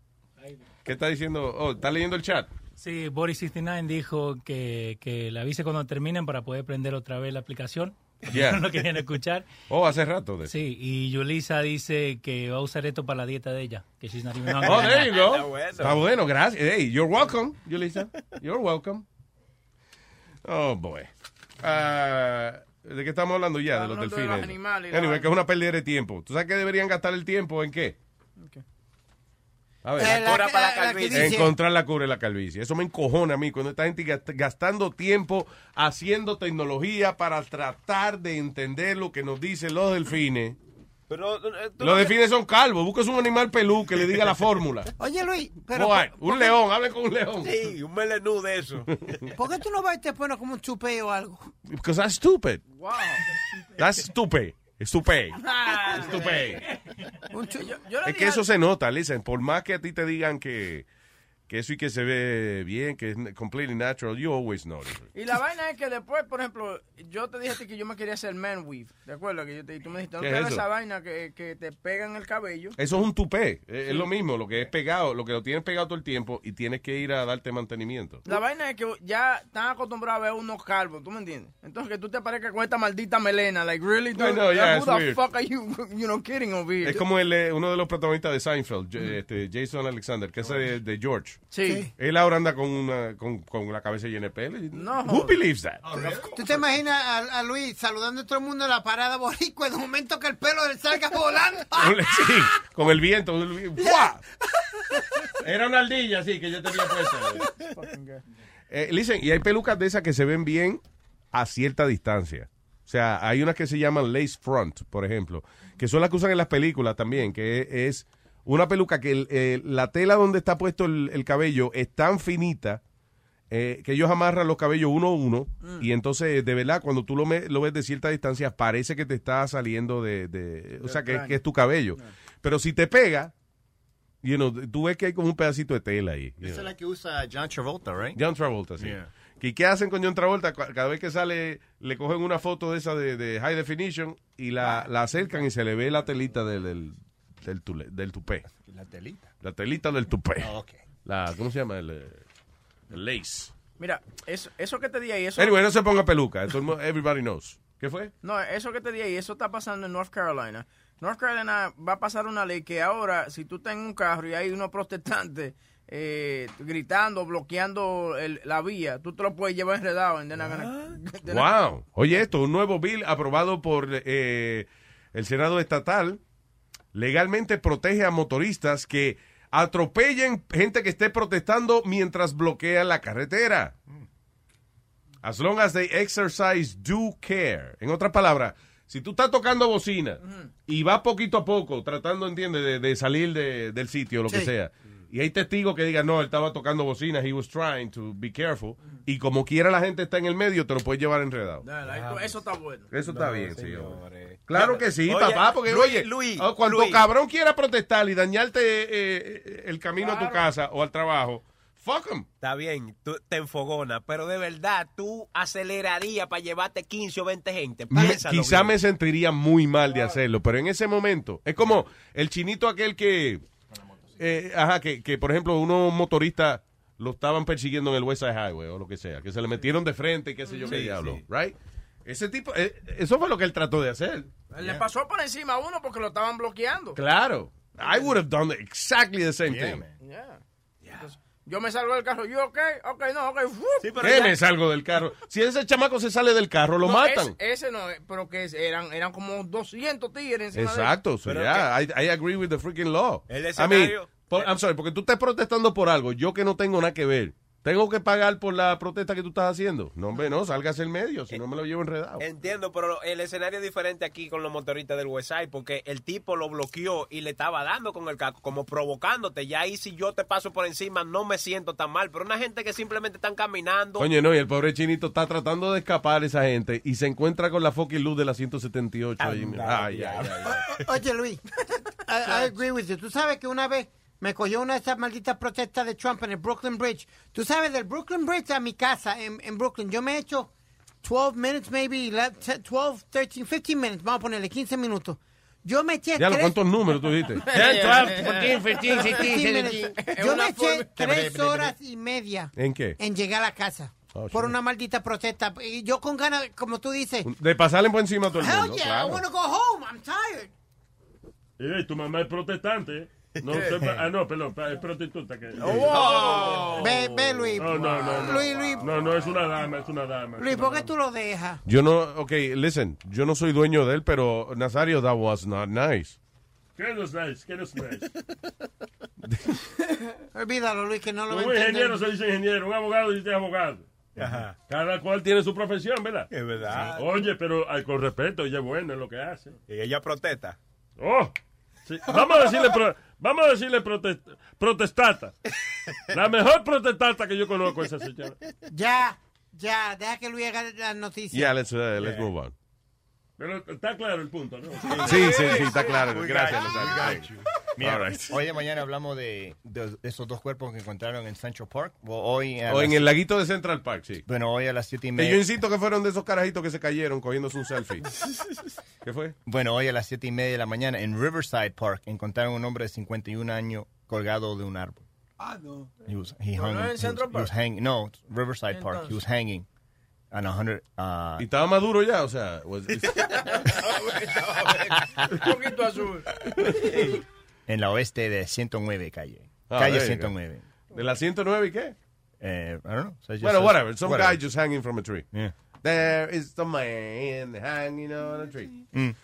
¿Qué está diciendo? Oh, ¿está leyendo el chat? Sí, Boris69 dijo que, que le avise cuando terminen para poder prender otra vez la aplicación. Yeah. No lo querían escuchar. Oh, hace rato de. Sí, y Yulisa dice que va a usar esto para la dieta de ella. Que she's not even. Oh, there you go. Está bueno, gracias. Hey, you're welcome, Yulisa. You're welcome. Oh, boy. Ah, ¿De qué estamos hablando ya? De los hablando de los delfines. animales Anyway, que es una pérdida de tiempo. ¿Tú sabes que deberían gastar el tiempo en qué? A ver. La cura para la calvicie. Encontrar la cura de la calvicie. Eso me encojona a mí cuando esta gente gast- gastando tiempo haciendo tecnología para tratar de entender lo que nos dicen los delfines. Pero, eh, tú Los delfines son calvos. Buscas un animal pelú que le diga la fórmula. Oye, Luis, pero Boy, ¿por- un león, hable con un león. Sí, un melenú de eso. ¿Por qué tú no vas y te pones como un chupé o algo? Because that's stupid. Wow. That's stupid. Yo, yo le Es que eso se nota, listen. Por más que a ti te digan que, que eso y que se ve bien, que es completely natural, you always know. Y la vaina es que después, por ejemplo, yo te dije a ti que yo me quería hacer man weave. ¿De acuerdo? Que yo te, y tú me dijiste, no ¿Qué te es esa vaina que, que te pegan el cabello. Eso es un tupé. Es, es lo mismo, lo que es pegado, lo que lo tienes pegado todo el tiempo y tienes que ir a darte mantenimiento. La vaina es que ya están acostumbrados a ver unos calvos, ¿tú me entiendes? Entonces que tú te parezcas con esta maldita melena, like really, I dude? know, yeah, who the weird. fuck are you, you know, kidding over here? Es como el, eh, uno de los protagonistas de Seinfeld, este, Jason Alexander, que es de, de George. Sí. Él ahora anda con, una, con, con la cabeza llena de pelo. No. Who believes that? ¿Tú te imaginas a, a Luis saludando a todo el mundo en la parada boricua y de momento que el pelo le salga volando? Sí, con el viento. el- ¡Fua! Era una ardilla, así, que yo tenía puesta. Eh, listen, y hay pelucas de esas que se ven bien a cierta distancia. O sea, hay unas que se llaman lace front, por ejemplo, que son las que usan en las películas también, que es una peluca que el- eh, la tela donde está puesto el, el cabello es tan finita eh, que ellos amarran los cabellos uno a uno y entonces, de verdad, cuando tú lo, me- lo ves de cierta distancia, parece que te está saliendo de... de- o sea, que, es tu cabello. Pero si te pega, you know, tú ves que hay como un pedacito de tela ahí. Esa es know. la que usa John Travolta, right? John Travolta, sí. Yeah. ¿Y qué hacen con John Travolta? Cada vez que sale, le cogen una foto de esa de, de high definition y la, la acercan y se le ve la telita del, del, del, tule- del tupé. La telita. La telita del tupé. Ah. La, ¿Cómo se llama? El, eh, el lace. Mira, eso, eso que te di ahí, eso... Anyway, no se ponga peluca. Everybody knows. ¿Qué fue? No, eso que te di ahí, eso está pasando en North Carolina. North Carolina va a pasar una ley que ahora, si tú estás en un carro y hay unos protestantes eh, gritando, bloqueando el- la vía, tú te lo puedes llevar enredado. not- Wow. Oye, esto, un nuevo bill aprobado por eh, el Senado estatal legalmente protege a motoristas que atropellen gente que esté protestando mientras bloquean la carretera. As long as they exercise due care. En otras palabras, si tú estás tocando bocina y vas poquito a poco tratando, entiendes, de, de salir de- del sitio, lo que sea, y hay testigos que digan, no, él estaba tocando bocina, he was trying to be careful, y como quiera la gente está en el medio, te lo puedes llevar enredado. Dale, Eso está bueno. Eso está No, bien, sí. señores. Claro que sí, Oye, papá, porque Luis, oye, Luis, oh, cuando Luis. cabrón quiera protestar y dañarte eh, eh, el camino a tu casa o al trabajo, fuck 'em. Está bien, tú te enfogona, pero de verdad tú acelerarías para llevarte 15 o 20 gente. Piénsalo quizá bien. me sentiría muy mal de hacerlo, pero en ese momento es como el chinito aquel que, eh, ajá, que, que por ejemplo unos motoristas lo estaban persiguiendo en el West Side Highway o lo que sea, que se le metieron de frente y qué sé yo qué diablo, right? Ese tipo, eh, eso fue lo que él trató de hacer. Le pasó por encima a uno porque lo estaban bloqueando. Claro. I would have done exactly the same Yeah, thing. Yeah. Yo me salgo del carro, yo, ok, ok, no, ok. ¿Qué me salgo del carro? Si ese chamaco se sale del carro, lo No, matan. Ese, ese no, pero que es- eran, eran como 200 tigres encima de él. Exacto, so Pero yeah, I, I agree with the freaking law. El I mean, escenario- por- I'm sorry, porque tú estás protestando por algo, yo que no tengo nada que ver, Tengo que pagar por la protesta que tú estás haciendo. No, hombre, no, salgas el medio, si no me lo llevo enredado. Entiendo, pero el escenario es diferente aquí con los motoristas del Westside porque el tipo lo bloqueó y le estaba dando con el casco, como provocándote. Ya ahí si yo te paso por encima no me siento tan mal, pero una gente que simplemente están caminando. Coño, no, y el pobre chinito está tratando de escapar esa gente y se encuentra con la fucking luz de la 178. ahí. Ay, ay, ay, ay. O- Oye, Luis, I, I agree with you. Tú sabes que una vez me cogió una de esas malditas protestas de Trump en el Brooklyn Bridge. Tú sabes, del Brooklyn Bridge a mi casa en, en Brooklyn, yo me he hecho 12 minutes, maybe, le- 12, 13, 15 minutes, vamos a ponerle 15 minutos. Yo me eché Ya, tres... ¿cuántos números tú dijiste? 10, 12, 14, 15, 16, 17. Yo me eché tres horas y media ¿En qué? en llegar a la casa Oh, por shit. una maldita protesta. Y yo con ganas, como tú dices, De pasarle por encima a todo el hell mundo. yeah, I claro. want to go home, I'm tired. Eh, tu mamá es protestante. No, sepa- ah, no, perdón, es prostituta. Que, Wow. Ve, ve, Luis. No, no, no, no. Luis, Luis. No, no, es una dama, es una dama. Luis, ¿por qué tú lo dejas? Yo no, ok, listen, yo no soy dueño de él, pero Nazario, that was not nice. ¿Qué no es nice? ¿Qué no es nice? Olvídalo, Luis, que no lo Un ingeniero se dice ingeniero, un abogado dice abogado. Ajá. Cada cual tiene su profesión, ¿verdad? Es verdad. Oye, pero con respeto, ella es buena en lo que hace. Y ella protesta. Oh, sí. Vamos a decirle, pro- vamos a decirle protest- protestata. La mejor protestata que yo conozco es esa señora. Ya, ya, deja que Luis haga la noticia. Yeah, let's, uh, let's move on. Pero está claro el punto, ¿no? Sí, sí, sí, está claro. Gracias, Mira, right. hoy de mañana hablamos de, de esos dos cuerpos que encontraron en Central Park. O hoy O en el laguito de Central Park, sí. Bueno, hoy a las siete y Que media. yo insisto que fueron de esos carajitos que se cayeron cogiéndose un selfie. ¿Qué fue? Bueno, hoy a las siete y media de la mañana en Riverside Park encontraron un hombre de 51 años colgado de un árbol. Ah, no. He was, he ¿Pero hung, no en Central he was Park? hanging- no, Riverside Park. He was hanging on a hundred. Uh, Y estaba maduro ya, o sea. was- Un poquito azul. en la oeste de 109 calle. Ah, calle there you go. 109. ¿De la 109 y qué? Eh, I don't know. So Bueno, says- whatever. Some whatever. guy just hanging from a tree. Yeah. There is the man hanging on a tree. Mm.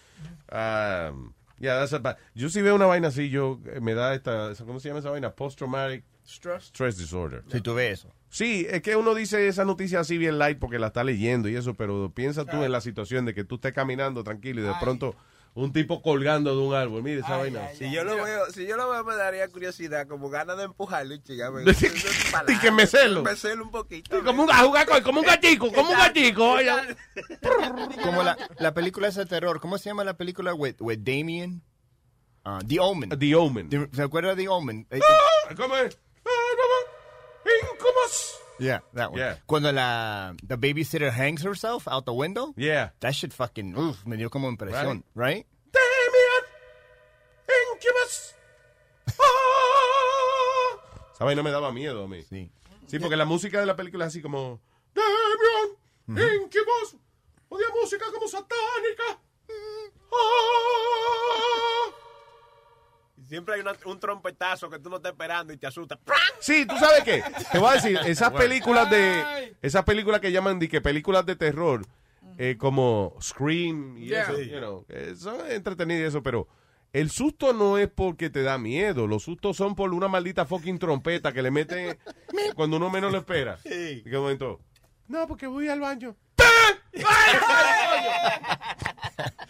Um, yeah, that's a bad. Yo si veo una vaina así, yo eh, me da esta, ¿cómo se llama esa vaina? Post-traumatic Stress. stress disorder. Si tú ves eso. Sí, es que uno dice esa noticia así bien light porque la está leyendo y eso, pero piensa tú en la situación de que tú estés caminando tranquilo y de pronto un tipo colgando de un árbol. Mire esa vaina. Si yo lo veo, si yo lo veo me daría curiosidad, como ganas de empujarlo y chica. Y que mecelo. Mecelo un poquito. Como un, a jugar con- como un gatico, como un gatico. oye. Como la, la película esa de terror. ¿Cómo se llama la película with, with Damien? Uh, The Omen. The Omen. ¿Se acuerda de The Omen? Ah, ¿Cómo es? Incubus. Yeah, that one. Yeah. Cuando la the babysitter hangs herself out the window. Yeah. That shit fucking uf, me dio como impresión, right? Damien Incubus. Ah. Esa vaina me daba miedo a mí. Sí. Sí, porque la música de la película es así como Damien Incubus. Odia música como satánica. Ah. Siempre hay una- un trompetazo que tú no estás esperando y te asusta. Sí, tú sabes qué. Te voy a decir, esas películas de. Esas películas que llaman de que películas de terror, eh, como Scream y Yeah. eso, you know, son entretenidas y eso, pero el susto no es porque te da miedo. Los sustos son por una maldita fucking trompeta que le meten cuando uno menos lo espera. ¿Y qué momento? No, porque voy al baño.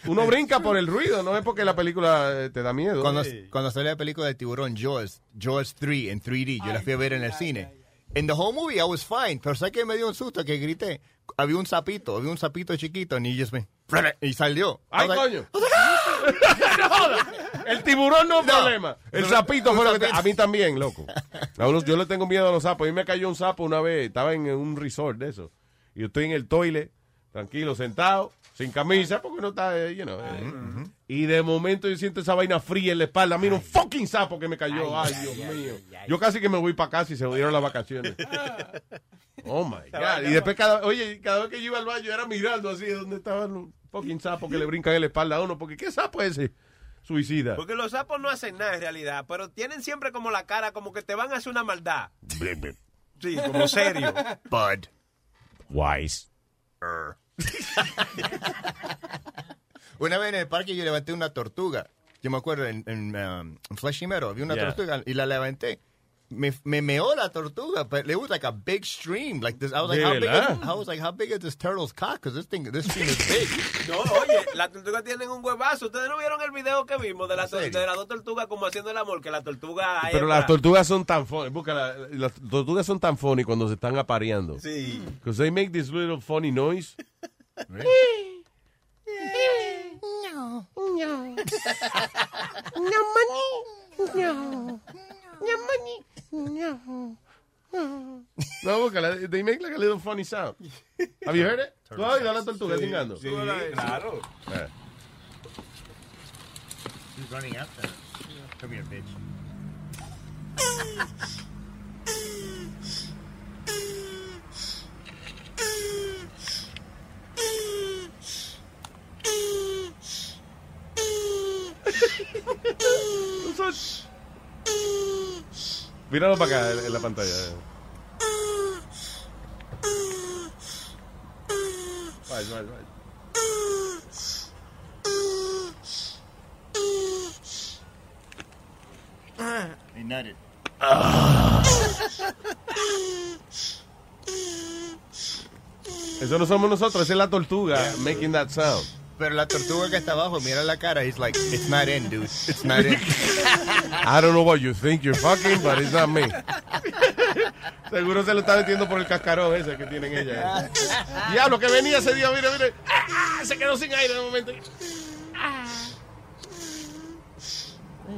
Uno brinca por el ruido, no es porque la película eh, te da miedo. Cuando, cuando salió la película de tiburón Jaws, Jaws 3 en 3D, yo la fui a ver en el cine. En the whole movie I was fine, pero ¿sabes que me dio un susto? Que grité. Había un sapito, había un sapito chiquito, y just me... Y salió. ¡Ay, like, coño! No joda. El tiburón no es No. problema. El No, sapito fue lo que te-. A mí también, loco. Yo le tengo miedo a los sapos. A mí me cayó un sapo una vez. Estaba en un resort de eso. Y yo estoy en el toilet, tranquilo, sentado, sin camisa, porque no está, eh, you know, eh. Y de momento yo siento esa vaina fría en la espalda. Mira un fucking sapo que me cayó. Ay, Dios mío. Yo casi que me voy para casa y se dieron las vacaciones. Oh my God. Y después cada, oye, cada vez que yo iba al baño era mirando así donde estaban los fucking sapos que le brincan en la espalda a uno. Porque ¿qué sapo es ese? Suicida. Porque los sapos no hacen nada en realidad, pero tienen siempre como la cara como que te van a hacer una maldad. Sí, como serio. Bud. Wise. Una vez en el parque yo levanté una tortuga. Yo me acuerdo en, en, um, en Flashy Meadow había una Yeah. tortuga y la levanté. Me, me meó la tortuga, but it was like a big stream. Like this, I was like, ¿De how big? Is, I was like, how big is this turtle's cock? Because this thing, this stream is big. No, oye, las tortugas tienen un huevazo. ¿Ustedes no vieron el video que vimos de, la las dos tortugas como haciendo el amor? Que la tortuga... Pero las tortugas son tan funny. Búscala, las tortugas son tan funny cuando se están apareando. Sí. Because they make this little funny noise. No. No. No money. No. No money. No. Búscala. They make like a little funny sound. Have you heard it? ¿Tú has oído a la tortuga Sí, singando? sí, claro. He's running after. her. Come here, bitch. Míralo para acá en, en la pantalla. Right, right, right. He nutted. Eso no somos nosotros, esa es la tortuga making that sound. Pero la tortuga que está abajo, mira la cara. He's like, it's not in, dude. It's not in. I don't know what you think you're fucking, but it's not me. Seguro se lo está metiendo por el cascarón ese que tienen ella. Diablo, que venía ese día, mire, mire. Ah, se quedó sin aire de momento.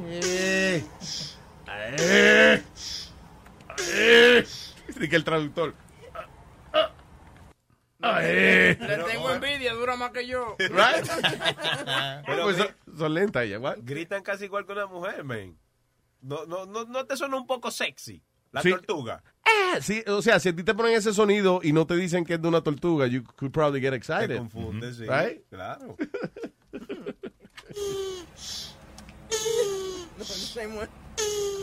Eh, eh, eh. Dice que el traductor. Eh. Le tengo envidia, dura más que yo. Right? Pero Pues son, son lentas ella, what? Gritan casi igual que una mujer, man. No, no, no, no te suena un poco sexy la Sí. tortuga. Eh, sí, o sea, si a ti te ponen ese sonido y no te dicen que es de una tortuga, you could probably get excited. Te confunde, sí. Right? Claro.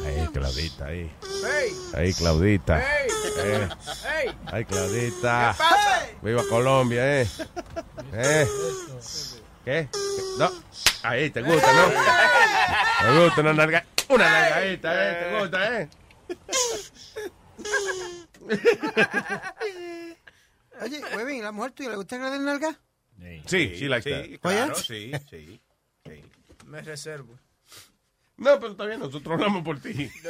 Ahí, Claudita, ahí. Hey. Ahí, Claudita. Hey. Eh. Hey. Ay, Claudita. ¿Qué pasa? Viva Colombia, eh. Eh. ¿Qué? No. Ahí, te gusta, ¿no? Te gusta una nalga. Una nalgadita, eh. Te gusta, eh. Oye, Webin, ¿la mujer tuya le gusta den nalga? Sí, likes sí, that. claro, sí, sí. sí. Me reservo. No, pero está bien, nosotros hablamos por ti.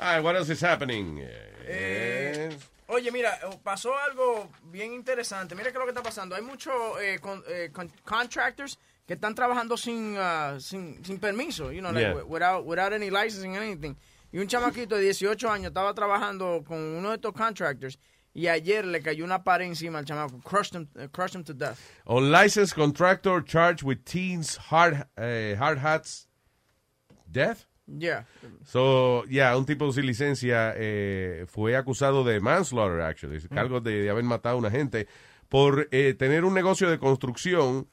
Ah, what else is happening? Eh, Oye, mira, eh, pasó algo bien interesante. Mira qué es lo que está pasando. Hay muchos eh, con- eh, con- contractors que están trabajando sin, ah, sin, sin permiso, you know, like, Yeah. without, without any licensing, anything. Y un chamaquito de 18 años estaba trabajando con uno de estos contractors y ayer le cayó una pared encima al chamaco. Crushed him, eh, crushed him to death. Unlicensed contractor charged with teens hard, eh, hard hats death. Yeah. So, yeah, un tipo sin licencia eh, fue acusado de manslaughter, actually, cargos de, de haber matado a una gente por eh, tener un negocio de construcción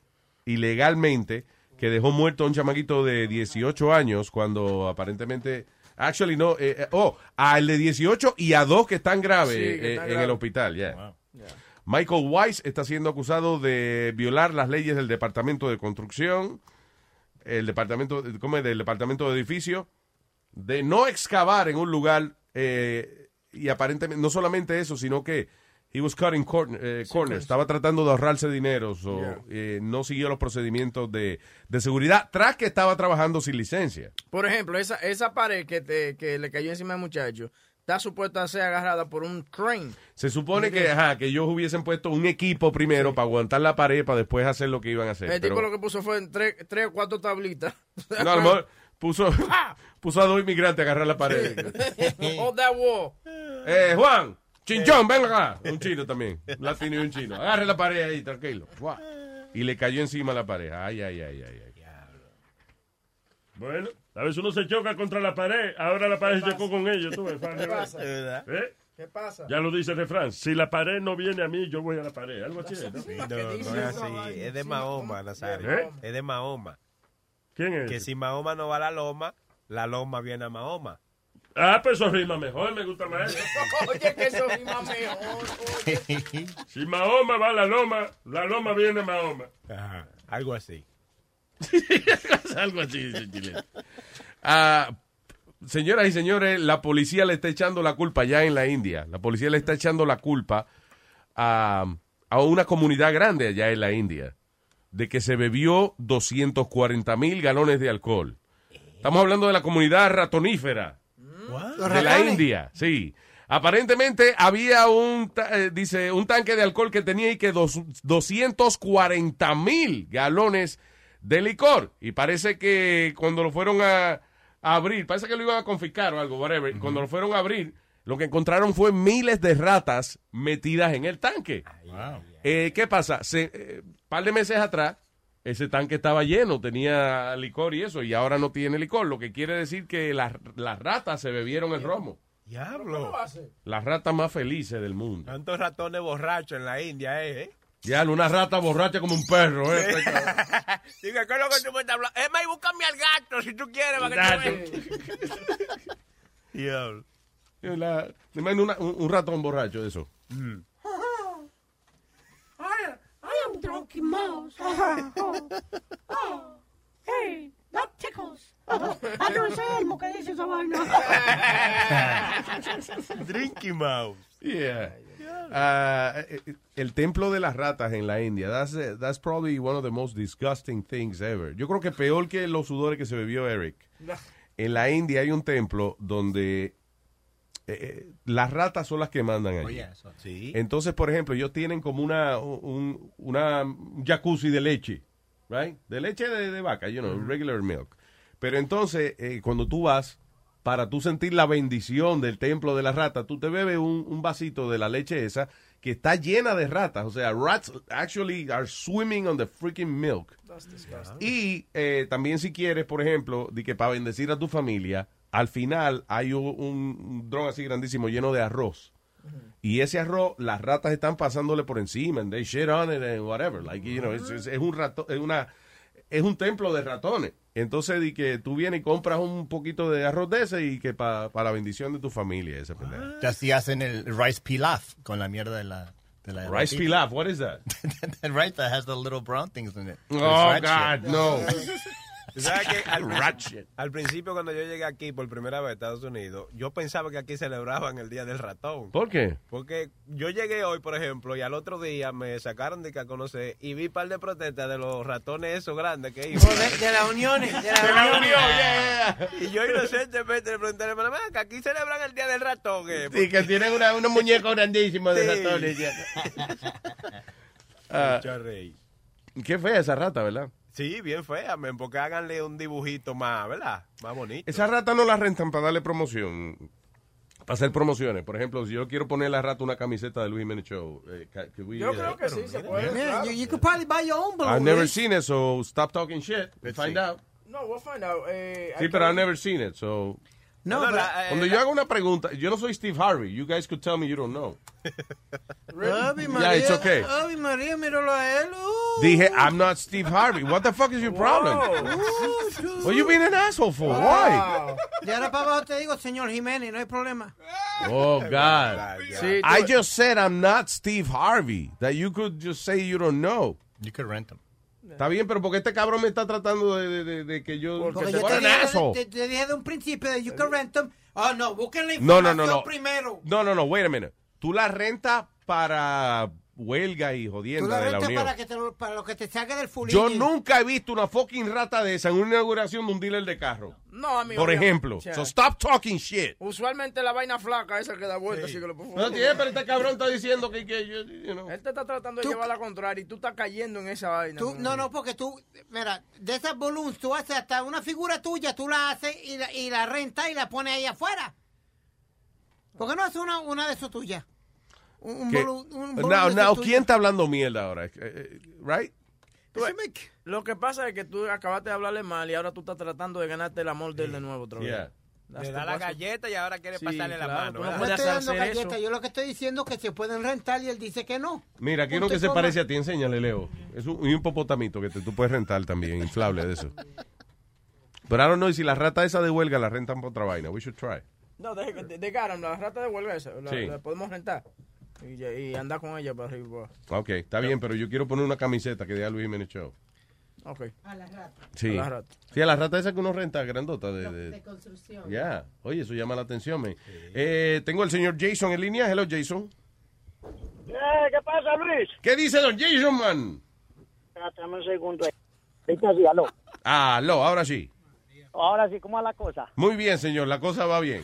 ilegalmente que dejó muerto a un chamaquito de 18 años cuando aparentemente, actually no, eh, eh, oh, al de 18 y a dos que están graves Sí, que eh, están en el hospital, yeah. Michael Weiss está siendo acusado de violar las leyes del Departamento de Construcción, el departamento, ¿cómo es? Del Departamento de Edificio, de no excavar en un lugar eh, y aparentemente, no solamente eso, sino que he was cutting corn- eh, corners, estaba tratando de ahorrarse dinero, so, Yeah. eh, no siguió los procedimientos de, de seguridad tras que estaba trabajando sin licencia. Por ejemplo, esa, esa pared que, te- que le cayó encima al muchacho está supuesta a ser agarrada por un crane. Se supone que, ajá, que ellos hubiesen puesto un equipo primero para aguantar la pared para después hacer lo que iban a hacer. El tipo pero- lo que puso fue en tres, tres o cuatro tablitas. no, a lo mejor puso, puso a dos inmigrantes a agarrar la pared. Hold that wall. Eh, Juan, chinchón, ven acá. Un chino también. Un latino y un chino. Agarre la pared ahí, tranquilo. Y le cayó encima la pared. Ay, ay, ay, ay. ay. Bueno, a veces uno se choca contra la pared, ahora la pared se chocó con ellos. Tú ves, ¿Qué pasa? ¿Eh? ¿Qué pasa? Ya lo dice el refrán, si la pared no viene a mí, yo voy a la pared. Algo así, ¿no? No, no es así. Es de Mahoma, Nazario. ¿Eh? Es de Mahoma. ¿Quién es? Que si Mahoma no va a la loma, la loma viene a Mahoma. Ah, pues eso rima mejor, me gusta más eso. Oye, que eso rima mejor. oye. Si Mahoma va a la loma, la loma viene a Mahoma. Ajá, algo así. Algo así, dice. Ah, señoras y señores, la policía le está echando la culpa ya en la India. La policía le está echando la culpa a, a una comunidad grande allá en la India de que se bebió 240 mil galones de alcohol. Estamos hablando de la comunidad ratonífera de la India, sí. Aparentemente había un, eh, dice, un tanque de alcohol que tenía y que dos, 240 mil galones de licor. Y parece que cuando lo fueron a, a abrir, parece que lo iban a confiscar o algo, whatever. Cuando lo fueron a abrir, lo que encontraron fue miles de ratas metidas en el tanque. Eh, ¿Qué pasa? Se, eh, par de meses atrás, ese tanque estaba lleno, tenía licor y eso, y ahora no tiene licor, lo que quiere decir que las, las ratas se bebieron el romo. Diablo. Las ratas más felices del mundo. Tantos ratones borrachos en la India, ¿eh? Ya, una rata borracha como un perro, ¿eh? Diga, ¿qué es lo que tú me estás hablando? Es más, y búscame al gato si tú quieres para que tú. Diablo. La- me imagino una- un, un ratón borracho de eso. I, I am Drunky Mouse. Oh, oh, hey, that tickles. Ah, no, es Elmo que dice esa vaina. Drinky Mouse. Yeah. Ah, eh, eh, el templo de las ratas en la India. That's, eh, that's probably one of the most disgusting things ever. Yo creo que peor que los sudores que se bebió Eric. En la India hay un templo donde eh, las ratas son las que mandan allí. Sí. Entonces, por ejemplo, ellos tienen como una, un, una un jacuzzi de leche, right? De leche de, de vaca, you know, regular milk. Pero entonces, eh, cuando tú vas, para tú sentir la bendición del templo de la rata, tú te bebes un, un vasito de la leche esa que está llena de ratas. O sea, rats actually are swimming on the freaking milk. Y eh, también si quieres, por ejemplo, de que para bendecir a tu familia, al final hay un, un dron así grandísimo lleno de arroz. Y ese arroz, las ratas están pasándole por encima, and they shit on it and whatever. Like, you know, es, es- es un rato, es una, es un templo de ratones. Entonces, di que tú vienes y compras un poquito de arroz de ese y que para la bendición de tu familia, ese pendejo. Ya así hacen el rice pilaf con la mierda de la... De la Rice pilaf, what is that? the rice that has the little brown things in it. Oh, God, shit. no. Sabes que al, principio- shit. al principio cuando yo llegué aquí por primera vez a Estados Unidos, yo pensaba que aquí celebraban el Día del Ratón. ¿Por qué? Porque yo llegué hoy, por ejemplo, y al otro día me sacaron de que a conocer y vi par de protestas de los ratones esos grandes que iban. De, de las uniones. De las De la unión, yeah. Y yo inocentemente le pregunté a la hermana, "Ven acá, aquí celebran el Día del Ratón. eh". Sí, que tienen una, unos muñecos grandísimos de Sí. ratones. ya. Ah, qué fea esa rata, ¿verdad? Sí, bien fea, men, porque háganle un dibujito más, ¿verdad? Más bonito. Esa rata no la rentan para darle promoción. Para hacer promociones. Por ejemplo, si yo quiero poner a la rata una camiseta de Luis Jiménez Show. eh, ca- we- Yo eh, creo que sí, se puede. Yeah, you, you could probably buy your own balloon. I've never seen it, so stop talking shit. We'll find out. No, we'll find out. Eh, Sí, pero I've never seen it, so... No, No, but- la- eh, Cuando yo hago una pregunta, yo no soy Steve Harvey. You guys could tell me you don't know. Ave María, Yeah, it's okay. Ave María, míralo a él. Uh, Dije, I'm not Steve Harvey. What the fuck is your problem? dude. What you being an asshole for? Why? De ahora para abajo te digo, señor Jiménez, no hay problema. Oh, God. I just said I'm not Steve Harvey. That you could just say you don't know. You could rent them. Está bien, pero porque este cabrón me está tratando de, de- de- de que yo... Porque que yo te dije, te, te dije de un principio de you can rent them. Oh, no, busquen la No, información no, no, no. primero. No, no, no, wait a minute. Tú la rentas para huelga y la de la rentas Unión. para, que te lo, para lo que te salga del fulín. Yo nunca he visto una fucking rata de esa en una inauguración de un dealer de carro. No, amigo. Por ejemplo. So stop talking shit. Usualmente la vaina flaca esa que da vuelta, así que lo No tiene, pero este cabrón está diciendo que, que yo, you know. Él te está tratando de llevar la contraria y tú estás cayendo en esa vaina. Tú, no, no, porque tú, mira, de esas balloons tú haces hasta una figura tuya, tú la haces y la, y la rentas y la pones ahí afuera. ¿Por qué no haces una, una de esas tuyas? Un, balloon- un Now, de now, ¿quién está hablando mierda ahora? Eh, eh, Right? Lo que pasa es que tú acabaste de hablarle mal y ahora tú estás tratando de ganarte el amor de él de nuevo otra vez. Yeah. Le da la galleta y ahora quiere Sí, pasarle la claro, mano. no ¿verdad? No puedes estoy dando hacer eso. galletas, yo lo que estoy diciendo es que se pueden rentar y él dice que no. Mira, aquí uno Punto que se parece a ti, enséñale, Leo. Es un, un popotamito que te- tú puedes rentar también, inflable de eso. Pero ahora no, y si la rata esa de huelga la rentan por otra vaina, we should try. No, de, de, de Garam, la rata de huelga esa, la, Sí. la podemos rentar. Y, y andar con ella para arriba. Ok, está bien, pero yo quiero poner una camiseta que diga Luis Jiménez Show. Ok. A la rata. Sí. A la rata. Sí, a la rata esa que uno renta grandota de... de- De construcción. Ya. Oye, eso llama la atención, man. Eh, tengo al señor Jason en línea. Hello, Jason. Eh, ¿Qué pasa, Luis? ¿Qué dice don Jason, man? Espérate un segundo. Ahorita sí, aló. Aló, ahora sí. Ahora sí, ¿cómo va la cosa? Muy bien, señor. La cosa va bien.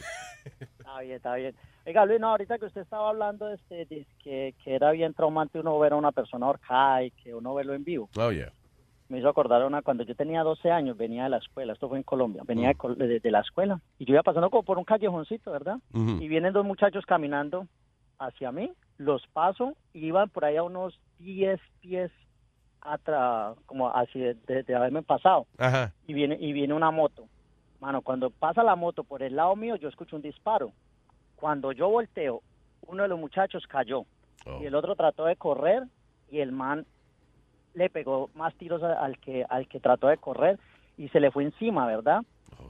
Está bien, está bien. Oiga, Luis, no, ahorita que usted estaba hablando este, de que, que era bien traumante uno ver a una persona ahorcada y que uno verlo en vivo. Oh, yeah. Me hizo acordar una cuando yo tenía 12 años, venía de la escuela, esto fue en Colombia, venía de, col- de- de la escuela y yo iba pasando como por un callejoncito, ¿verdad? Y vienen dos muchachos caminando hacia mí, los paso y iban por ahí a unos 10 pies atrás, como así de, de- de haberme pasado. Ajá. y viene y viene una moto. Mano, cuando pasa la moto por el lado mío, yo escucho un disparo. Cuando yo volteo, uno de los muchachos cayó y el otro trató de correr y el man le pegó más tiros al que al que trató de correr y se le fue encima, ¿verdad?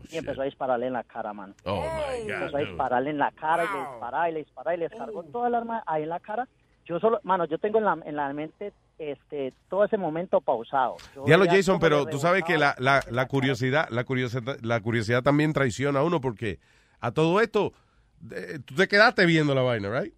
y empezó a dispararle en la cara, mano. Oh, my God. Empezó a dude. dispararle en la cara y le disparaba y le disparaba y le descargó toda el arma ahí en la cara. Yo solo, mano, yo tengo en la, en la mente este todo ese momento pausado. Yo Diablo, Jason, pero tú sabes que la, la, la curiosidad, la curiosidad, la curiosidad también traiciona a uno porque a todo esto, tú te quedaste viendo la vaina, right?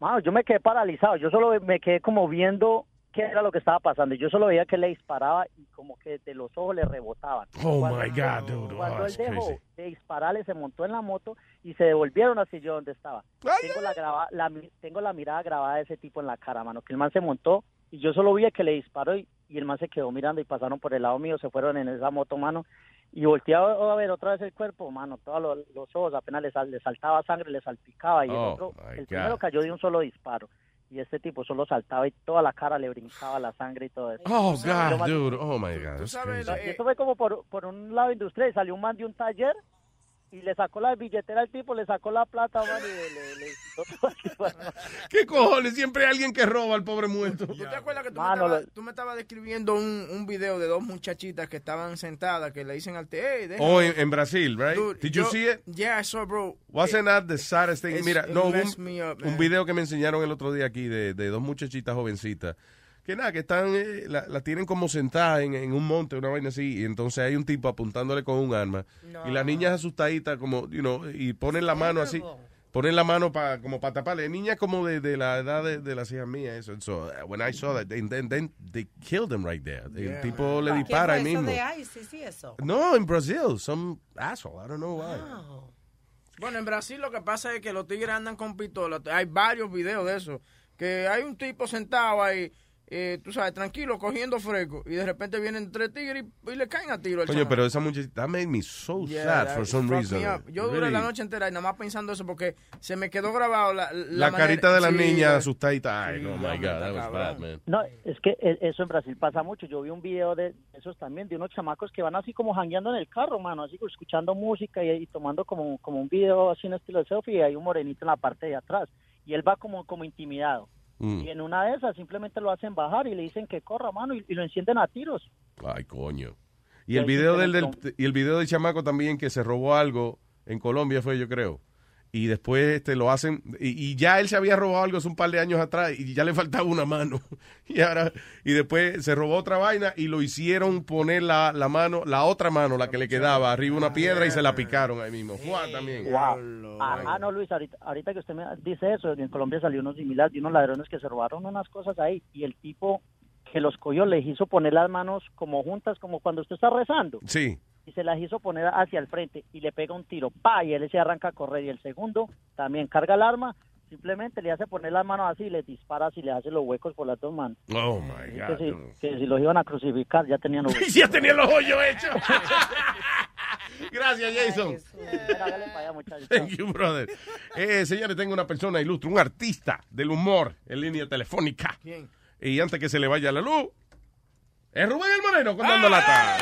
Mano, yo me quedé paralizado. Yo solo me quedé como viendo qué era lo que estaba pasando. Yo solo veía que le disparaba y como que de los ojos le rebotaban. Oh, Cuando- my God, dude. Cuando Oh, él dejó crazy. de dispararle, se montó en la moto y se devolvieron hacia yo donde estaba. Tengo la, graba- la tengo la mirada grabada de ese tipo en la cara, mano. Que el man se montó y yo solo vi que le disparó y, y el man se quedó mirando y pasaron por el lado mío, se fueron en esa moto, mano. Y volteé a ver otra vez el cuerpo, mano, todos los, los ojos, apenas le, sal- le saltaba sangre, le salpicaba y el Oh, otro, my el God. primero cayó de un solo disparo. Y este tipo solo saltaba y toda la cara le brincaba la sangre y todo eso. Oh, God, dude. Oh, my God. that's y crazy. esto fue como por, por un lado industrial, salió un man de un taller y le sacó la billetera al tipo, le sacó la plata, man, y le, le- le. ¿Qué cojones? Siempre hay alguien que roba al pobre muerto. ¿Tú te acuerdas que tú, Mano, me, estabas, tú me estabas describiendo un, un video de dos muchachitas que estaban sentadas que le dicen al te, hey, déjame". Oh, en, en Brasil, right? Dude, Did you yo- see it? Yeah, I saw, bro. Wasn't that the saddest thing? It's- Mira, no, un, me up, un video que me enseñaron el otro día aquí de, de dos muchachitas jovencitas que nada, que están, eh, la, la tienen como sentada en, en un monte, una vaina así, y entonces hay un tipo apuntándole con un arma, y las niñas asustaditas como, you know, y ponen la mano así, ponen la mano pa, como para taparle, niñas como de, de la edad de, de las hijas mías, eso, so, uh, when I saw that, then, then, then they killed them right there, el tipo le ¿Qué dispara ahí eso mismo. de ISIS sí, eso? No, en Brasil, some asshole, I don't know why. Bueno, en Brasil lo que pasa es que los tigres andan con pistolas. Hay varios videos de eso. Que hay un tipo sentado ahí, eh, tú sabes, tranquilo, cogiendo fresco. Y de repente vienen tres tigres y, y le caen a tiro al Coño, chamaco. pero esa muchachita, that made me so Yeah, sad that for some reason. Yo duré Really. la noche entera y nada más pensando eso porque se me quedó grabado la, La, manera- carita de la sí, niña la- asustadita. Ay, Sí, no, my God, that was cabrón. bad, man. No, es que e- eso en Brasil pasa mucho. Yo vi un video de esos también, de unos chamacos que van así como jangueando en el carro, mano, así como escuchando música y, y tomando como, como un video así en estilo de selfie y hay un morenito en la parte de atrás. Y él va como, como intimidado. Mm. Y en una de esas simplemente lo hacen bajar y le dicen que corra, mano, y, y lo encienden a tiros. Ay, coño. Y Y el video del- y el video del chamaco también que se robó algo en Colombia fue, yo creo. Y después este lo hacen y, y ya él se había robado algo hace un par de años atrás y ya le faltaba una mano. Y ahora y después se robó otra vaina y lo hicieron poner la, la mano, la otra mano, la que le quedaba arriba una piedra y se la picaron ahí mismo. Fua, también. Wow. Ajá, no, Luis, ahorita, ahorita que usted me dice eso, en Colombia salió uno similar de unos ladrones que se robaron unas cosas ahí y el tipo que los cogió les hizo poner las manos como juntas, como cuando usted está rezando. Sí. Y se las hizo poner hacia el frente y le pega un tiro, pa, y él se arranca a correr y el segundo también carga el arma, simplemente le hace poner las manos así y le dispara así, le hace los huecos por las dos manos. Oh my Que God. si, que si los iban a crucificar ya tenían los ya tenían los hoyos hechos. Gracias, Jason. Thank you, brother. Eh, señores, tengo una persona ilustre, un artista del humor en línea telefónica. ¿Quién? Y antes que se le vaya la luz, es Rubén el Moreno con dando lata.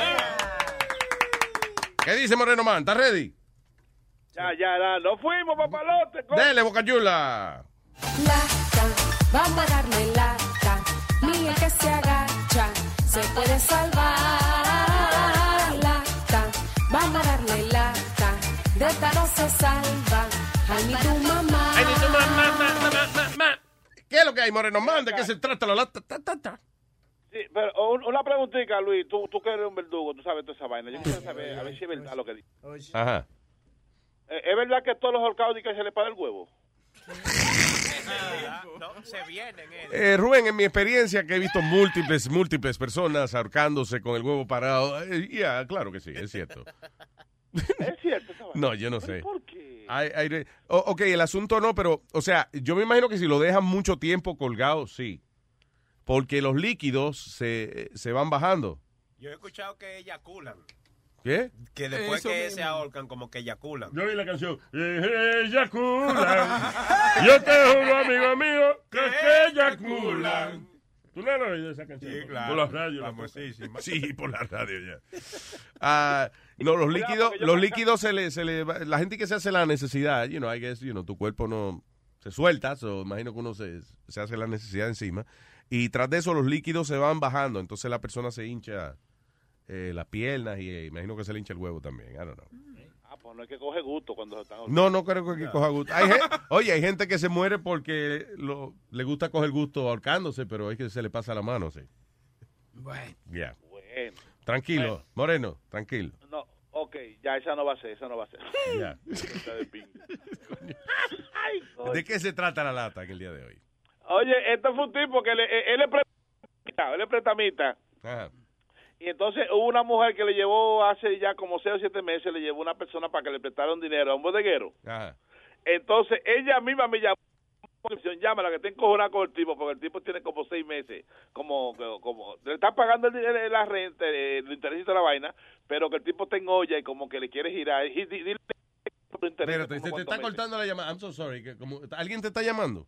¿Qué dice Moreno Man? ¿Estás ready? Ya, ya, ya, nos fuimos, papalote. co- Dele, Boca Chula. Lata, vamos a darle lata. El que se agacha se puede salvar. Lata, vamos a darle lata. De esta no se salva. Ay, ni tu mamá. Ay, ni tu mamá, ma, ma, ma, ma, ma. ¿Qué es lo que hay, Moreno Man? ¿De qué se trata la lata? Ta, ta, ta. Sí, pero un- una preguntita, Luis. Tú, tú que eres un verdugo, tú sabes toda esa vaina. Yo quiero saber, a ver si es verdad lo que dice. Ajá. Eh, ¿Es verdad que todos los holcados dicen que se le para el huevo? No, se vienen. eh. Rubén, en mi experiencia que he visto múltiples, múltiples personas ahorcándose con el huevo parado, eh, ya, claro que sí, es cierto. Es cierto, esa vaina. No, yo no sé. ¿Por qué? Ok, el asunto no, pero, o sea, yo me imagino que si lo dejan mucho tiempo colgado, sí. Porque los líquidos se, se van bajando. Yo he escuchado que eyaculan. ¿Qué? Que después Eso que mismo. se ahorcan, como que eyaculan. Yo oí la canción. eh, Eyaculan. Yo te juro, amigo mío, que, que eyaculan. ¿Tú no has oído esa canción? Sí, claro. Por la radio. Famosísima. Sí, por la radio ya. Ah, no, los líquidos, los líquidos se le, se le, la gente que se hace la necesidad, you know, I guess, you know, tu cuerpo no se suelta, so, imagino que uno se, se hace la necesidad encima, y tras de eso los líquidos se van bajando, entonces la persona se hincha eh, las piernas y eh, imagino que se le hincha el huevo también, I don't know. Ah, pues no hay que coger gusto cuando se están No, no creo que coja gusto. Hay oye, hay gente que se muere porque lo, le gusta coger gusto ahorcándose, pero es que se le pasa la mano, sí. Bueno. Ya. Bueno. Tranquilo, Moreno, tranquilo. No, ok, ya esa no va a ser, esa no va a ser. Ya. Pinga. ¿De qué se trata la lata en el día de hoy? Oye, este fue un tipo que le, eh, él es prestamita, él es prestamita. Y entonces hubo una mujer que le llevó hace ya como 6 o 7 meses, le llevó una persona para que le prestara un dinero a un bodeguero. Entonces ella misma me llamó, llámala que está encojonada con el tipo, porque el tipo tiene como 6 meses, como, como, le está pagando el dinero, la renta, eh, el interés de la vaina, pero que el tipo en olla y como que le quiere girar. Y, di- dile se te cuántos está meses. cortando la llamada. I'm so sorry. que como- ¿Alguien te está llamando?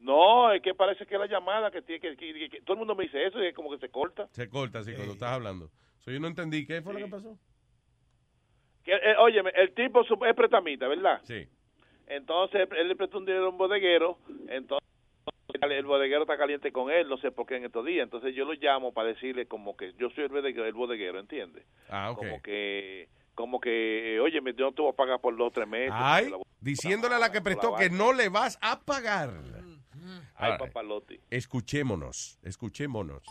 No, es que parece que la llamada que tiene que, que- que- que- todo el mundo me dice eso y es como que se corta. Se corta así cuando estás hablando. So, yo no entendí. ¿Qué fue lo que pasó? Que, eh, óyeme, el tipo es prestamita, ¿verdad? Sí. Entonces él le prestó un dinero a un bodeguero, entonces el bodeguero está caliente con él, no sé por qué en estos días. Entonces yo lo llamo para decirle como que yo soy el bodeguero, el bodeguero ¿entiendes? Ah, ok. Como que, como que, oye, yo no te voy a pagar por dos o tres meses. Ay, la- diciéndole a la que prestó la que no le vas a pagar. Ay, papalote. Escuchémonos, escuchémonos.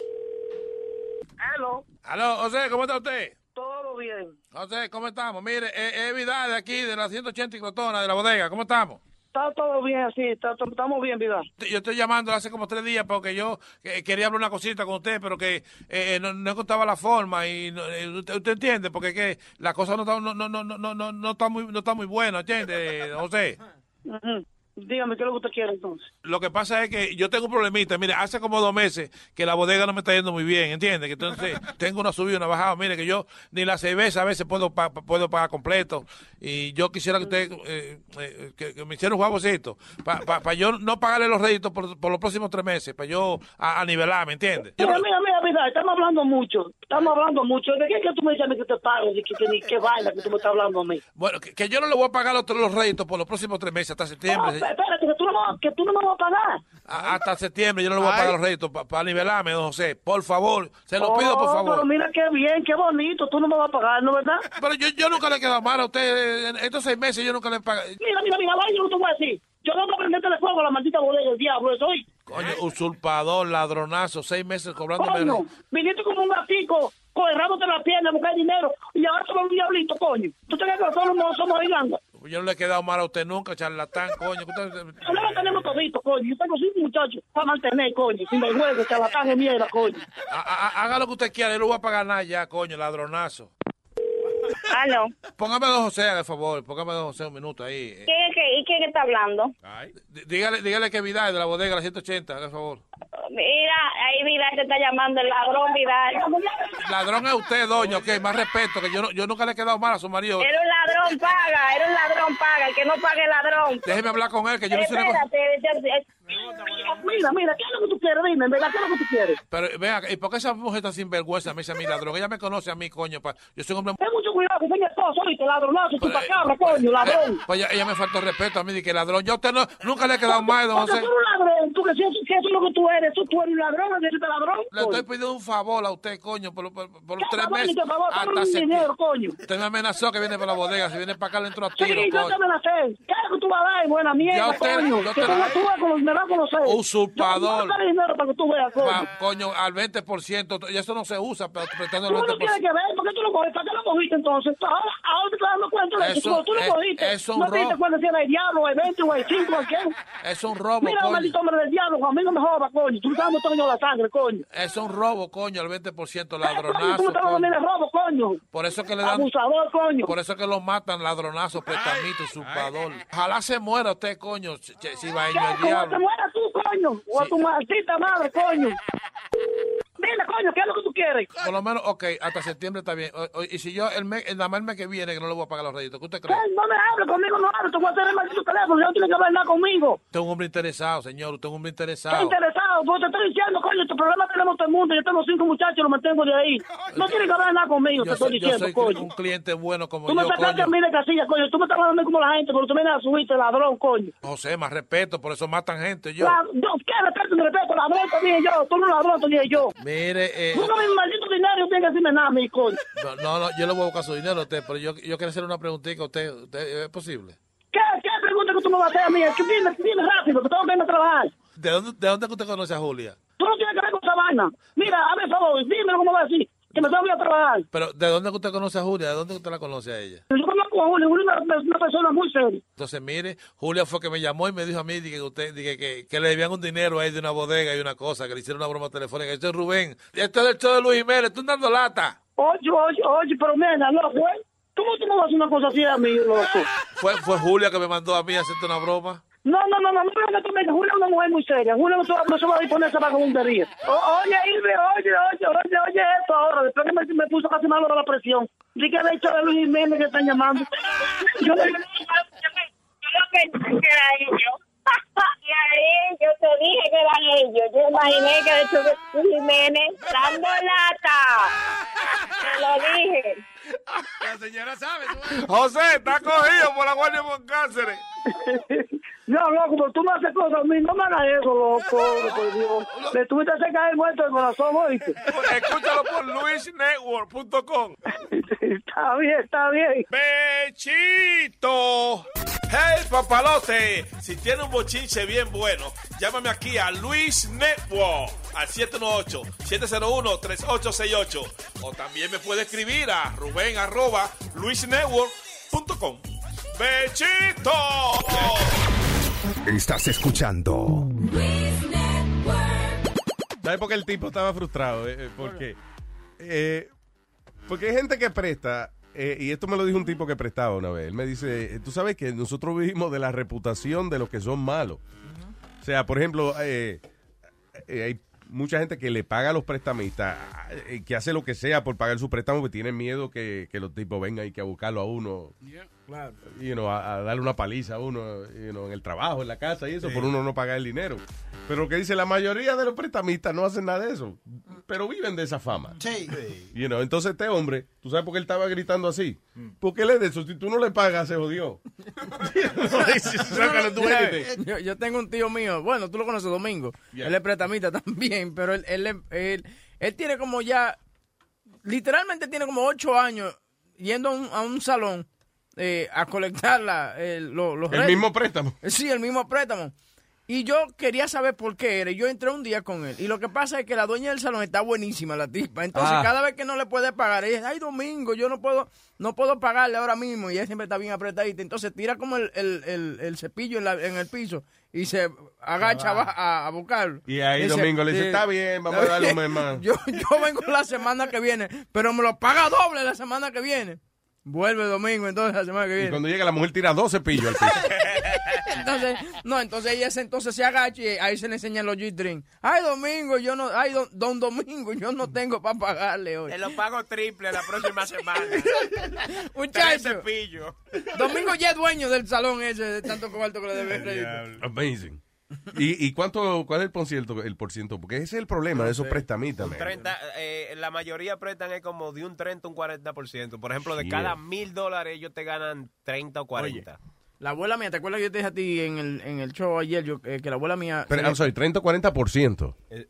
Aló. Aló, José, ¿cómo está usted? Todo bien. José, ¿cómo estamos? Mire, eh, es Vidal de aquí, de la 180 y Crotona, de la bodega. ¿Cómo estamos? Está todo bien, así. está- estamos bien, vida. Yo estoy llamando hace como tres días porque yo eh, quería hablar una cosita con usted, pero que eh, no, no encontraba la forma y no- eh, usted, usted entiende porque es que la cosa no está no no no no no, no está muy no está muy buena, ¿entiende, José? Ujú. Dígame, ¿qué es lo que usted quiere entonces? Lo que pasa es que yo tengo un problemita. Mire, hace como dos meses que la bodega no me está yendo muy bien, ¿entiende? Que entonces tengo una subida, una bajada. Mire, que yo ni la cerveza a veces puedo pa- pa- puedo pagar completo. Y yo quisiera que usted eh, eh, que, que me hiciera un favorcito para yo no pagarle los réditos por, por los próximos tres meses, para yo a, a nivelar, ¿me entiende? Yo Mira, mira, mira, vida, estamos hablando mucho. Estamos hablando mucho. ¿De qué es que tú me dices que te pago? ¿De qué, que, ni qué vaina que tú me estás hablando a mí? Bueno, que, que yo no le voy a pagar los, los réditos por los próximos tres meses hasta septiembre. espé- espérate, que tú no, me- que tú no me vas a pagar. A- hasta septiembre yo no le voy a pagar los réditos para nivelarme, don José. Por favor, se lo pido por Oh, favor. Pero mira qué bien, qué bonito. Tú no me vas a pagar, ¿no verdad? Pero yo, yo nunca le he quedado mal a usted. En estos seis meses yo nunca le he pagado. Mira, mira, mira, vaya, yo te voy a decir. Yo no voy a prenderte fuego a la maldita bodega del diablo, eso hoy. Coño, usurpador, ladronazo, seis meses cobrándome. Coño, viniste como un gatico, cogerrándote la pierna a buscar dinero y ahora somos un diablito, coño. ¿Tú te que nosotros no somos gigando? Yo no le he quedado mal a usted nunca, charlatán, coño. Nosotros lo tenemos todito, coño. Yo tengo cinco muchachos para mantener, coño. Sin vergüenza, charlatán de mierda, coño. Ha- ha- Haga lo que usted quiera, yo no voy a pagar nada ya, coño, ladronazo. Aló. Póngame a don José, por favor, póngame a don José un minuto ahí. ¿Quién es que, ¿Y quién está hablando? dí- Dígale, dígale que Vidal de la bodega, la 180, por favor. Mira, ahí Vidal te está llamando el ladrón Vidal. Ladrón es usted, doña, ok, más respeto, que yo, no- yo nunca le he quedado mal a su marido. Era un ladrón paga, era un ladrón paga. El que no pague el ladrón. Déjeme hablar con él, que yo no cosa- Espérate, Mira, mira, ¿qué es lo que tú quieres? Dime, ¿verdad? ¿Qué es lo que tú quieres? Pero vea, ¿y por qué esa mujer tan sinvergüenza me dice a mí ladrón? Ella me conoce a mí, coño. pa- Yo soy un hombre... Ten mucho cuidado, que soy mi esposo, ¿oíste? Ladronazo, chupacabra, coño, ladrón. Pues ella, ella me faltó respeto a mí, de que ladrón. Yo a usted no, nunca le he quedado mal, don José. tú eres un ladrón, tú que si, eso- si eso es lo que tú eres, tú, tú eres un ladrón, eres un ladrón. Le estoy pidiendo un favor a usted, coño, por, por, por los ¿Qué tres favor, meses. favor? Hasta un septiembre. dinero, coño. Usted me amenazó que viene para la bodega. Si viene para acá, le entro a Sí, tiro, yo te amenacé. ¿Qué es lo que tú vas a dar? Buena Ya mierda, usted- coño. yo te- tú vas a. Usurpador. Yo te voy a dar dinero para que tú veas, coño. Pa- coño, al 20%. Y eso no se usa, pero prestando el Tú no tienes 20%. que ver, ¿por qué tú lo cogiste? ¿Para qué lo cogiste entonces? Ahora, ahora te estás dando cuenta de Eso-. Tú lo es- cogiste. no te diste cuenta si era el diablo, o el 20, o el 5, o el qué. Es un robo, Mira, coño. maldito hombre del diablo, conmigo me joda, coño. Tú estás dando la sangre, coño. Es un robo, coño, al 20%, Coño, tú ladronazo. me estás dando coño. el robo, coño. Por eso que le dan. Abusador, coño. Por eso que lo matan, ladronazo, prestamito, usurpador. Ojalá se muera usted, coño, si, va a ir ¿Qué? al ¿Cómo te diablo. Mueras tú, coño? O a tu maldita madre, coño. Dile, coño, ¿qué es lo que tú quieres? Por lo menos, ok, hasta septiembre está bien. O- o- y si yo, el mes, el, el mes que viene, que no le voy a pagar los réditos, ¿qué usted cree? No me hables conmigo, no hables. Te voy a hacer el maldito teléfono. No tienes que hablar nada conmigo. Usted es un hombre interesado, señor, usted es un hombre Estoy interesado. interesado, porque te estoy diciendo, coño, este problema tenemos todo el mundo. Yo tengo cinco muchachos, los mantengo de ahí. No tienes que hablar nada conmigo, te Yo estoy soy, yo diciendo, soy coño. un cliente bueno como Tú me yo, sacaste a mí de casilla, coño. Tú me estás hablando como la gente, porque tú vienes a subirte, ladrón, coño. José, más respeto, por eso matan gente, yo. La- yo, ¿Qué respeto, respeto? Ladrón te dije yo. Tú no ladrón te dije yo. Mire, eh, Tú no me maldito dinero tienes que decirme nada mí, coño. no, no, no, yo le voy a buscar su dinero a usted, pero yo, yo quiero hacer una preguntita a usted, usted, ¿es posible? ¿Qué, qué pregunta que tú me vas a hacer a mí? Dime, dime rápido, que tengo que irme a trabajar. ¿De dónde, de dónde que usted conoce a Julia? Tú no tienes que ver con esa vaina. Mira, a ver, favor, dímelo cómo va a decir. Que me ir a trabajar. Pero, ¿de dónde usted conoce a Julia? ¿De dónde usted la conoce a ella? Yo conozco a Julio, Julio es una, una persona muy seria. Entonces, mire, Julia fue que me llamó y me dijo a mí dije, que usted dije, que, que le debían un dinero ahí de una bodega y una cosa, que le hicieron una broma telefónica. Esto es Rubén. Esto es del show de Luis Jiménez. Tú dando lata. Oye, oye, oye, pero mira, loco, ¿eh? ¿Cómo tú me vas a hacer una cosa así a mí, loco? Fue, fue Julia que me mandó a mí a hacerte una broma. No, no, no, no, no, no, no, no, Julia es una mujer muy seria. Julia no se va, no se va a disponer a esa vagabundería. O- Oye, Irve, oye, oye, oye, oye esto ahora. Después que me, me puso casi malo la presión. Dije que de hecho de Luis Jiménez que están llamando. Yo le Yo pensé que era ellos. Y ahí yo te dije que eran ellos. Yo imaginé que de hecho de Jiménez dando lata. Te lo dije. La señora sabe. José, está cogido por la Guardia con Cáceres. No, loco, pero tú me haces cosas a mí. No me hagas eso, loco, por Dios. Le tuviste que caer muerto el corazón, oíste. Escúchalo por luisnetwork.com. Está bien, está bien. ¡Bechito! ¡Hey, papalote! Si tiene un bochinche bien bueno, llámame aquí a Luis Network al 718-701-3868. O también me puede escribir a Rubén arroba luisnetwork.com. ¡Bechito! Estás escuchando. ¿Sabes por qué el tipo estaba frustrado? Eh, eh, porque, eh, porque hay gente que presta, eh, y esto me lo dijo un tipo que prestaba una vez. Él me dice, eh, tú sabes que nosotros vivimos de la reputación de los que son malos. O sea, por ejemplo, eh, eh, hay mucha gente que le paga a los prestamistas, eh, que hace lo que sea por pagar su préstamo, porque tienen miedo que, que los tipos vengan y que a buscarlo a uno. Claro. you know, a, a darle una paliza a uno you know, en el trabajo, en la casa y eso, por uno no pagar el dinero. Pero lo que dice, la mayoría de los prestamistas no hacen nada de eso, pero viven de esa fama. Sí. You know, entonces este hombre, ¿tú sabes por qué él estaba gritando así? Porque él es de eso, si tú no le pagas, se jodió. Yo, yo tengo un tío mío, bueno, tú lo conoces, Domingo. Yeah. Él es prestamista también, pero él, él, él, él tiene como ya, literalmente tiene como ocho años yendo a un, a un salón eh, a colectar la, el- lo- los El mismo préstamo. Sí, el mismo préstamo. Y yo quería saber por qué era. Yo entré un día con él. Y lo que pasa es que la dueña del salón está buenísima, la tipa. Entonces, Ah. cada vez que no le puede pagar, ella dice, ay, domingo, yo no puedo no puedo pagarle ahora mismo. Y ella siempre está bien apretadita. Entonces, tira como el, el, el, el cepillo en, la- en el piso y se agacha va- a, a buscarlo. Y ahí Dice, Domingo le dice, eh, está bien, vamos a darle un mes más. Yo, yo vengo la semana que viene, pero me lo paga doble la semana que viene. Vuelve domingo, entonces la semana que Y viene. cuando llega la mujer tira dos cepillos al piso. Entonces, no, entonces ella se, entonces se agacha y ahí se le enseñan los G-Drink. Ay, Domingo, yo no, ay, don, don Domingo, yo no tengo para pagarle hoy. Te lo pago triple la próxima semana. Tres Muchacho, cepillos. Domingo ya es dueño del salón ese de tanto cuarto que le debe crédito. Amazing. ¿Y, y cuánto, cuál es el por ciento, el por ciento? Porque ese es el problema de esos. 30, eh, la mayoría prestan es como de un 30 a un 40%. Por ejemplo, de cada mil dólares ellos te ganan 30 o 40. La abuela mía, ¿te acuerdas que yo te dije a ti en el, en el show ayer yo, eh, que la abuela mía... Pero, I'm sorry, 30 o 40%. Eh,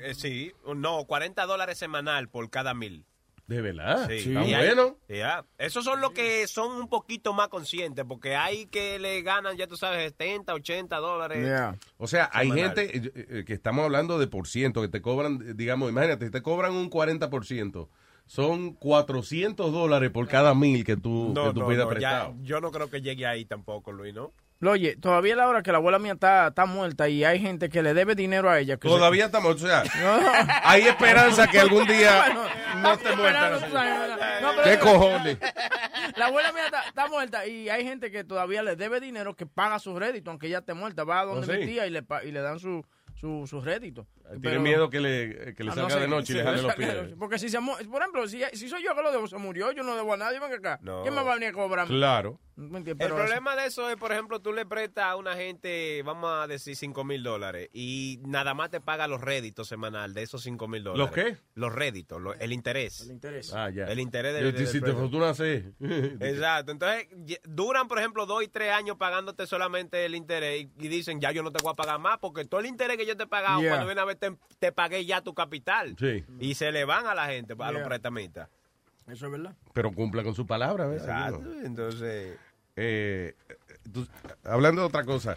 eh, sí, no, 40 dólares semanal por cada mil. De verdad. Sí, Está Y hay- bueno. ya. Esos son los que son un poquito más conscientes, porque hay que le ganan, ya tú sabes, 70, 80 dólares. O sea, hay gente eh, eh, que estamos hablando de por ciento, que te cobran, eh, digamos, imagínate, si te cobran un 40%, son 400 dólares por cada mil que tú, No, que tú no, pidas no, ya- prestado. yo no creo que llegue ahí tampoco, Luis, ¿no? Oye, todavía es la hora que la abuela mía está, está muerta y hay gente que le debe dinero a ella. que Todavía se- estamos, o sea, hay esperanza que algún día no estamos te muerta. No, pero- ¿Qué cojones? La abuela mía está, está muerta y hay gente que todavía le debe dinero que paga su rédito, aunque ella esté muerta. Va a donde ¿Oh, sí? mi tía y le, y le dan su, su, su rédito. Tiene Pero- miedo que le, que le Ah, salga no sé, de noche y le jale los pies. Porque si se por ejemplo, si, si soy yo que lo debo, se murió, yo no debo a nadie, venga acá. No. ¿Quién me va a venir a cobrar? Claro. El problema de eso es, por ejemplo, tú le prestas a una gente, vamos a decir, 5 mil dólares y nada más te paga los réditos semanal de esos 5 mil dólares. ¿Los qué? Los réditos, lo- el interés. El interés. Ah, ya. El interés del, Yo, del si te fortuna sí. Exacto. Entonces, duran, por ejemplo, dos y tres años pagándote solamente el interés y, y dicen, ya yo no te voy a pagar más porque todo el interés que yo te he pagado, Yeah. cuando viene a ver, te, te pagué ya tu capital. Sí. Y se le van a la gente, a los prestamistas. Eso es verdad. Pero cumpla con su palabra. Exacto. Entonces... Eh, tú- hablando de otra cosa,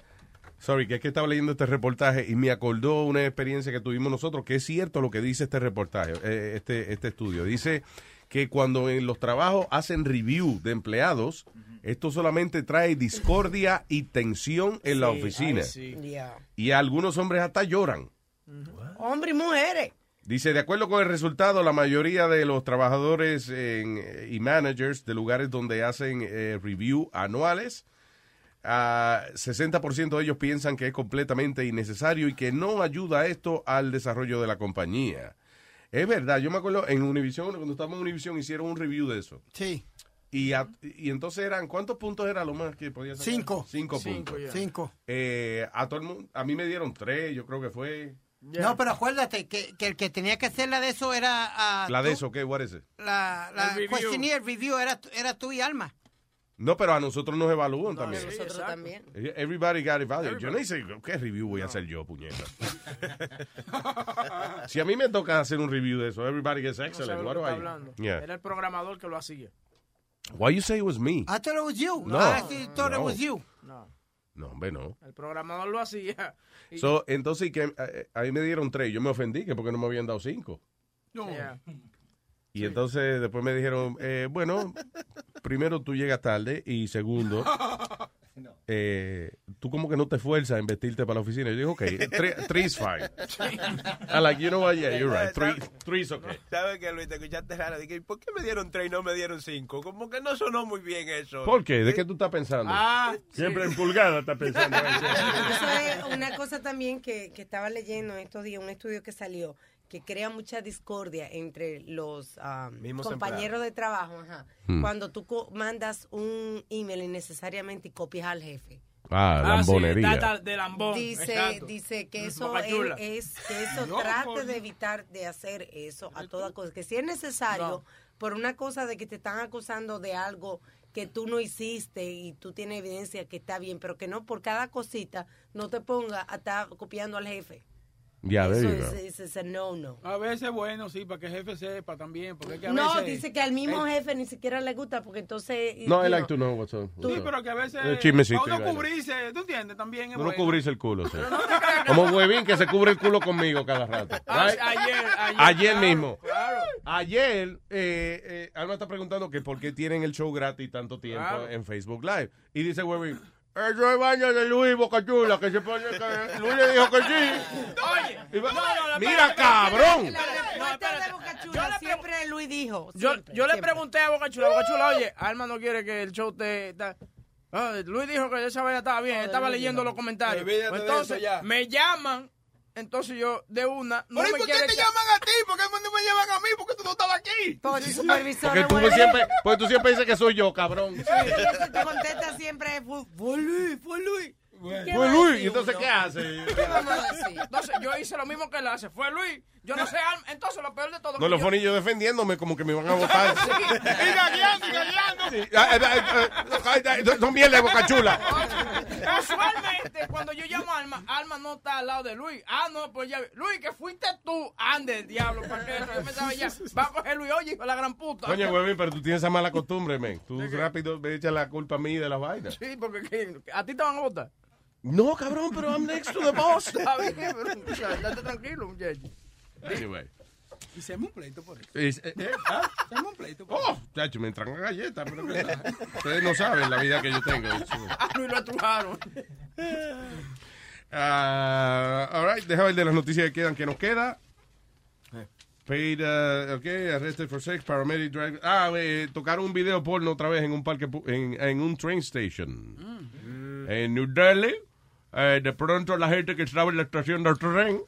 sorry, que es que estaba leyendo este reportaje y me acordó una experiencia que tuvimos nosotros, que es cierto lo que dice este reportaje, eh, este, este estudio. Dice que cuando en los trabajos hacen review de empleados, esto solamente trae discordia y tensión en la oficina. Yeah. Y algunos hombres hasta lloran. Hombres y mujeres. Dice, de acuerdo con el resultado, la mayoría de los trabajadores en- eh, y managers de lugares donde hacen eh, review anuales, ah, 60% de ellos piensan que es completamente innecesario y que no ayuda esto al desarrollo de la compañía. Es verdad, yo me acuerdo en Univision, cuando estábamos en Univision hicieron un review de eso. Sí. Y, a- y entonces eran, ¿cuántos puntos era lo más que podía sacar? Cinco. Cinco Cinco, puntos. ya. Cinco. Eh, a todo el mundo, a mí me dieron tres, yo creo que fue. No, pero acuérdate que, que el que tenía que hacer la de eso era... ah, La de tú. eso, ¿qué? What is it? La, la El review. questionnaire review era, era tú y Alma. No, pero a nosotros nos evalúan también. Nosotros también. Everybody got evaluated. Yo no hice, ¿qué review voy a hacer yo, puñeta? si a mí me toca hacer un review de eso, everybody gets No excellent. sabe lo What que do está I- hablando. Yeah. Era el programador que lo hacía. Why you say it was me? I thought it was you. No. I actually thought it No. was you. No, No, hombre, no. el programador lo hacía. Y- So, entonces, ¿y que eh, ahí me dieron tres. Yo me ofendí, que porque no me habían dado cinco. Yeah. Y entonces después me dijeron, eh, bueno, primero tú llegas tarde y segundo, eh, tú como que no te esfuerzas en vestirte para la oficina. Yo digo, ok, three, three is fine. I like, you know what, yeah, you're right. Three, three is okay. ¿Sabes qué, Luis? Te escuchaste raro. Dije, ¿por qué me dieron tres y no me dieron cinco? Como que no sonó muy bien eso. ¿Por qué? ¿De qué tú estás pensando? Ah, Siempre en pulgada está pensando. Eso es una cosa también que, que estaba leyendo en estos días, un estudio que salió, que crea mucha discordia entre los um, compañeros de trabajo. ajá. Hmm. Cuando tú co- mandas un email innecesariamente y copias al jefe. Ah, Ah, sí, lambonería. data de lambón. Dice, exacto. dice que eso es, que eso No, trate por- de evitar de hacer eso a toda cosa. Que si es necesario, No. por una cosa de que te están acusando de algo que tú no hiciste y tú tienes evidencia que está bien, pero que no por cada cosita no te ponga a estar copiando al jefe. Ya, Eso es, es- es a no, no. A veces bueno, sí, para que el jefe sepa también. Porque es que a No, veces- dice que al mismo Eh, jefe ni siquiera le gusta porque entonces... No, I like to know what's up. Sí, pero que a veces... Eh, uno vaina. cubrirse, ¿tú entiendes? También es Uno bueno. cubrirse el culo, sí. Como huevín que se cubre el culo conmigo cada rato. Ah, Right? ayer, ayer, Ayer claro, mismo. Claro. Ayer, eh, eh, Alma está preguntando que por qué tienen el show gratis tanto tiempo Claro. en Facebook Live. Y dice Huevín, eso es baño de Luis Bocachula, que se pone que Luis le dijo que sí. Oye, Y va- no, no, no, Mira, cabrón. La respuesta de Boca Chula siempre Luis dijo. Yo, siempre, yo le siempre. pregunté a Boca Chula, Boca Chula, oye, Alma no quiere que el show te... Ah, Luis dijo que esa vaina estaba bien, estaba leyendo los comentarios. Pues entonces, me llaman, entonces yo, de una, no ¿y me por qué te llaman a ti? ¿Por qué no me llaman a mí? Porque tú no estabas aquí. Porque tu supervisor Porque tú, bueno. siempre, porque tú siempre dices que soy yo, cabrón. Sí, tú contestas siempre, fue, Luis, fue Luis. ¿Qué Fue Luis, ¿y entonces uno? qué hace? ¿Qué vamos a decir? Entonces yo hice lo mismo que él hace. Fue Luis. Yo no sé, Alma. Entonces lo peor de todo. No, los yo- fonillos yo defendiéndome como que me van a votar. Y gagueando, y gagueando. Ah, eh, eh, eh, Son mierda de boca chula. Casualmente, cuando yo llamo a Alma, Alma no está al lado de Luis. Ah, no, pues ya. Luis, que fuiste tú. Ande, diablo, ¿para qué? Yo pensaba ya. Va a coger Luis, oye, hijo de la gran puta. Coño, huevín, pero tú tienes esa mala costumbre, men. Tú rápido me echas la culpa a mí de la vaina. Sí, porque ¿qué? a ti te van a votar. No, cabrón, pero I'm next to the boss. Está bien, pero o sea, date tranquilo, muchacho. Anyway. Y se un pleito por eso. Es- eh, eh, ah, Se un pleito por Oh, chacho, me entran galletas. Pero que- ustedes no saben la vida que yo tengo. A Luis lo atrujaron. Ah, all right, déjame ver de las noticias que quedan. que nos queda? Paid, uh, ok, arrested for sex, paramedic drive. Ah, eh, tocaron un video porno otra vez en un parque, pu- en, en un train station. En New Delhi. Eh, de pronto la gente que estaba en la estación del tren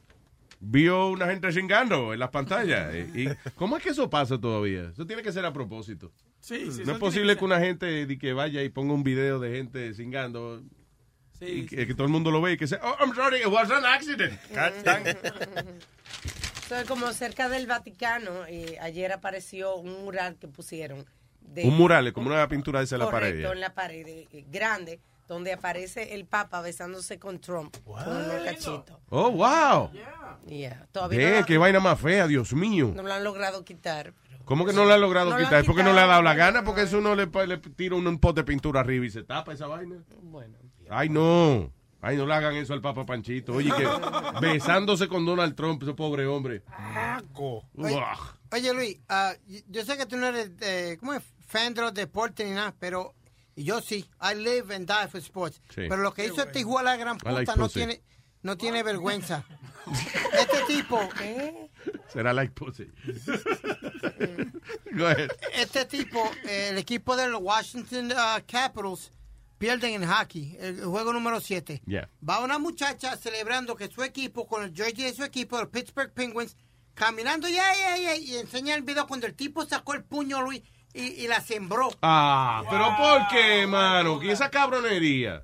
vio una gente cingando en las pantallas. y, y- ¿Cómo es que eso pasa todavía? Eso tiene que ser a propósito. Sí, sí, no es posible que que una gente di que vaya y ponga un video de gente cingando y que, que todo el mundo lo ve y que sea, oh, I'm sorry, it was an accident. Entonces, como cerca del Vaticano, eh, ayer apareció un mural que pusieron. De, Un mural, como una pintura de esa en la pared. en la pared eh, grande, donde aparece el Papa besándose con Trump. Con unos cachitos. Oh, wow. Yeah, Todavía Ve, no, lo- qué vaina más fea, Dios mío. no lo han logrado quitar. ¿Cómo que no lo ha logrado No lo han quitar? ¿Es porque no le ha dado la gana? Porque eso uno le, tira un, un pot de pintura arriba y se tapa esa vaina. Bueno. Ay, no. Ay, no le hagan eso al Papa Panchito. Oye, que besándose con Donald Trump, ese pobre hombre. Oye, oye, Luis, y- yo sé que tú no eres, eh, ¿cómo es? Fan de los deportes ni nada, pero yo sí. I live and die for sports. Sí. Pero lo que hizo este hijo a la gran puta like no tiene, no tiene vergüenza. este tipo, Será like pussy. Go ahead. este tipo, el equipo de los Washington ah, Capitals pierden en hockey, el, el juego número 7. Yeah. Va una muchacha celebrando que su equipo, con el jersey de su equipo, los Pittsburgh Penguins, caminando ya, ya, y enseña el video cuando el tipo sacó el puño, Luis, y, y la sembró. Ah, pero ¿por qué, mano? ¿Y esa cabronería?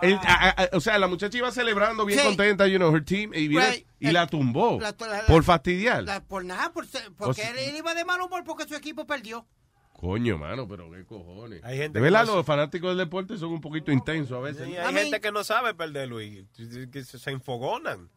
El- a- a- o sea, la muchacha iba celebrando bien Sí. contenta, you know, her team, y, viene- Right. y la tumbó. La- la- por fastidiar. la- por nada, por porque O sea- él iba de mal humor porque su equipo perdió. Coño, mano, pero qué cojones. Hay gente de verdad, no- los fanáticos del deporte son un poquito intensos a veces. Y ¿no? hay gente que no sabe perder, Luis, que se se enfogonan.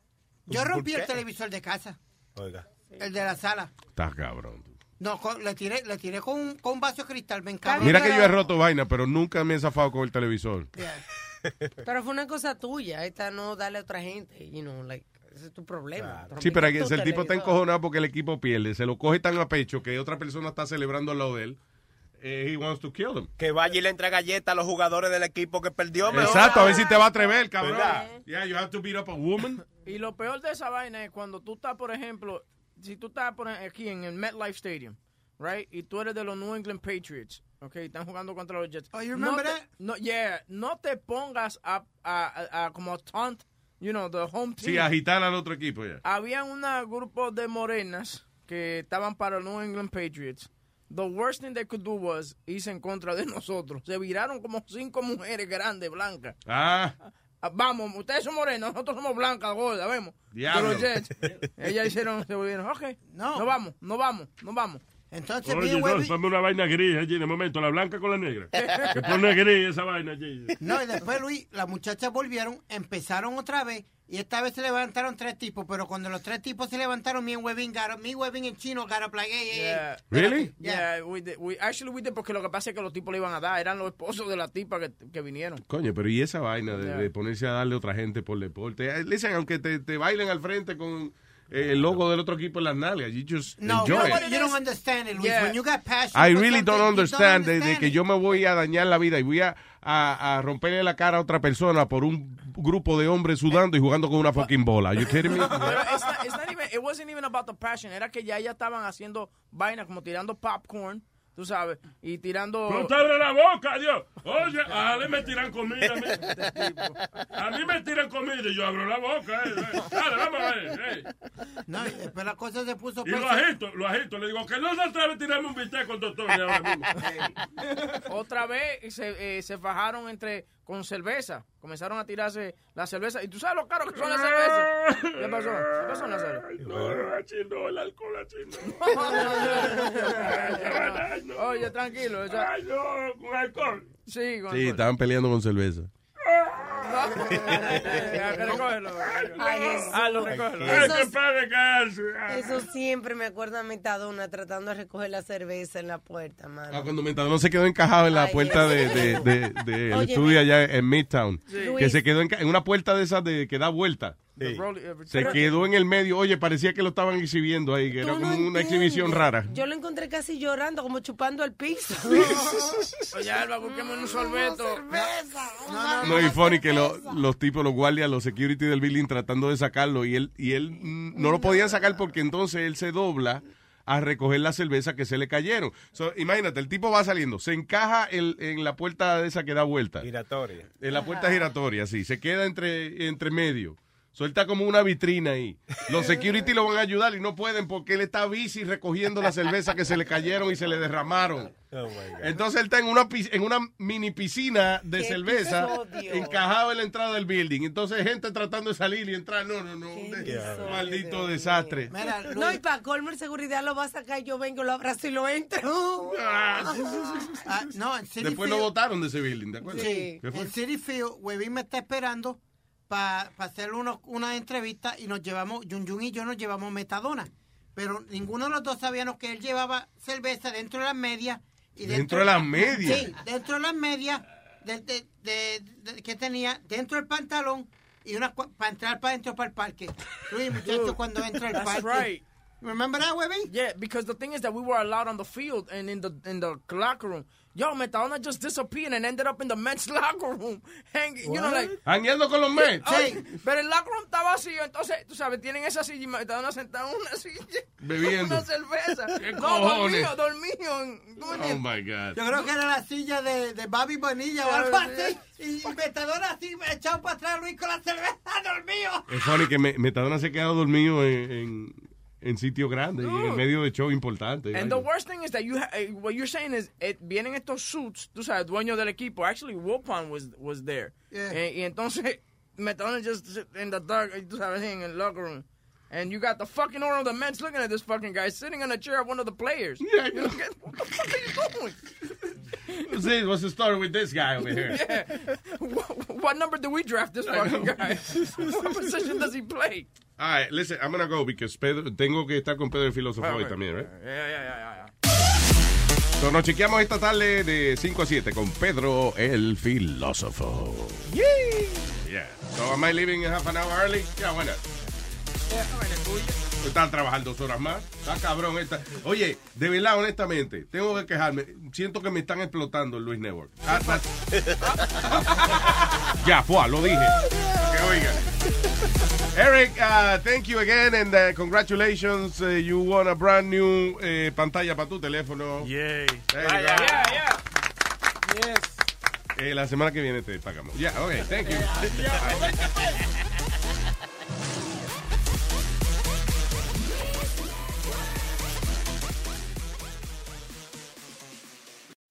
Yo ¿Por rompí el televisor de casa, Oiga. el de la sala. Está cabrón. No, con- le tiré, le tiré con, un- con un vaso de cristal, ven cabrón. Mira que yo he roto vaina, pero nunca me he zafado con el televisor. Pero fue una cosa tuya, esta no darle a otra gente, you know, like, ese es tu problema. Sí, pero que- el tipo está encojonado porque el equipo pierde. Se lo coge tan a pecho que otra persona está celebrando al lado de él. Eh, he wants to kill them. Que vaya y le entre galletas a los jugadores del equipo que perdió. mejor. Exacto, a ver si te va a atrever, cabrón. ¿Verdad? Yeah, you have to beat up a woman. Y lo peor de esa vaina es cuando tú estás, por ejemplo, si tú estás por ej- aquí en el MetLife Stadium, right? Y tú eres de los New England Patriots, ok, están jugando contra los Jets. Oh, you no remember te, that? No, yeah, no te pongas a, a, a- a como taunt, you know, the home team. Sí, agitar al otro equipo ya. Había un grupo de morenas que estaban para los New England Patriots. The worst thing they could do was irse en contra de nosotros. Se viraron como cinco mujeres grandes, blancas. Ah, Vamos, ustedes son morenos, nosotros somos blancas, gordas, vemos. Diablo. Ellas hicieron, se volvieron, ok, No. no vamos, no vamos, no vamos. Entonces, Oye, no, ponme una vaina gris allí, de momento, la blanca con la negra. Que pone gris esa vaina allí. No, y después, Luis, las muchachas volvieron, empezaron otra vez, y esta vez se levantaron tres tipos, pero cuando los tres tipos se levantaron, mi Webin, got up- Webin en chino, got up like, hey, hey, hey. Yeah. Really? Yeah, we did, we, actually we did porque lo que pasa es que los tipos le iban a dar, eran los esposos de la tipa que, que vinieron. coño, pero y esa vaina de, Yeah. de ponerse a darle a otra gente por deporte. Eh, Listen, aunque te, te bailen al frente con eh, el logo del otro equipo en las nalgas, you just No, you, enjoy know it. you don't understand it, Luis. Yeah. When you got passion I really don't you understand de, de understand que yo me voy a dañar la vida y voy a, a, romperle la cara a otra persona por un grupo de hombres sudando y jugando con una fucking bola. You kidding me? It wasn't even about the passion, era que ya ellas estaban haciendo vainas como tirando popcorn, tú sabes, y tirando... No te abre la boca, Dios. Oye, a Ale me tiran comida. A mí, a mí me tiran comida y yo abro la boca. eh, eh. Dale, vamos a ver. eh. No, después la cosa se puso Y lo agito, lo agito. Le digo que no se atreve a tirarme un bistec con doctor ahora mismo. Otra vez se, eh, se fajaron entre con cerveza. Comenzaron a tirarse la cerveza. ¿Y tú sabes lo caro que son las cervezas? ¿Qué pasó? ¿Qué pasó, Nazario? No, chino, el alcohol chino. Oye, tranquilo. Ay, no, con alcohol. Sí, con Sí, alcohol. estaban peleando con cerveza. Ah. Ay. Ah, lo recógelo. Eso, siempre me acuerda a Metadona tratando de recoger la cerveza en la puerta, mano. Ah, cuando Metadona se quedó encajado en la Ay, puerta de, Dios. de, de- el estudio allá en Midtown. Sí. Que Luis. se quedó enca- en una puerta de esas de, que da vuelta. Rolly- Se quedó en el medio. Oye, parecía que lo estaban exhibiendo ahí, que era como no una entiendes. exhibición rara. Yo lo encontré casi llorando, como chupando el piso. Oye, Alba, busquemos un sorbeto. No, y funny que lo- los tipos, los guardias, los security del building tratando de sacarlo y él, y él no lo podían sacar porque entonces él se dobla a recoger la cerveza que se le cayeron. So, imagínate, el tipo va saliendo, se encaja en, en la puerta de esa que da vuelta. Giratoria. En la puerta giratoria, sí. Se queda entre, entre medio. Suelta como una vitrina ahí. Los security lo van a ayudar y no pueden porque él está bici recogiendo la cerveza que se le cayeron y se le derramaron. Oh, Entonces él está en una, en una mini piscina de ¡Qué cerveza episodio! encajado en la entrada del building. Entonces gente tratando de salir y entrar. No, no, no. Maldito desastre. No, y para colmo el seguridad lo va a sacar, yo vengo, lo abrazo y lo entro. Ah, no, en City Después lo votaron de ese building, ¿de acuerdo? Sí, en City Field, Webin me está esperando para hacer uno- una entrevista y nos llevamos, Jun Jun y yo nos llevamos metadona. Pero ninguno de los dos sabíamos que él llevaba cerveza dentro de las medias. Y ¿Dentro de las medias? Sí, dentro de las medias de, de- de- de- que tenía dentro del pantalón y una para entrar para adentro para el parque. Luis, muchacho, cuando entra al That's parque. right. Remember that, Webby? Yeah, because the thing is that we were allowed on the field and in the in the locker room. Yo, Metadona just disappeared and ended up in the men's locker room. Hanging, you know, like. Hangueando con los Mets. Ay, pero el locker room está vacío, entonces, tú sabes, tienen esa silla y Metadona sentado en una silla. Bebiendo. Una cerveza. ¿Qué no, cojones? dormido, dormido. en- ¿tú me Oh entiendes? my God. Yo creo que era la silla de, de Bobby Bonilla o algo sí. así. Y, Metadona así, echado para atrás, Luis, con la cerveza dormido. Es funny que me- Metadona se ha quedado dormido en, en, sitio grande y en medio de show importante. And the worst thing is that you ha- eh, what you're saying is eh, vienen estos suits, tú sabes, dueño del equipo. Actually, Wilpon was was there. Yeah. Eh, y entonces Metadona just in the dark, tú sabes, en el locker room. And you got the fucking owner of the Mets looking at this fucking guy sitting on a chair of one of the players. Yeah, You know, get- what the fuck are you doing? Sí, what's the story with this guy over here? Yeah. what, what number do we draft this fucking guy? what position does he play? All right, listen, I'm gonna go because Pedro, tengo que estar con Pedro el filósofo hoy también, right? Yeah, yeah, yeah, yeah. So, nos chequeamos esta tarde de 5 a 7 con Pedro el filósofo. Yeah. So, am I leaving half an hour early? Yeah, why not? Están trabajando dos horas más. Está cabrón esta. Oye, de verdad, honestamente, tengo que quejarme. Siento que me están explotando el Luis Network. Ah, ah. ya, pues, lo dije. Que oigan. Eric, uh, thank you again and uh, congratulations. Uh, you won a brand new eh, pantalla para tu teléfono. Yay. Yeah, yeah. Yes. Eh, la semana que viene te pagamos. Ya, yeah, ok, thank you.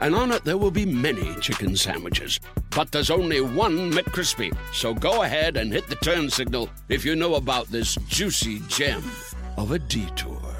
and on it there will be many chicken sandwiches. But there's only one McCrispy. So go ahead and hit the turn signal if you know about this juicy gem of a detour.